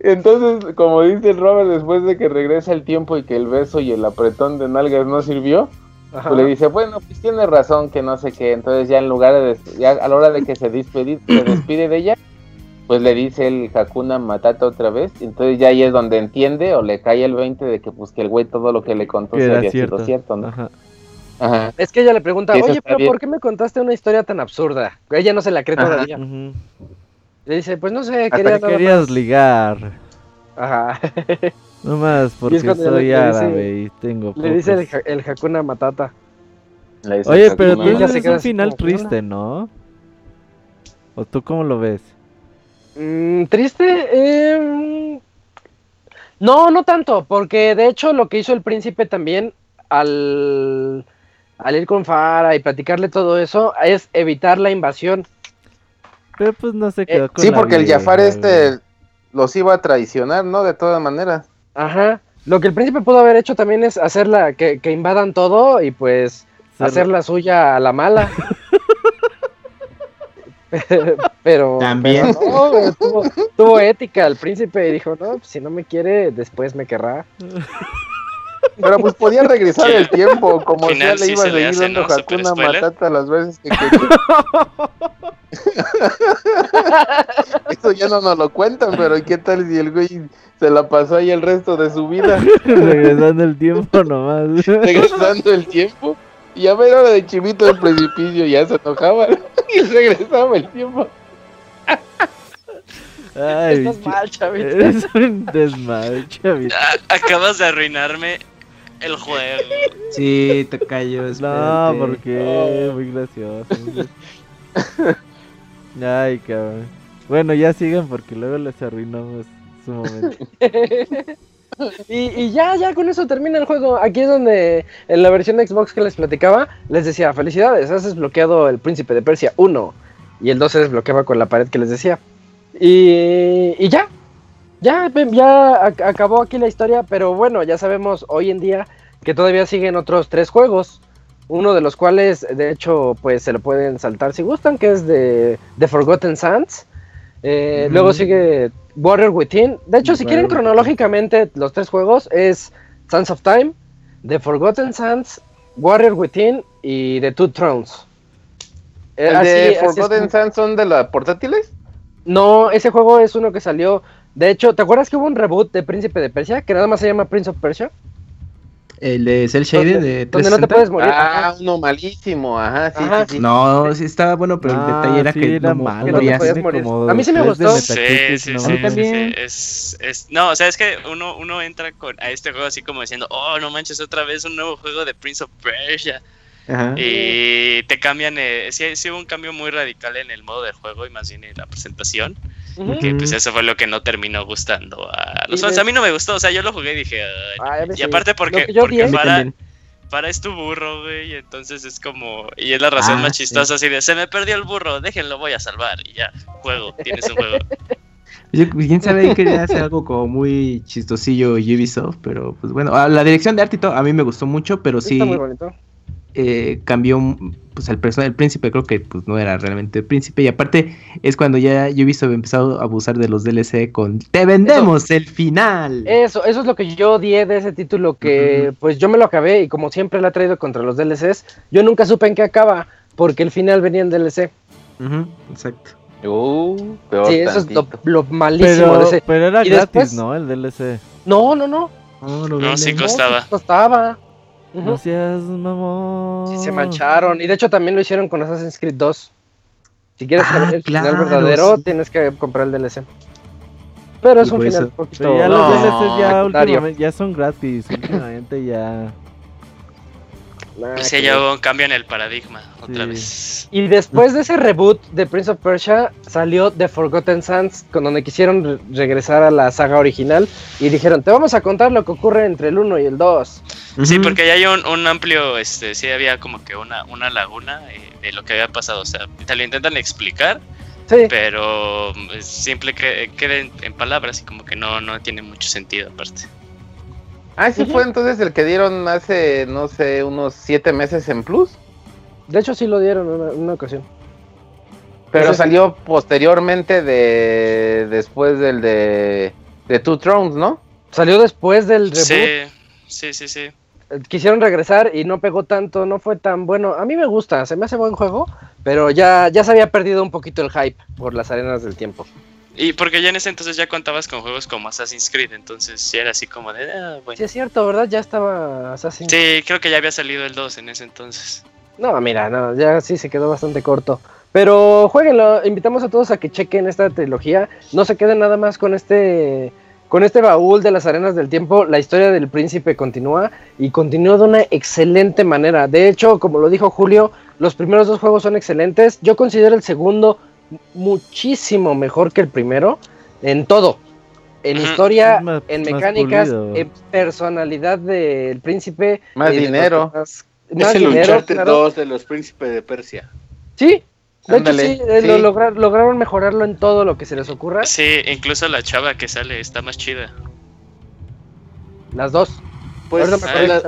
Entonces, como dice el Robert, después de que regresa el tiempo y que el beso y el apretón de nalgas no sirvió, Ajá. pues le dice, bueno, pues tiene razón que no sé qué. Entonces ya en lugar de, ya a la hora de que se despide, se despide de ella, pues le dice el Hakuna Matata otra vez. Entonces ya ahí es donde entiende o le cae el 20 de que pues que el güey todo lo que le contó que había cierto. sido cierto, ¿no? Ajá. Ajá. Es que ella le pregunta, oye, pero bien. ¿por qué me contaste una historia tan absurda? Ella no se la cree Ajá. todavía. Le dice, pues no sé, Hasta quería que nada Querías más". ligar. Ajá. No más porque soy árabe y tengo. Le dice el, el Hakuna Matata. Oye, pero tú es un final triste, ¿no? ¿O tú cómo lo ves? Mm, triste, eh, no, no tanto, porque de hecho lo que hizo el príncipe también al, al ir con Farah y platicarle todo eso es evitar la invasión. Pero pues no se quedó eh, con Sí, porque el Jafar este los iba a traicionar, ¿no? De todas maneras. Ajá. Lo que el príncipe pudo haber hecho también es hacerla, que, que invadan todo y pues hacer la suya a la mala. pero también tuvo, ética el príncipe y dijo no pues, si no me quiere después me querrá pero pues podía regresar el tiempo como ya le iba a seguir dando Hakuna Matata las veces que eso ya no nos lo cuentan pero qué tal si el güey se la pasó ahí el resto de su vida regresando el tiempo nomás. Regresando el tiempo. Y a ver ahora de chivito del precipicio ya se enojaba y regresaba el tiempo. Ay, Estás mal, chavito. Eres un desmal, chavito. Acabas de arruinarme el juego. Sí, te callo. No, porque muy gracioso. Ay, cabrón. Bueno, ya sigan porque luego les arruinamos su momento. Y, ya, ya con eso termina el juego. Aquí es donde en la versión de Xbox que les platicaba, les decía, felicidades, has desbloqueado el Príncipe de Persia 1. Y el 2 se desbloqueaba con la pared que les decía. Y, y ya, ya, ya acabó aquí la historia, pero bueno, ya sabemos hoy en día que todavía siguen otros tres juegos. Uno de los cuales, de hecho, pues se lo pueden saltar si gustan, que es de, The Forgotten Sands. Eh, luego sigue Warrior Within. De hecho, si quieren cronológicamente los tres juegos, es Sands of Time, The Forgotten Sands, Warrior Within y The Two Thrones. Eh, ¿El de Forgotten Sands son de las portátiles? No, ese juego es uno que salió. De hecho, ¿te acuerdas que hubo un reboot de Príncipe de Persia? Que nada más se llama Prince of Persia. El de Cell Shaded de 360. Donde no te puedes morir. Ah, uno malísimo, ajá, sí, Sí, sí, No, sí estaba bueno, pero el ah, detalle era que era no, malo, no te podías morir. A mí sí me gustó. Sí, sí, sí, también. Es, es, no, o sea, es que uno, uno entra con, a este juego así como diciendo, oh, no manches, otra vez un nuevo juego de Prince of Persia. Y te cambian, eh, sí, sí hubo un cambio muy radical en el modo de juego y más bien en la presentación. Que pues eso fue lo que no terminó gustando a los fans. A mí no me gustó, o sea, yo lo jugué y dije. y aparte porque, porque para, para es tu burro, güey. Entonces es como. Y es la razón ah, más chistosa así de se me perdió el burro, déjenlo, voy a salvar. Y ya, juego, tienes un juego. Quién sabe, quería hacer algo como muy chistosillo Ubisoft, pero pues bueno, la dirección de arte y todo, a mí me gustó mucho, pero sí. Está muy bonito eh, cambió pues al personaje del príncipe, creo que pues no era realmente el príncipe. Y aparte es cuando ya yo he visto empezado a abusar de los DLC con Te vendemos el final. Eso, eso es lo que yo odié de ese título, que pues yo me lo acabé y como siempre lo ha traído contra los DLCs, yo nunca supe en qué acaba, porque el final venía en DLC. exacto. Uh, sí, eso es lo, malísimo pero, de ese. Pero era gratis, ¿no? El DLC. No, no, no. No, no, sí costaba. costaba. No seas mamón. Sí, se mancharon. Y de hecho también lo hicieron con Assassin's Creed 2. Si quieres saber ah, el final verdadero, tienes que comprar el DLC. Pero es un final un poquito. Pero ya los DLCs ya, últimamente, ya son gratis. Últimamente ya. Pues ya hubo un cambio en el paradigma otra vez. Y después de ese reboot de Prince of Persia salió The Forgotten Sands, con donde quisieron regresar a la saga original y dijeron, te vamos a contar lo que ocurre entre el 1 y el 2. Sí, porque ya hay un, amplio, este, sí había como que una, una laguna eh, de lo que había pasado. O sea, te lo intentan explicar, pero pues, siempre que, queda en, palabras y como que no, no tiene mucho sentido aparte. Ah, sí fue entonces el que dieron hace, no sé, unos siete meses en Plus. De hecho, sí lo dieron en una, ocasión. Pero salió posteriormente de. después del de. de Two Thrones, ¿no? Salió después del reboot. Sí, sí, sí, sí. Quisieron regresar y no pegó tanto, no fue tan bueno. A mí me gusta, se me hace buen juego, pero ya, ya se había perdido un poquito el hype por las arenas del tiempo. Y porque ya en ese entonces ya contabas con juegos como Assassin's Creed, entonces ya era así como de, ah, bueno. Sí, es cierto, ¿verdad? Ya estaba Assassin's Sí, creo que ya había salido el 2 en ese entonces. No, mira, no, ya sí se quedó bastante corto. Pero jueguenlo, invitamos a todos a que chequen esta trilogía. No se queden nada más con este con este baúl de las arenas del tiempo, la historia del príncipe continúa y continúa de una excelente manera. De hecho, como lo dijo Julio, los primeros dos juegos son excelentes. Yo considero el segundo muchísimo mejor que el primero en todo. En historia, en mecánicas, en personalidad del príncipe. Más dinero. Es el dinero, claro. de los príncipes de Persia. Sí, de hecho, sí, eh, lograron mejorarlo en todo lo que se les ocurra. Sí, incluso la chava que sale está más chida. Las dos. Pues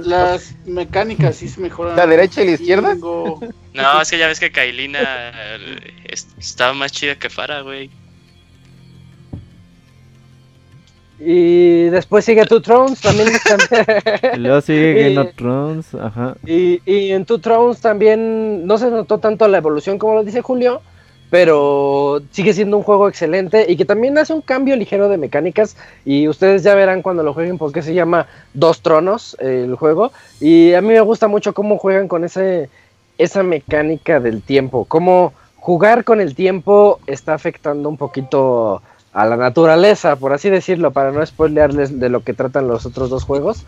las mecánicas sí se mejoran. ¿La derecha y la izquierda? No, es que ya ves que Kailina estaba más chida que Fara, güey. Y después sigue Two Thrones también. y luego sigue Game of Thrones, ajá. Y, y en Two Thrones también no se notó tanto la evolución como lo dice Julio, pero sigue siendo un juego excelente y que también hace un cambio ligero de mecánicas y ustedes ya verán cuando lo jueguen porque se llama Dos Tronos el juego y a mí me gusta mucho cómo juegan con ese esa mecánica del tiempo, cómo jugar con el tiempo está afectando un poquito a la naturaleza, por así decirlo, para no spoilearles de lo que tratan los otros dos juegos.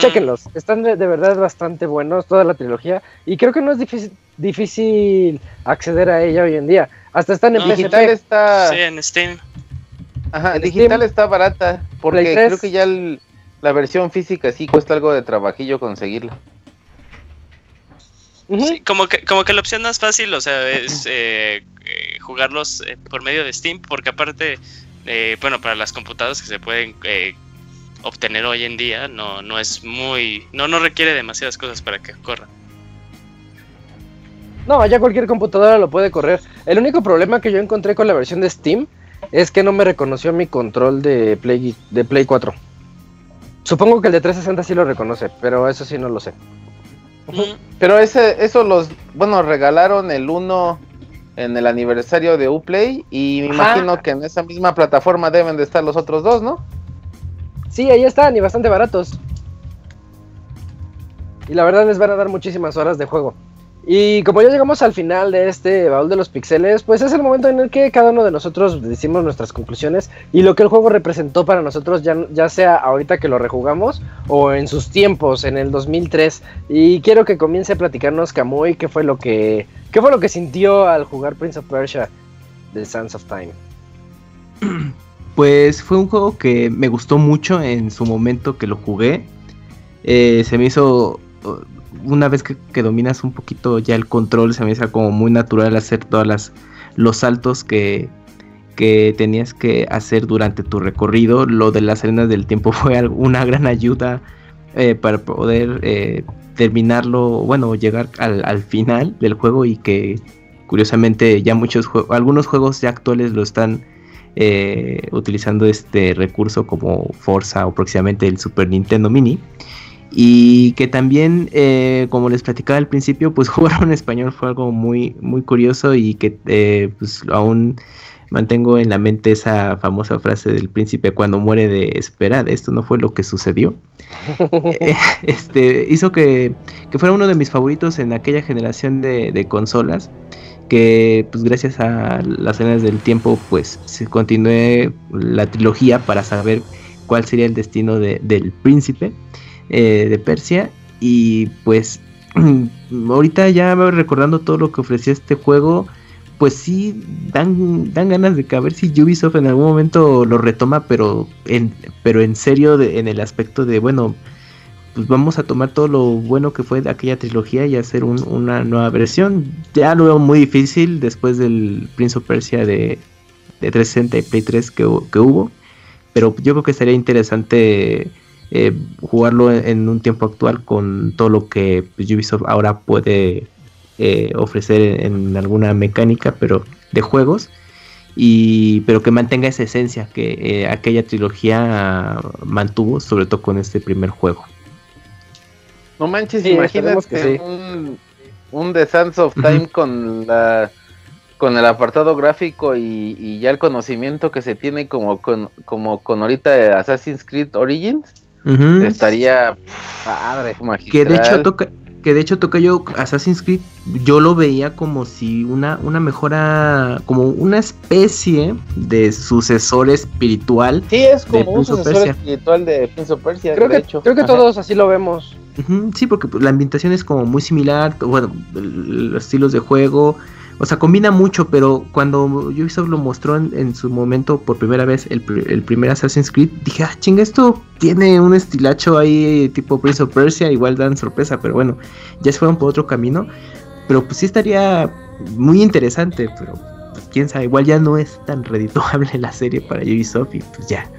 Chequenlos, están de, verdad bastante buenos, toda la trilogía, y creo que no es difícil, difícil acceder a ella hoy en día. Hasta están en digital está... Sí, en Steam. Ajá, digital está barata, porque creo que ya la versión física sí cuesta algo de trabajillo conseguirla. como, que, como que la opción más fácil, o sea, es eh, eh, jugarlos eh, por medio de Steam, porque aparte eh, bueno, para las computadoras que se pueden eh, obtener hoy en día, no, no es muy, no, no requiere demasiadas cosas para que corra. No, ya cualquier computadora lo puede correr. El único problema que yo encontré con la versión de Steam es que no me reconoció mi control de Play, de Play 4. Supongo que el de 360 sí lo reconoce, pero eso sí no lo sé. Pero ese, eso los, bueno, regalaron el 1 en el aniversario de Uplay y me imagino que en esa misma plataforma deben de estar los otros dos, ¿no? Sí, ahí están y bastante baratos. Y la verdad les van a dar muchísimas horas de juego. Y como ya llegamos al final de este baúl de los pixeles, pues es el momento en el que cada uno de nosotros decimos nuestras conclusiones y lo que el juego representó para nosotros, ya, ya sea ahorita que lo rejugamos o en sus tiempos, en el 2003. Y quiero que comience a platicarnos Kamui qué fue lo que, qué fue lo que sintió al jugar Prince of Persia The Sands of Time. Pues fue un juego que me gustó mucho en su momento que lo jugué. Eh, se me hizo una vez que, dominas un poquito ya el control, se me hace como muy natural hacer todos los saltos que, que tenías que hacer durante tu recorrido. Lo de las arenas del tiempo fue una gran ayuda eh, para poder eh, terminarlo, bueno, llegar al, final del juego y que curiosamente ya muchos juegos, algunos juegos ya actuales lo están eh, utilizando este recurso como Forza o próximamente el Super Nintendo Mini. Y que también, eh, como les platicaba al principio, pues jugar en español fue algo muy, muy curioso y que eh, pues aún mantengo en la mente esa famosa frase del príncipe cuando muere de esperar, esto no fue lo que sucedió. Eh, este hizo que, que, fuera uno de mis favoritos en aquella generación de, de consolas que pues gracias a las escenas del tiempo pues se continúe la trilogía para saber cuál sería el destino de, del príncipe eh, de Persia. Y pues ahorita ya recordando todo lo que ofrecía este juego, pues sí dan, dan ganas de que a ver si Ubisoft en algún momento lo retoma, pero en, pero en serio en el aspecto de, bueno, pues vamos a tomar todo lo bueno que fue de aquella trilogía y hacer una nueva versión. Ya lo veo muy difícil después del Prince of Persia de, de 360 y Play 3 que, que hubo, pero yo creo que sería interesante eh, jugarlo en, un tiempo actual con todo lo que pues, Ubisoft ahora puede eh, ofrecer en, alguna mecánica pero de juegos y pero que mantenga esa esencia que eh, aquella trilogía mantuvo sobre todo con este primer juego. No manches imagínate un, un The Sands of Time con la con el apartado gráfico y, ya el conocimiento que se tiene como con, como con ahorita Assassin's Creed Origins Estaría padre, Que de hecho toca, que de hecho toca yo Assassin's Creed, yo lo veía como si una, una mejora, como una especie de sucesor espiritual. Sí, es como un sucesor espiritual de Prince of Persia, creo de que, hecho. Creo que todos así lo vemos. sí, porque la ambientación es como muy similar, bueno, los estilos de juego, o sea, combina mucho, pero cuando Ubisoft lo mostró en, su momento por primera vez, el, primer Assassin's Creed, dije, ah, chinga, esto tiene un estilacho ahí tipo Prince of Persia, igual dan sorpresa, pero bueno, ya se fueron por otro camino. Pero pues sí estaría muy interesante, pero pues quién sabe, igual ya no es tan redituable la serie para Ubisoft y pues ya.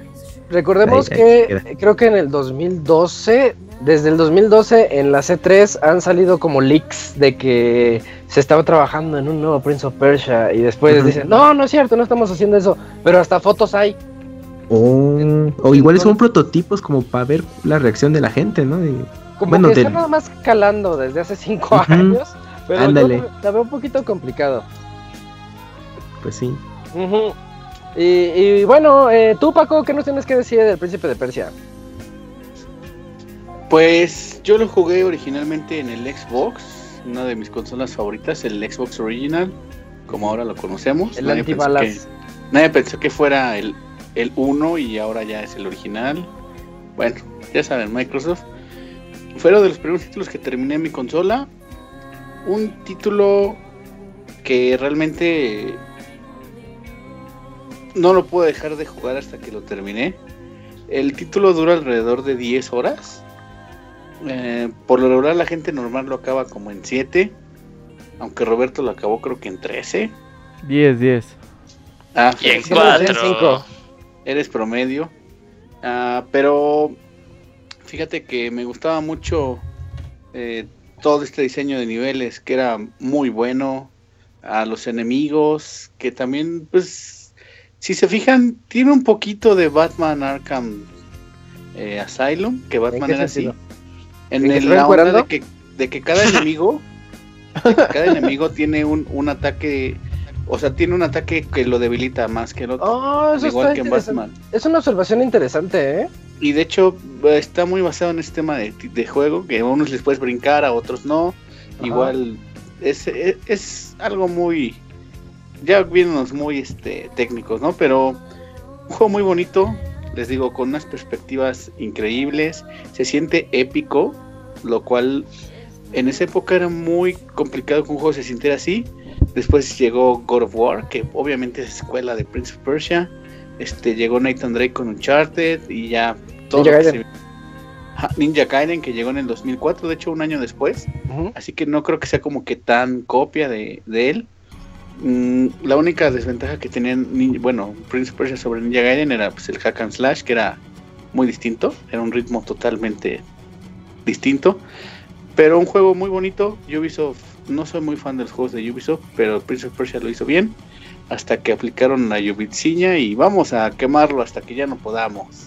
Recordemos que creo que en el 2012 desde el 2012 en la C3 han salido como leaks de que se estaba trabajando en un nuevo Prince of Persia y después dicen, no, no es cierto, no estamos haciendo eso, pero hasta fotos hay. o igual son prototipos como para ver la reacción de la gente, ¿no? como bueno, que está nada más calando desde hace cinco años, pero Ándale. la veo un poquito complicado. Pues sí. y, bueno, eh, tú Paco, ¿qué nos tienes que decir del Príncipe de Persia? Pues yo lo jugué originalmente en el Xbox, una de mis consolas favoritas, el Xbox Original, como ahora lo conocemos. El nadie, pensó que, nadie pensó que fuera el, el 1 y ahora ya es el original. Bueno, ya saben, Microsoft. Fueron de los primeros títulos que terminé en mi consola. Un título que realmente no lo puedo dejar de jugar hasta que lo terminé. El título dura alrededor de 10 horas eh, por lo regular la gente normal lo acaba como en 7. Aunque Roberto lo acabó creo que en 13. 10, 10. Ah, y en 4. Eres promedio. Ah, pero fíjate que me gustaba mucho eh, todo este diseño de niveles, que era muy bueno. A los enemigos, que también, pues, si se fijan, tiene un poquito de Batman Arkham eh, Asylum, que Batman era así. En el, la onda de que, de que cada enemigo, cada enemigo tiene un, un ataque o sea, tiene un ataque que lo debilita más que el otro. Oh, igual que en Batman. Es una observación interesante, ¿eh? Y de hecho está muy basado en este tema de, de juego, que a unos les puedes brincar, a otros no. Igual es, es, algo muy... Ya viéndonos muy este, técnicos, ¿no? Pero un juego muy bonito, les digo, con unas perspectivas increíbles, se siente épico, lo cual en esa época era muy complicado que un juego se sintiera así. Después llegó God of War, que obviamente es escuela de Prince of Persia. Este, llegó Nathan Drake con Uncharted y ya todo. Ninja Gaiden. Ninja Gaiden, que llegó en el 2004, de hecho un año después. Así que no creo que sea como que tan copia de, de él. Mm, la única desventaja que tenían, bueno, Prince of Persia sobre Ninja Gaiden era pues, el hack and slash, que era muy distinto, era un ritmo totalmente distinto, pero un juego muy bonito. Ubisoft, no soy muy fan de los juegos de Ubisoft, pero Prince of Persia lo hizo bien, hasta que aplicaron la Ubitziña y vamos a quemarlo hasta que ya no podamos.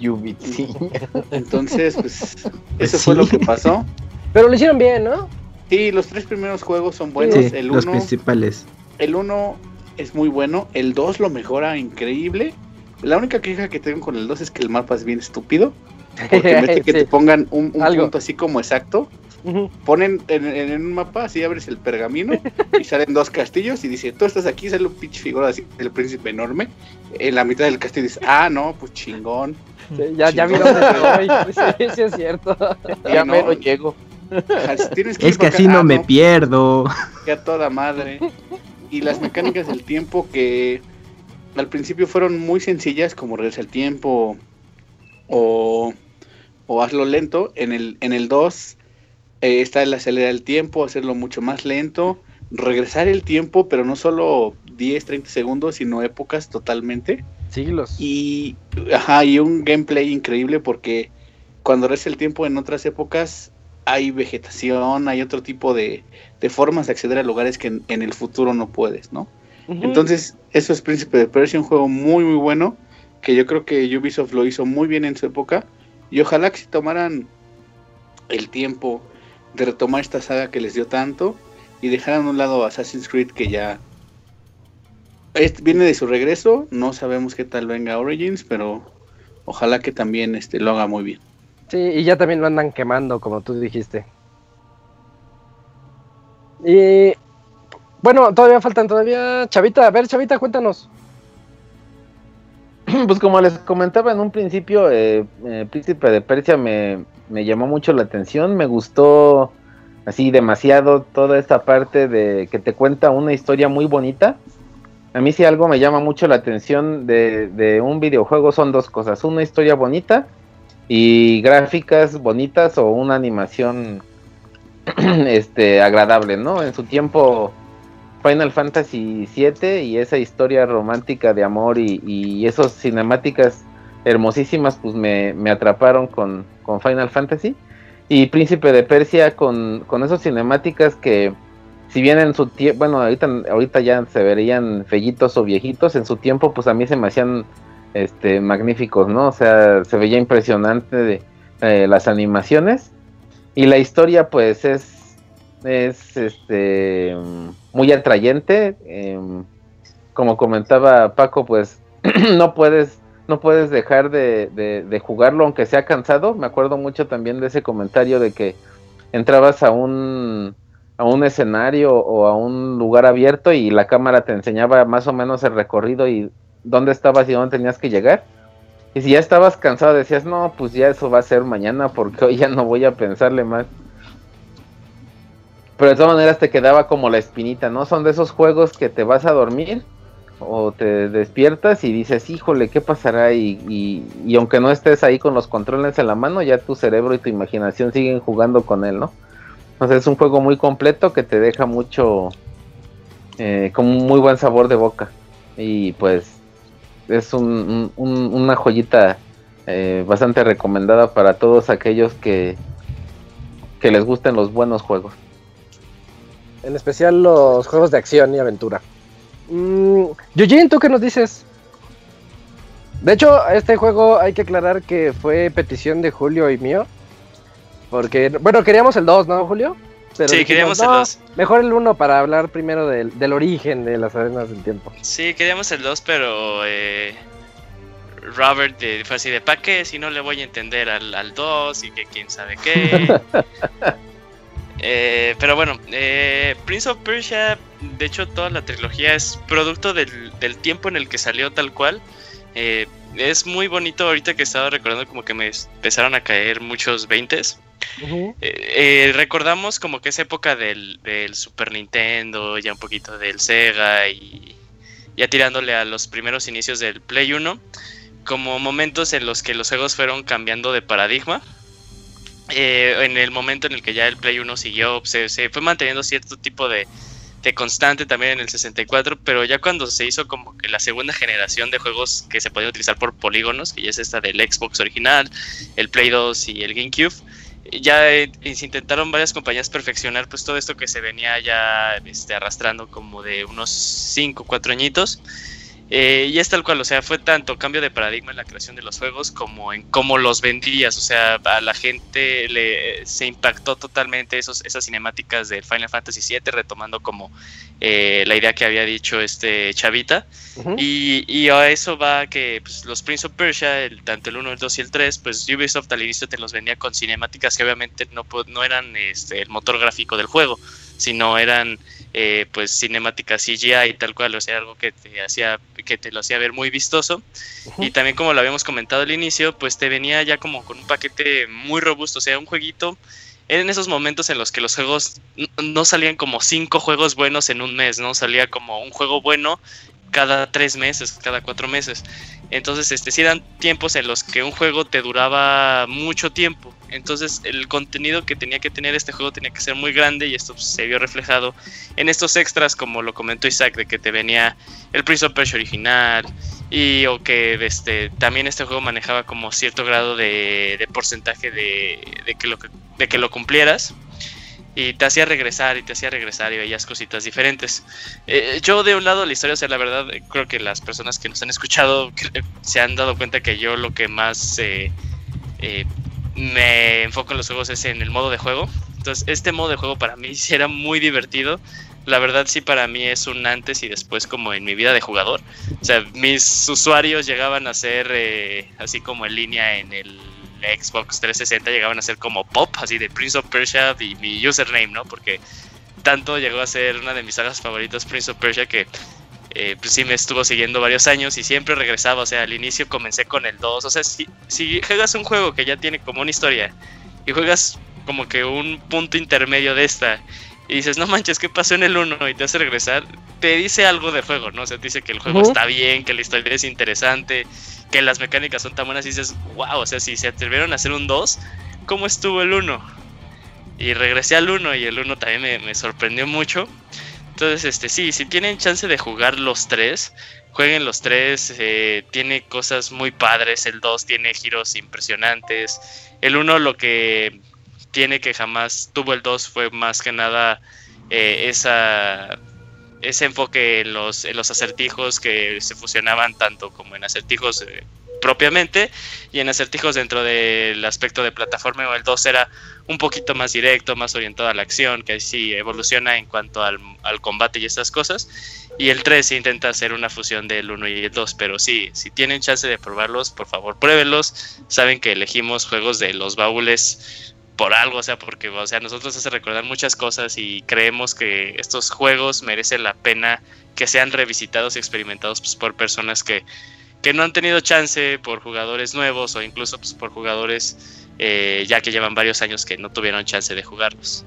Ubitziña. Entonces, pues, eso fue lo que pasó. Pero lo hicieron bien, ¿no? Sí, los tres primeros juegos son buenos. el los principales. El 1 es muy bueno, el 2 lo mejora increíble. La única queja que tengo con el 2 es que el mapa es bien estúpido. Porque en vez de que te pongan un, punto así como exacto, ponen en, un mapa, así abres el pergamino y salen dos castillos y dice, tú estás aquí, sale un pitch figura así del príncipe enorme. En la mitad del castillo dice, ah, no, pues chingón. ya, ya vi dónde sí, sí, es cierto. Ya me lo llego. es que así no ah, me pierdo. Que a toda madre y las mecánicas del tiempo que al principio fueron muy sencillas, como regresa el tiempo o, o hazlo lento. En el, en el 2 eh, está el acelerar el tiempo, hacerlo mucho más lento, regresar el tiempo, pero no solo 10, 30 segundos, sino épocas totalmente. Siglos. Y, ajá, y un gameplay increíble porque cuando regresa el tiempo en otras épocas hay vegetación, hay otro tipo de, formas de acceder a lugares que en, el futuro no puedes, ¿no? Entonces, eso es Príncipe de Persia, un juego muy, muy bueno, que yo creo que Ubisoft lo hizo muy bien en su época, y ojalá que si tomaran el tiempo de retomar esta saga que les dio tanto, y dejaran a un lado Assassin's Creed que ya viene de su regreso, no sabemos qué tal venga Origins, pero ojalá que también este, lo haga muy bien. Sí, y ya también lo andan quemando, como tú dijiste. Y bueno, todavía faltan, todavía. Chavita, a ver, Chavita, cuéntanos. Pues como les comentaba en un principio, eh, eh, Príncipe de Persia me, me, llamó mucho la atención, me gustó así demasiado toda esta parte de que te cuenta una historia muy bonita. A mí si algo me llama mucho la atención de, de un videojuego son dos cosas, una historia bonita y gráficas bonitas o una animación este agradable, ¿no? En su tiempo Final Fantasy VII y esa historia romántica de amor y, y esas cinemáticas hermosísimas pues me, atraparon con, Final Fantasy y Príncipe de Persia con, con esas cinemáticas que si bien en su tiempo, bueno ahorita, ahorita ya se verían fellitos o viejitos, en su tiempo pues a mí se me hacían este magníficos, ¿no? O sea, se veía impresionante de, eh, las animaciones y la historia pues es es este muy atrayente. Em, como comentaba Paco, pues no puedes no puedes dejar de, jugarlo aunque sea cansado. Me acuerdo mucho también de ese comentario de que entrabas a un a un escenario o a un lugar abierto y la cámara te enseñaba más o menos el recorrido y dónde estabas y dónde tenías que llegar. Y si ya estabas cansado decías, no, pues ya eso va a ser mañana porque hoy ya no voy a pensarle más. Pero de todas maneras te quedaba como la espinita, ¿no? Son de esos juegos que te vas a dormir o te despiertas y dices, híjole, ¿qué pasará? Y, y, aunque no estés ahí con los controles en la mano, ya tu cerebro y tu imaginación siguen jugando con él, ¿no? Entonces es un juego muy completo que te deja mucho, eh, con un muy buen sabor de boca. Y pues es un, una joyita eh, bastante recomendada para todos aquellos que, que les gusten los buenos juegos. En especial los juegos de acción y aventura. Mm, ¿tú qué nos dices? De hecho, este juego hay que aclarar que fue petición de Julio y mío. Porque, bueno, queríamos el 2, ¿no, Julio? Sí, queríamos el 2. Mejor el 1 para hablar primero del, del, origen de las arenas del tiempo. Sí, queríamos el 2, pero eh, Robert fue así de, ¿para qué? Si no le voy a entender al 2 y que quién sabe qué. Eh, pero bueno, eh, Prince of Persia, de hecho toda la trilogía es producto del, tiempo en el que salió tal cual. Eh, es muy bonito ahorita que estaba recordando como que me empezaron a caer muchos veintes. recordamos como que esa época del, Super Nintendo, ya un poquito del Sega y ya tirándole a los primeros inicios del Play 1, como momentos en los que los juegos fueron cambiando de paradigma eh, en el momento en el que ya el Play 1 siguió, se, fue manteniendo cierto tipo de, constante también en el 64, pero ya cuando se hizo como que la segunda generación de juegos que se podían utilizar por polígonos, que ya es esta del Xbox original, el Play 2 y el GameCube, ya eh, se intentaron varias compañías perfeccionar pues todo esto que se venía ya este, arrastrando como de unos 5 4 añitos eh, y es tal cual, o sea, fue tanto cambio de paradigma en la creación de los juegos como en cómo los vendías, o sea, a la gente le se impactó totalmente esos, esas cinemáticas del Final Fantasy VII, retomando como eh, la idea que había dicho este Chavita, y, a eso va que pues, los Prince of Persia, el, tanto el 1, el 2 y el 3, pues Ubisoft al inicio te los vendía con cinemáticas que obviamente no, no eran este, el motor gráfico del juego, sino eran eh, pues cinemática CGI y tal cual, o sea, algo que te hacía, que te lo hacía ver muy vistoso. Y también como lo habíamos comentado al inicio, pues te venía ya como con un paquete muy robusto, o sea, un jueguito en esos momentos en los que los juegos no salían como cinco juegos buenos en un mes, ¿no? Salía como un juego bueno cada tres meses, cada cuatro meses. Entonces, este, sí eran tiempos en los que un juego te duraba mucho tiempo. Entonces, el contenido que tenía que tener este juego tenía que ser muy grande y esto se vio reflejado en estos extras, como lo comentó Isaac, de que te venía el Prince of original y o que este, también este juego manejaba como cierto grado de, porcentaje de, que lo, de que lo cumplieras y te hacía regresar y te hacía regresar y veías cositas diferentes. Eh, yo de un lado la historia, o sea, la verdad creo que las personas que nos han escuchado se han dado cuenta que yo lo que más eh, eh, me enfoco en los juegos es en el modo de juego. Entonces este modo de juego para mí sí era muy divertido. La verdad sí para mí es un antes y después como en mi vida de jugador. O sea, mis usuarios llegaban a ser así como en línea en el Xbox 360 llegaban a ser como pop, así de Prince of Persia y mi username, ¿no? Porque tanto llegó a ser una de mis sagas favoritas, Prince of Persia, que eh, pues sí me estuvo siguiendo varios años y siempre regresaba. O sea, al inicio comencé con el 2. O sea, si, si juegas un juego que ya tiene como una historia y juegas como que un punto intermedio de esta y dices, no manches, ¿qué pasó en el 1? Y te hace regresar, te dice algo de juego, ¿no? O sea, te dice que el juego está bien, que la historia es interesante, que las mecánicas son tan buenas y dices, wow, o sea, si se atrevieron a hacer un 2, ¿cómo estuvo el 1? Y regresé al 1 y el 1 también me, me, sorprendió mucho. Entonces, este, sí, si tienen chance de jugar los tres, jueguen los tres. Eh, tiene cosas muy padres. El 2 tiene giros impresionantes. El 1 lo que tiene que jamás tuvo el 2 fue más que nada eh, esa ese enfoque en los, en los acertijos que se fusionaban tanto como en acertijos eh, propiamente y en acertijos dentro del aspecto de plataforma o el 2 era un poquito más directo, más orientado a la acción, que sí evoluciona en cuanto al, al combate y estas cosas. Y el 3 intenta hacer una fusión del 1 y el 2, pero sí, si tienen chance de probarlos, por favor pruébenlos. Saben que elegimos juegos de los baúles por algo, o sea, porque o sea, nosotros hace recordar muchas cosas y creemos que estos juegos merecen la pena que sean revisitados y experimentados pues, por personas que, que, no han tenido chance, por jugadores nuevos o incluso pues, por jugadores eh, ya que llevan varios años que no tuvieron chance de jugarlos.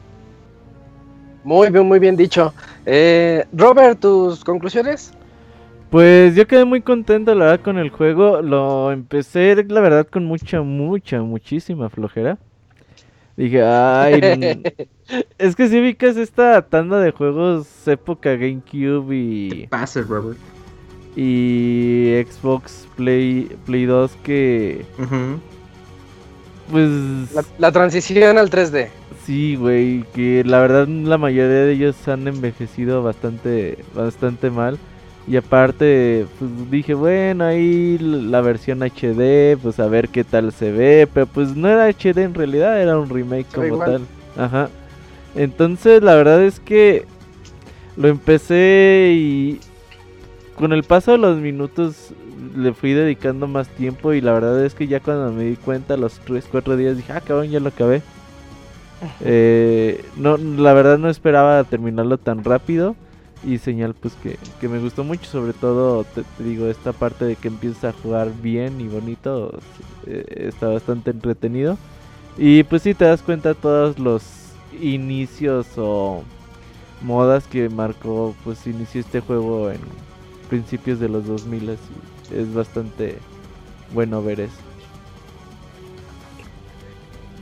Muy bien, muy bien dicho. Eh, Robert, ¿tus conclusiones? Pues yo quedé muy contento, la verdad, con el juego. Lo empecé, la verdad, con mucha, mucha, muchísima flojera. Dije, ay. es que si vi que es esta tanda de juegos época GameCube y. ¿Qué Robert? Y Xbox Play, Play 2 que. Pues. La, transición al 3D. Sí, güey. Que la verdad la mayoría de ellos han envejecido bastante, bastante mal. Y aparte, pues dije, bueno, ahí la versión HD, pues a ver qué tal se ve. Pero pues no era HD en realidad, era un remake como tal. Ajá. Entonces, la verdad es que lo empecé y con el paso de los minutos le fui dedicando más tiempo. Y la verdad es que ya cuando me di cuenta, los 3, 4 días, dije, ah, cabrón, ya lo acabé. Eh, no, la verdad no esperaba terminarlo tan rápido y señal pues que, me gustó mucho, sobre todo te, digo esta parte de que empieza a jugar bien y bonito, eh, está bastante entretenido y pues si te das cuenta todos los inicios o modas que marcó pues inició este juego en principios de los 2000 y es bastante bueno ver eso.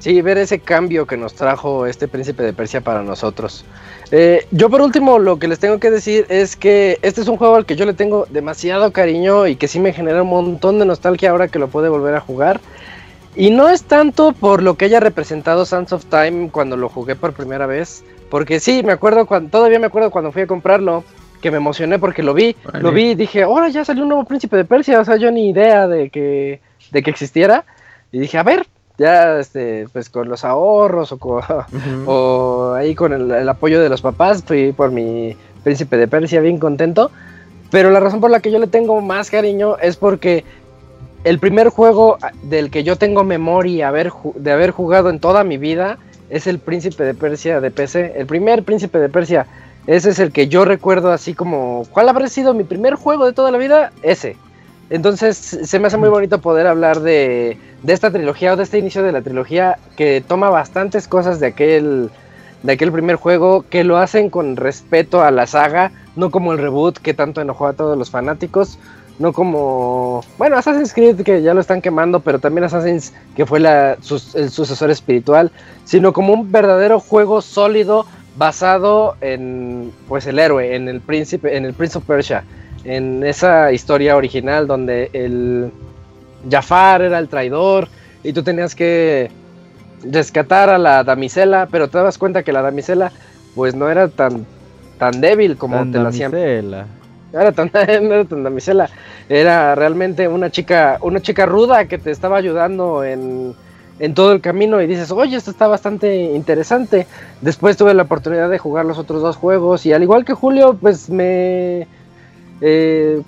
Sí, ver ese cambio que nos trajo este príncipe de Persia para nosotros. Eh, yo por último lo que les tengo que decir es que este es un juego al que yo le tengo demasiado cariño y que sí me genera un montón de nostalgia ahora que lo puede volver a jugar. Y no es tanto por lo que haya representado Sands of Time cuando lo jugué por primera vez, porque sí, me acuerdo cuando, todavía me acuerdo cuando fui a comprarlo, que me emocioné porque lo vi, lo vi y dije, ahora ya salió un nuevo príncipe de Persia, o sea, yo ni idea de que, de que existiera. Y dije, a ver, ya este, pues con los ahorros o, ahí con el, apoyo de los papás, fui por mi príncipe de Persia bien contento. Pero la razón por la que yo le tengo más cariño es porque el primer juego del que yo tengo memoria de haber jugado en toda mi vida es el príncipe de Persia de PC. El primer príncipe de Persia. Ese es el que yo recuerdo así como, ¿cuál habrá sido mi primer juego de toda la vida? Ese. Entonces se me hace muy bonito poder hablar de, esta trilogía o de este inicio de la trilogía que toma bastantes cosas de aquel, de aquel primer juego, que lo hacen con respeto a la saga, no como el reboot que tanto enojó a todos los fanáticos, no como, bueno, Assassin's Creed que ya lo están quemando, pero también Assassin's que fue la, el sucesor espiritual, sino como un verdadero juego sólido basado en, pues, el héroe, en el príncipe, en el Prince of Persia en esa historia original donde el Jafar era el traidor y tú tenías que rescatar a la damisela, pero te das cuenta que la damisela pues no era tan tan débil como te la hacían. Era tan, no era tan damisela, era realmente una chica, una chica ruda que te estaba ayudando en, en todo el camino y dices, oye, esto está bastante interesante. Después tuve la oportunidad de jugar los otros dos juegos y al igual que Julio, pues me, eh,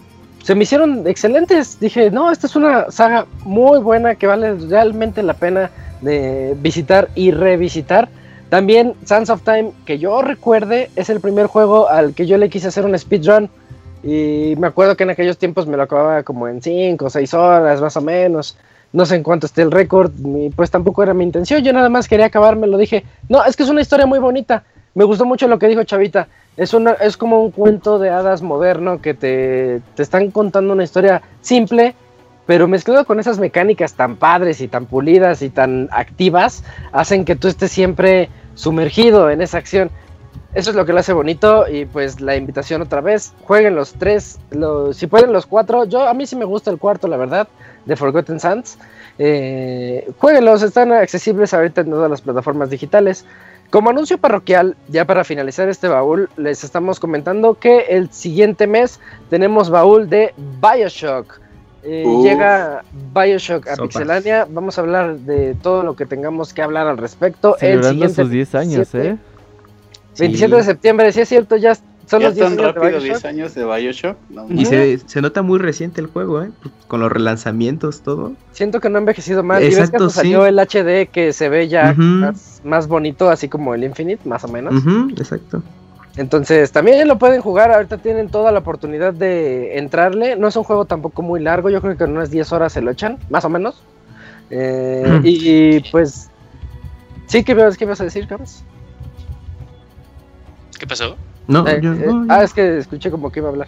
se me hicieron excelentes. Dije, no, esta es una saga muy buena que vale realmente la pena de visitar y revisitar. También Sands of Time, que yo recuerde, es el primer juego al que yo le quise hacer un speedrun. Y me acuerdo que en aquellos tiempos me lo acababa como en 5 o 6 horas, más o menos. No sé en cuánto esté el récord, pues tampoco era mi intención. Yo nada más quería acabarme, lo dije. No, es que es una historia muy bonita. Me gustó mucho lo que dijo Chavita. Es, una, es como un cuento de hadas moderno que te, te están contando una historia simple, pero mezclado con esas mecánicas tan padres y tan pulidas y tan activas, hacen que tú estés siempre sumergido en esa acción. Eso es lo que lo hace bonito y pues la invitación otra vez, jueguen los tres, los, si pueden los cuatro, yo a mí sí me gusta el cuarto, la verdad, de Forgotten Sands. Eh, jueguenlos, están accesibles ahorita en todas las plataformas digitales. Como anuncio parroquial, ya para finalizar este baúl, les estamos comentando que el siguiente mes tenemos baúl de Bioshock. Eh, llega Bioshock a Pixelania. Vamos a hablar de todo lo que tengamos que hablar al respecto. el siguiente sus 10 años, ¿eh? 27 de septiembre, sí es cierto, ya son los 10 años, rápido, de 10 años de Bioshock. y se, se, nota muy reciente el juego, ¿eh? Con los relanzamientos, todo. Siento que no ha envejecido mal. y ves que salió el HD que se ve ya más, más, bonito, así como el Infinite, más o menos. exacto. Entonces, también lo pueden jugar. Ahorita tienen toda la oportunidad de entrarle. No es un juego tampoco muy largo. Yo creo que en unas 10 horas se lo echan, más o menos. Eh, mm. y, pues, sí, ¿qué, ¿qué vas a decir, Carlos? ¿Qué pasó? No, eh, eh, ah, es que escuché como que iba a hablar.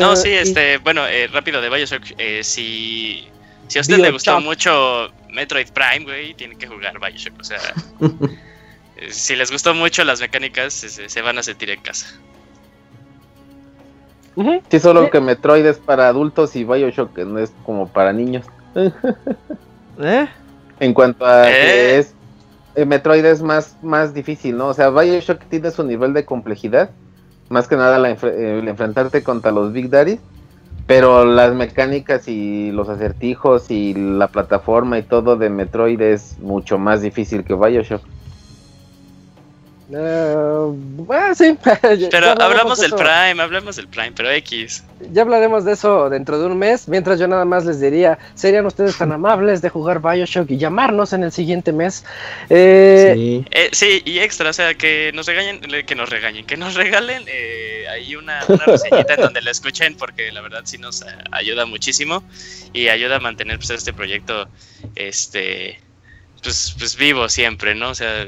no, sí, este, bueno, rápido de Bioshock. si, si a usted le gustó mucho Metroid Prime, güey, tiene que jugar Bioshock. O sea, si les gustó mucho las mecánicas, se, van a sentir en casa. Sí, solo que Metroid es para adultos y Bioshock no es como para niños. ¿Eh? En cuanto a que ¿Eh? es eh, Metroid es más, más difícil, ¿no? O sea, Bioshock tiene su nivel de complejidad, más que nada el enfrentarte contra los Big Daddy, pero las mecánicas y los acertijos y la plataforma y todo de Metroid es mucho más difícil que Bioshock. Uh, sí. pero hablamos del Prime, hablamos del Prime, pero X. Ya hablaremos de eso dentro de un mes. Mientras yo nada más les diría, serían ustedes tan amables de jugar Bioshock y llamarnos en el siguiente mes. Eh, sí. Eh, sí. y extra, o sea, que nos regañen, que nos regañen, que nos regalen eh, ahí una, una reseñita en donde la escuchen, porque la verdad sí nos ayuda muchísimo y ayuda a mantener pues, este proyecto, este pues, pues vivo siempre, ¿no? O sea,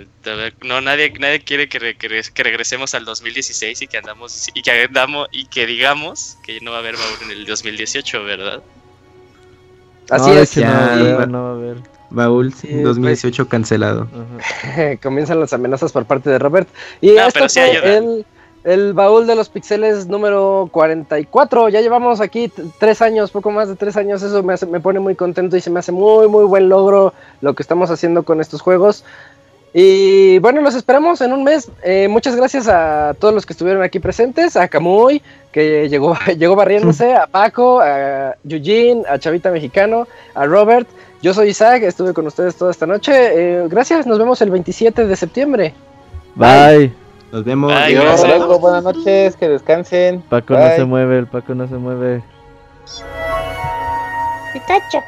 no nadie nadie quiere que, que, regresemos al 2016 y que andamos y que andamos y que digamos que no va a haber baúl en el 2018, ¿verdad? Así es, ya, no, va a haber. Baúl 2018 pues. cancelado. Comienzan las amenazas por parte de Robert. Y esto fue el el baúl de los pixeles número 44. Ya llevamos aquí tres años, poco más de tres años. Eso me, me pone muy contento y se me hace muy, muy buen logro lo que estamos haciendo con estos juegos. Y bueno, los esperamos en un mes. Eh, muchas gracias a todos los que estuvieron aquí presentes, a Camuy, que llegó, llegó barriéndose, a Paco, a Eugene, a Chavita Mexicano, a Robert. Yo soy Isaac, estuve con ustedes toda esta noche. Eh, gracias, nos vemos el 27 de septiembre. Bye. Nos vemos. Adiós. buenas noches, que descansen. Paco no se mueve, el Paco no se mueve. Pikachu.